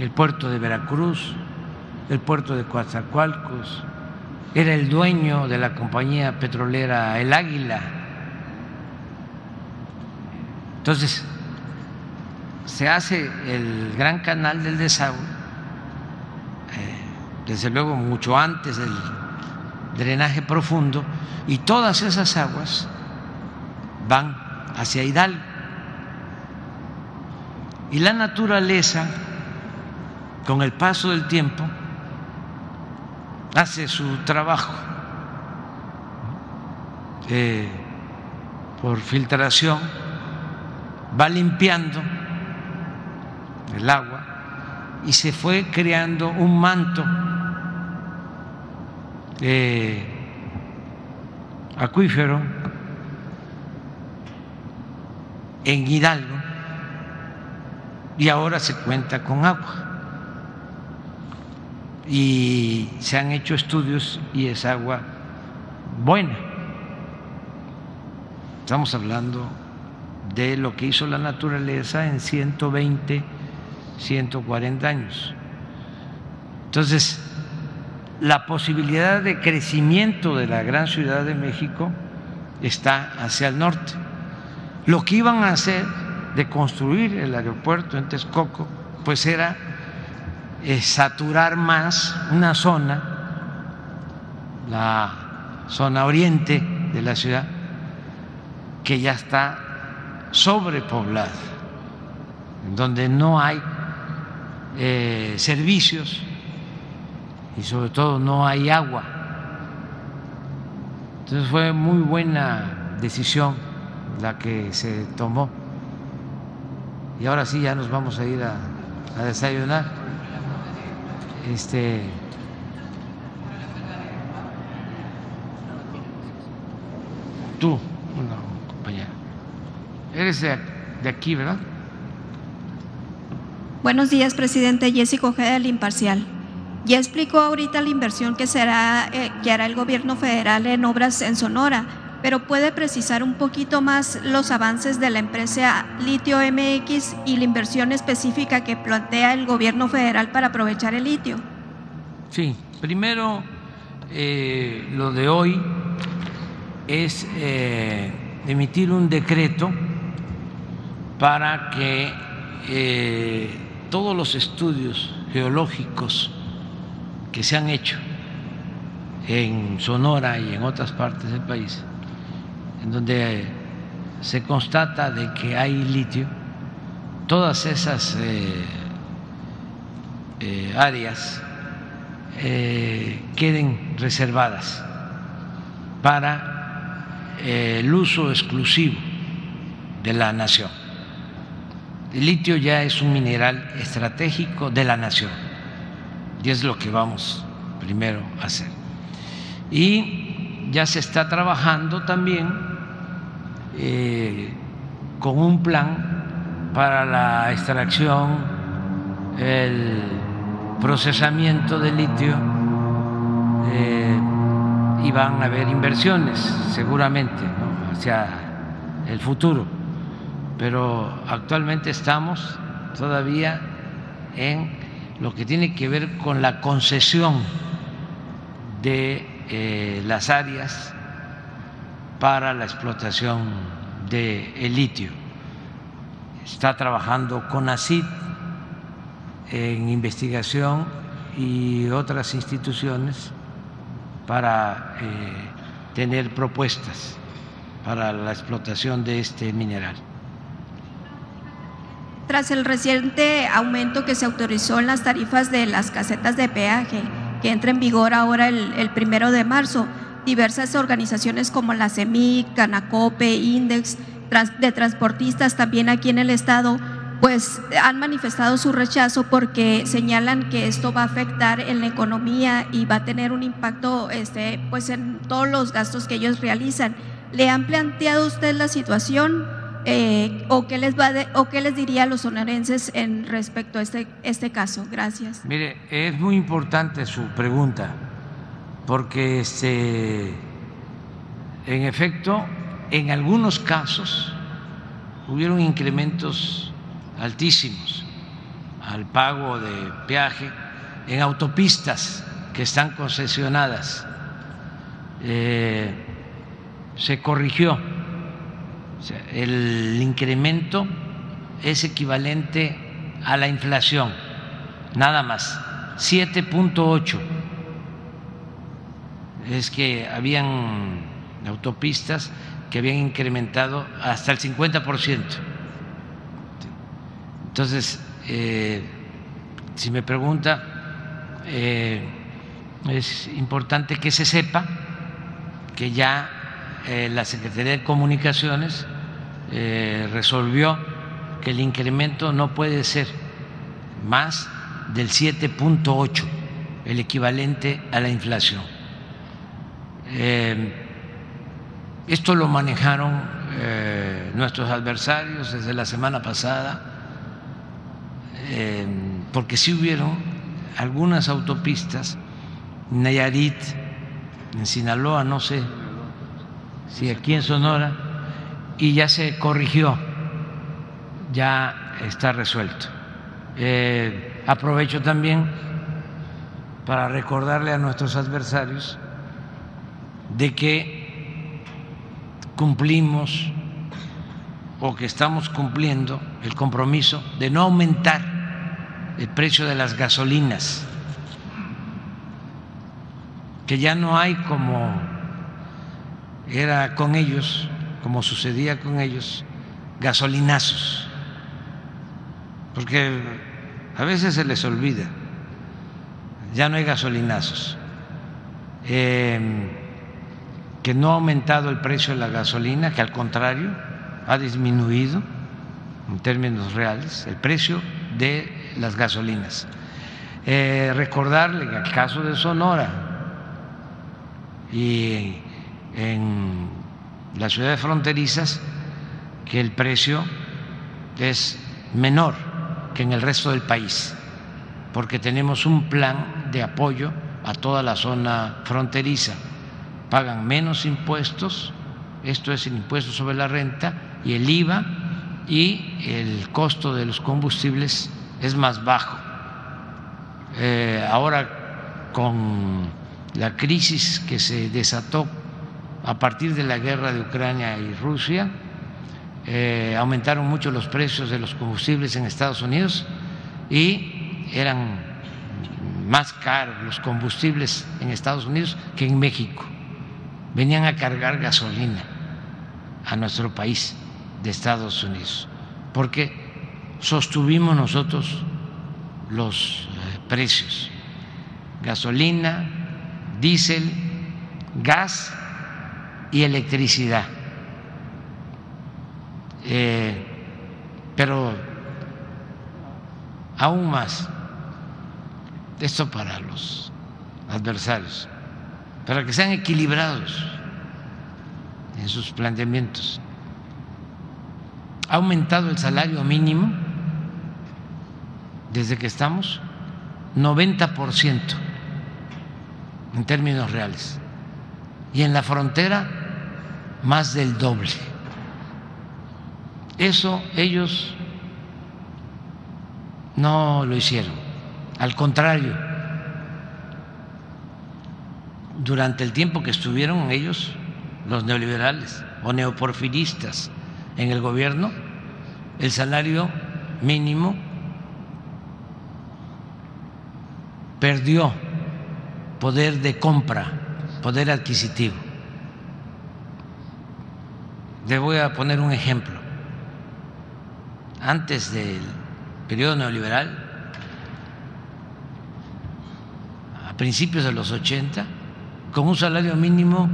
A: el puerto de Veracruz, el puerto de Coatzacoalcos, era el dueño de la compañía petrolera El Águila. Entonces, se hace el gran canal del desagüe desde luego mucho antes del drenaje profundo, y todas esas aguas van hacia Hidalgo. Y la naturaleza, con el paso del tiempo, hace su trabajo eh, por filtración, va limpiando el agua y se fue creando un manto eh, acuífero en Hidalgo y ahora se cuenta con agua. Y se han hecho estudios y es agua buena. Estamos hablando de lo que hizo la naturaleza en 120, 140 años. Entonces, la posibilidad de crecimiento de la gran Ciudad de México está hacia el norte. Lo que iban a hacer de construir el aeropuerto en Texcoco, pues era eh, saturar más una zona, la zona oriente de la ciudad, que ya está sobrepoblada, donde no hay eh, servicios y sobre todo no hay agua. Entonces fue muy buena decisión la que se tomó. Y ahora sí ya nos vamos a ir a, desayunar. Este tú, una compañera. Eres de aquí, ¿verdad?
J: Buenos días, presidente. Jessica Ojeda del Imparcial. Ya explicó ahorita la inversión que, será, eh, que hará el gobierno federal en obras en Sonora, pero puede precisar un poquito más los avances de la empresa Litio MX y la inversión específica que plantea el gobierno federal para aprovechar el litio.
A: Sí, primero eh, lo de hoy es eh, emitir un decreto para que eh, todos los estudios geológicos que se han hecho en Sonora y en otras partes del país, en donde se constata de que hay litio, todas esas áreas queden reservadas para el uso exclusivo de la nación. El litio ya es un mineral estratégico de la nación y es lo que vamos primero a hacer. Y ya se está trabajando también eh, con un plan para la extracción, el procesamiento del litio eh, y van a haber inversiones seguramente hacia el futuro, pero actualmente estamos todavía en lo que tiene que ver con la concesión de eh, las áreas para la explotación del el litio. Está trabajando con ACID en investigación y otras instituciones para eh, tener propuestas para la explotación de este mineral.
J: Tras el reciente aumento que se autorizó en las tarifas de las casetas de peaje, que entra en vigor ahora el, primero de marzo, diversas organizaciones como la CEMIC, Canacope, Index, de transportistas también aquí en el estado, pues han manifestado su rechazo porque señalan que esto va a afectar en la economía y va a tener un impacto este, pues en todos los gastos que ellos realizan. ¿Le han planteado usted la situación eh, o, qué les va o qué les diría a los sonorenses en respecto a este, este caso? Gracias.
A: Mire, es muy importante su pregunta porque este, en efecto, en algunos casos hubieron incrementos altísimos al pago de peaje en autopistas que están concesionadas. Eh, se corrigió. El incremento es equivalente a la inflación, nada más, 7.8. Es que habían autopistas que habían incrementado hasta el 50%. Entonces, eh, si me pregunta, eh, es importante que se sepa que ya eh, la Secretaría de Comunicaciones resolvió que el incremento no puede ser más del 7.8, el equivalente a la inflación. esto lo manejaron nuestros adversarios desde la semana pasada porque sí hubieron algunas autopistas, Nayarit, en Sinaloa, no sé si aquí en Sonora, y ya se corrigió, ya está resuelto. Eh, aprovecho también para recordarle a nuestros adversarios de que cumplimos o que estamos cumpliendo el compromiso de no aumentar el precio de las gasolinas, que ya no hay como era con ellos, como sucedía con ellos, gasolinazos, porque a veces se les olvida, ya no hay gasolinazos, em, que no ha aumentado el precio de la gasolina, que al contrario ha disminuido en términos reales el precio de las gasolinas. Eh, recordarle en el caso de Sonora y en las ciudades fronterizas que el precio es menor que en el resto del país, porque tenemos un plan de apoyo a toda la zona fronteriza. Pagan menos impuestos, esto es el impuesto sobre la renta y el IVA, y el costo de los combustibles es más bajo. Eh, ahora, con la crisis que se desató a partir de la guerra de Ucrania y Rusia, eh, aumentaron mucho los precios de los combustibles en Estados Unidos y eran más caros los combustibles en Estados Unidos que en México. Venían a cargar gasolina a nuestro país de Estados Unidos, porque sostuvimos nosotros los eh, precios, gasolina, diésel, gas y electricidad. Eh, pero aún más, esto para los adversarios, para que sean equilibrados en sus planteamientos. Ha aumentado el salario mínimo desde que estamos 90% en términos reales y en la frontera más del doble. Eso ellos no lo hicieron, al contrario, durante el tiempo que estuvieron ellos, los neoliberales o neoporfiristas, en el gobierno, el salario mínimo perdió poder de compra, poder adquisitivo. Le voy a poner un ejemplo. Antes del periodo neoliberal, a principios de los 80, con un salario mínimo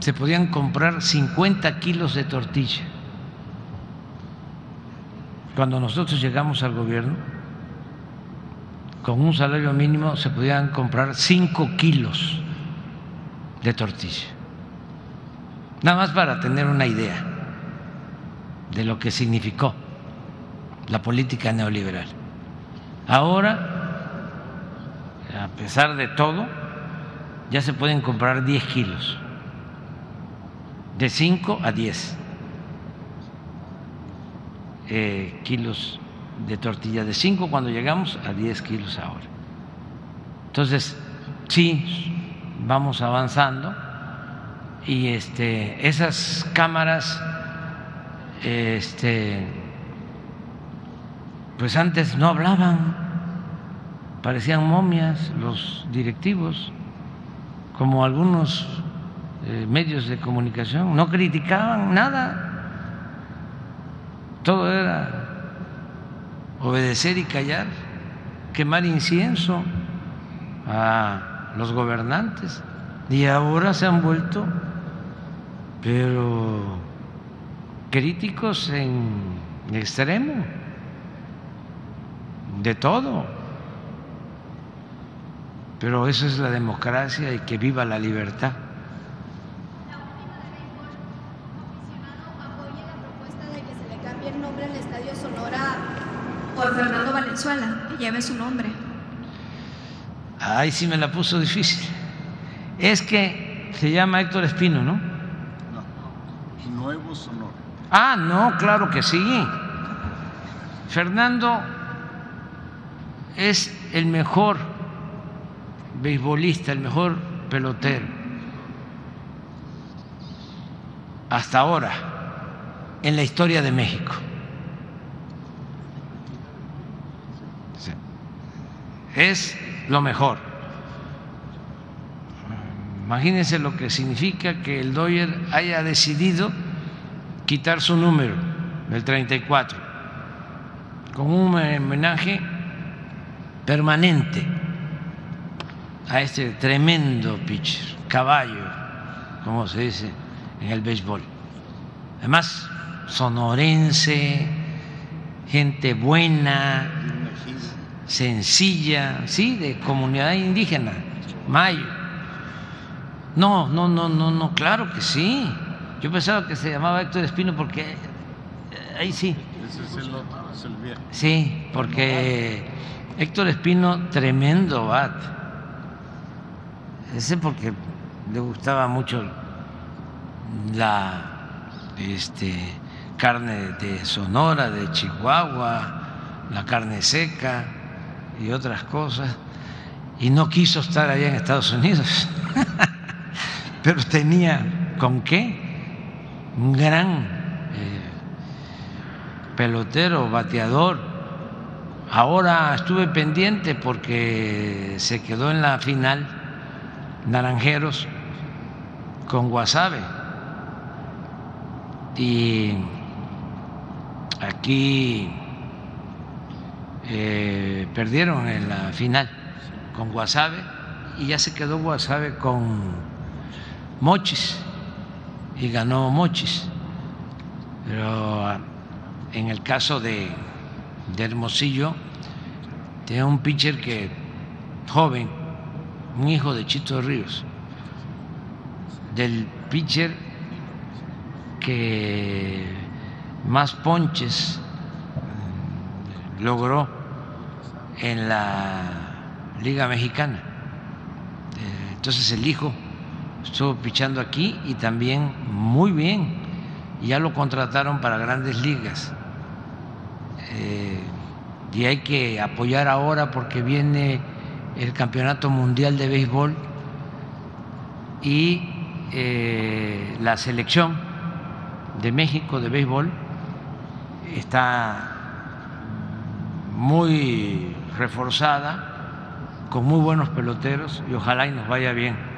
A: se podían comprar 50 kilos de tortilla cuando nosotros llegamos al gobierno, con un salario mínimo se podían comprar cinco kilos de tortilla. Nada más para tener una idea de lo que significó la política neoliberal. Ahora, a pesar de todo, ya se pueden comprar 10 kilos, de 5 a 10. Eh, kilos de tortilla, de 5 cuando llegamos a 10 kilos ahora. Entonces, sí, vamos avanzando y este, esas cámaras, este, pues antes no hablaban, parecían momias los directivos, como algunos eh, medios de comunicación, no criticaban nada todo era obedecer y callar, quemar incienso a los gobernantes. Y ahora se han vuelto, pero críticos en extremo, de todo. Pero eso es la democracia y que viva la libertad.
J: que lleve su nombre.
A: Ay, sí me la puso difícil. Es que se llama Héctor Espino, ¿no?
H: No, Nuevo Sonora.
A: Ah, no, claro que sí. Fernando es el mejor beisbolista, el mejor pelotero. Hasta ahora, en la historia de México. es lo mejor. Imagínense lo que significa que el Doyer haya decidido quitar su número, el 34, con un homenaje permanente a este tremendo pitcher, caballo, como se dice en el béisbol. Además, sonorense, gente buena, sencilla, sí, de comunidad indígena, mayo. No, no, no, no, no, claro que sí. Yo pensaba que se llamaba Héctor Espino porque eh, ahí sí.
H: Ese es el otro. es el bien.
A: Sí, porque Héctor Espino, tremendo bat. Ese porque le gustaba mucho la este, carne de Sonora, de Chihuahua, la carne seca y otras cosas, y no quiso estar allá en Estados Unidos, pero tenía con qué, un gran eh, pelotero, bateador. Ahora estuve pendiente porque se quedó en la final Naranjeros con Guasave. Y aquí eh, perdieron en la final con Guasave y ya se quedó Guasave con Mochis y ganó Mochis. Pero ah, en el caso de, Hermosillo, tiene un pitcher que joven, un hijo de Chito Ríos, del pitcher que más ponches mm, logró en la Liga Mexicana. Eh, entonces el hijo estuvo pichando aquí y también muy bien. Ya lo contrataron para grandes ligas. Eh, y hay que apoyar ahora porque viene el Campeonato Mundial de Béisbol y eh, la selección de México de béisbol está muy reforzada, con muy buenos peloteros y ojalá y nos vaya bien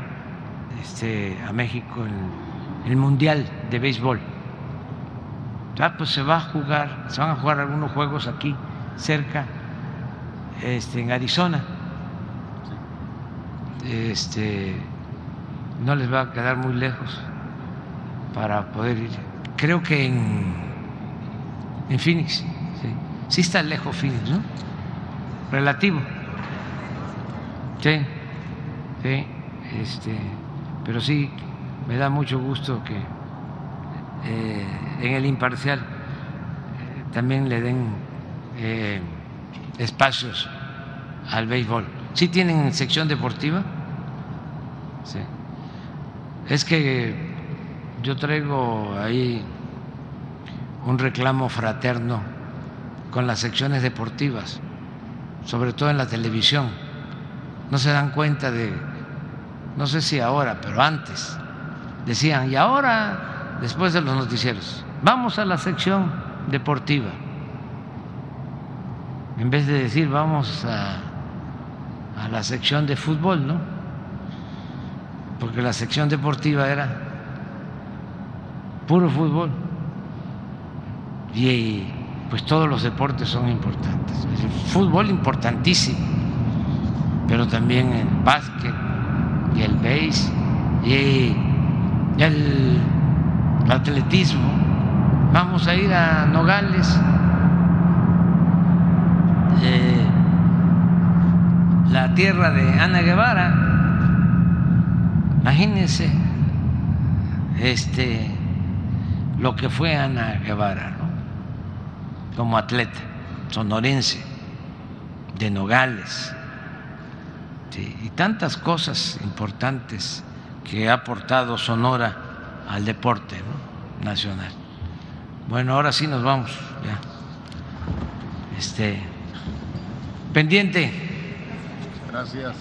A: este, a México en el Mundial de Béisbol. Ya pues se va a jugar, se van a jugar algunos juegos aquí cerca, este, en Arizona. Este, no les va a quedar muy lejos para poder ir. Creo que en, en Phoenix, sí. sí está lejos Phoenix, ¿no? Relativo. Sí, sí, este, pero sí, me da mucho gusto que eh, en el imparcial eh, también le den eh, espacios al béisbol. ¿Sí tienen sección deportiva? Sí. Es que yo traigo ahí un reclamo fraterno con las secciones deportivas, sobre todo en la televisión. No se dan cuenta de, no sé si ahora, pero antes, decían, y ahora, después de los noticieros, vamos a la sección deportiva, en vez de decir, vamos a, la sección de fútbol, ¿no? Porque la sección deportiva era puro fútbol. Y pues todos los deportes son importantes. El fútbol importantísimo, pero también el básquet y el béis y el atletismo. Vamos a ir a Nogales. Eh, la tierra de Ana Guevara. Imagínense este, lo que fue Ana Guevara ¿no? como atleta sonorense de Nogales sí, y tantas cosas importantes que ha aportado Sonora al deporte nacional. Bueno, ahora sí nos vamos ya. Este, pendiente.
H: Gracias.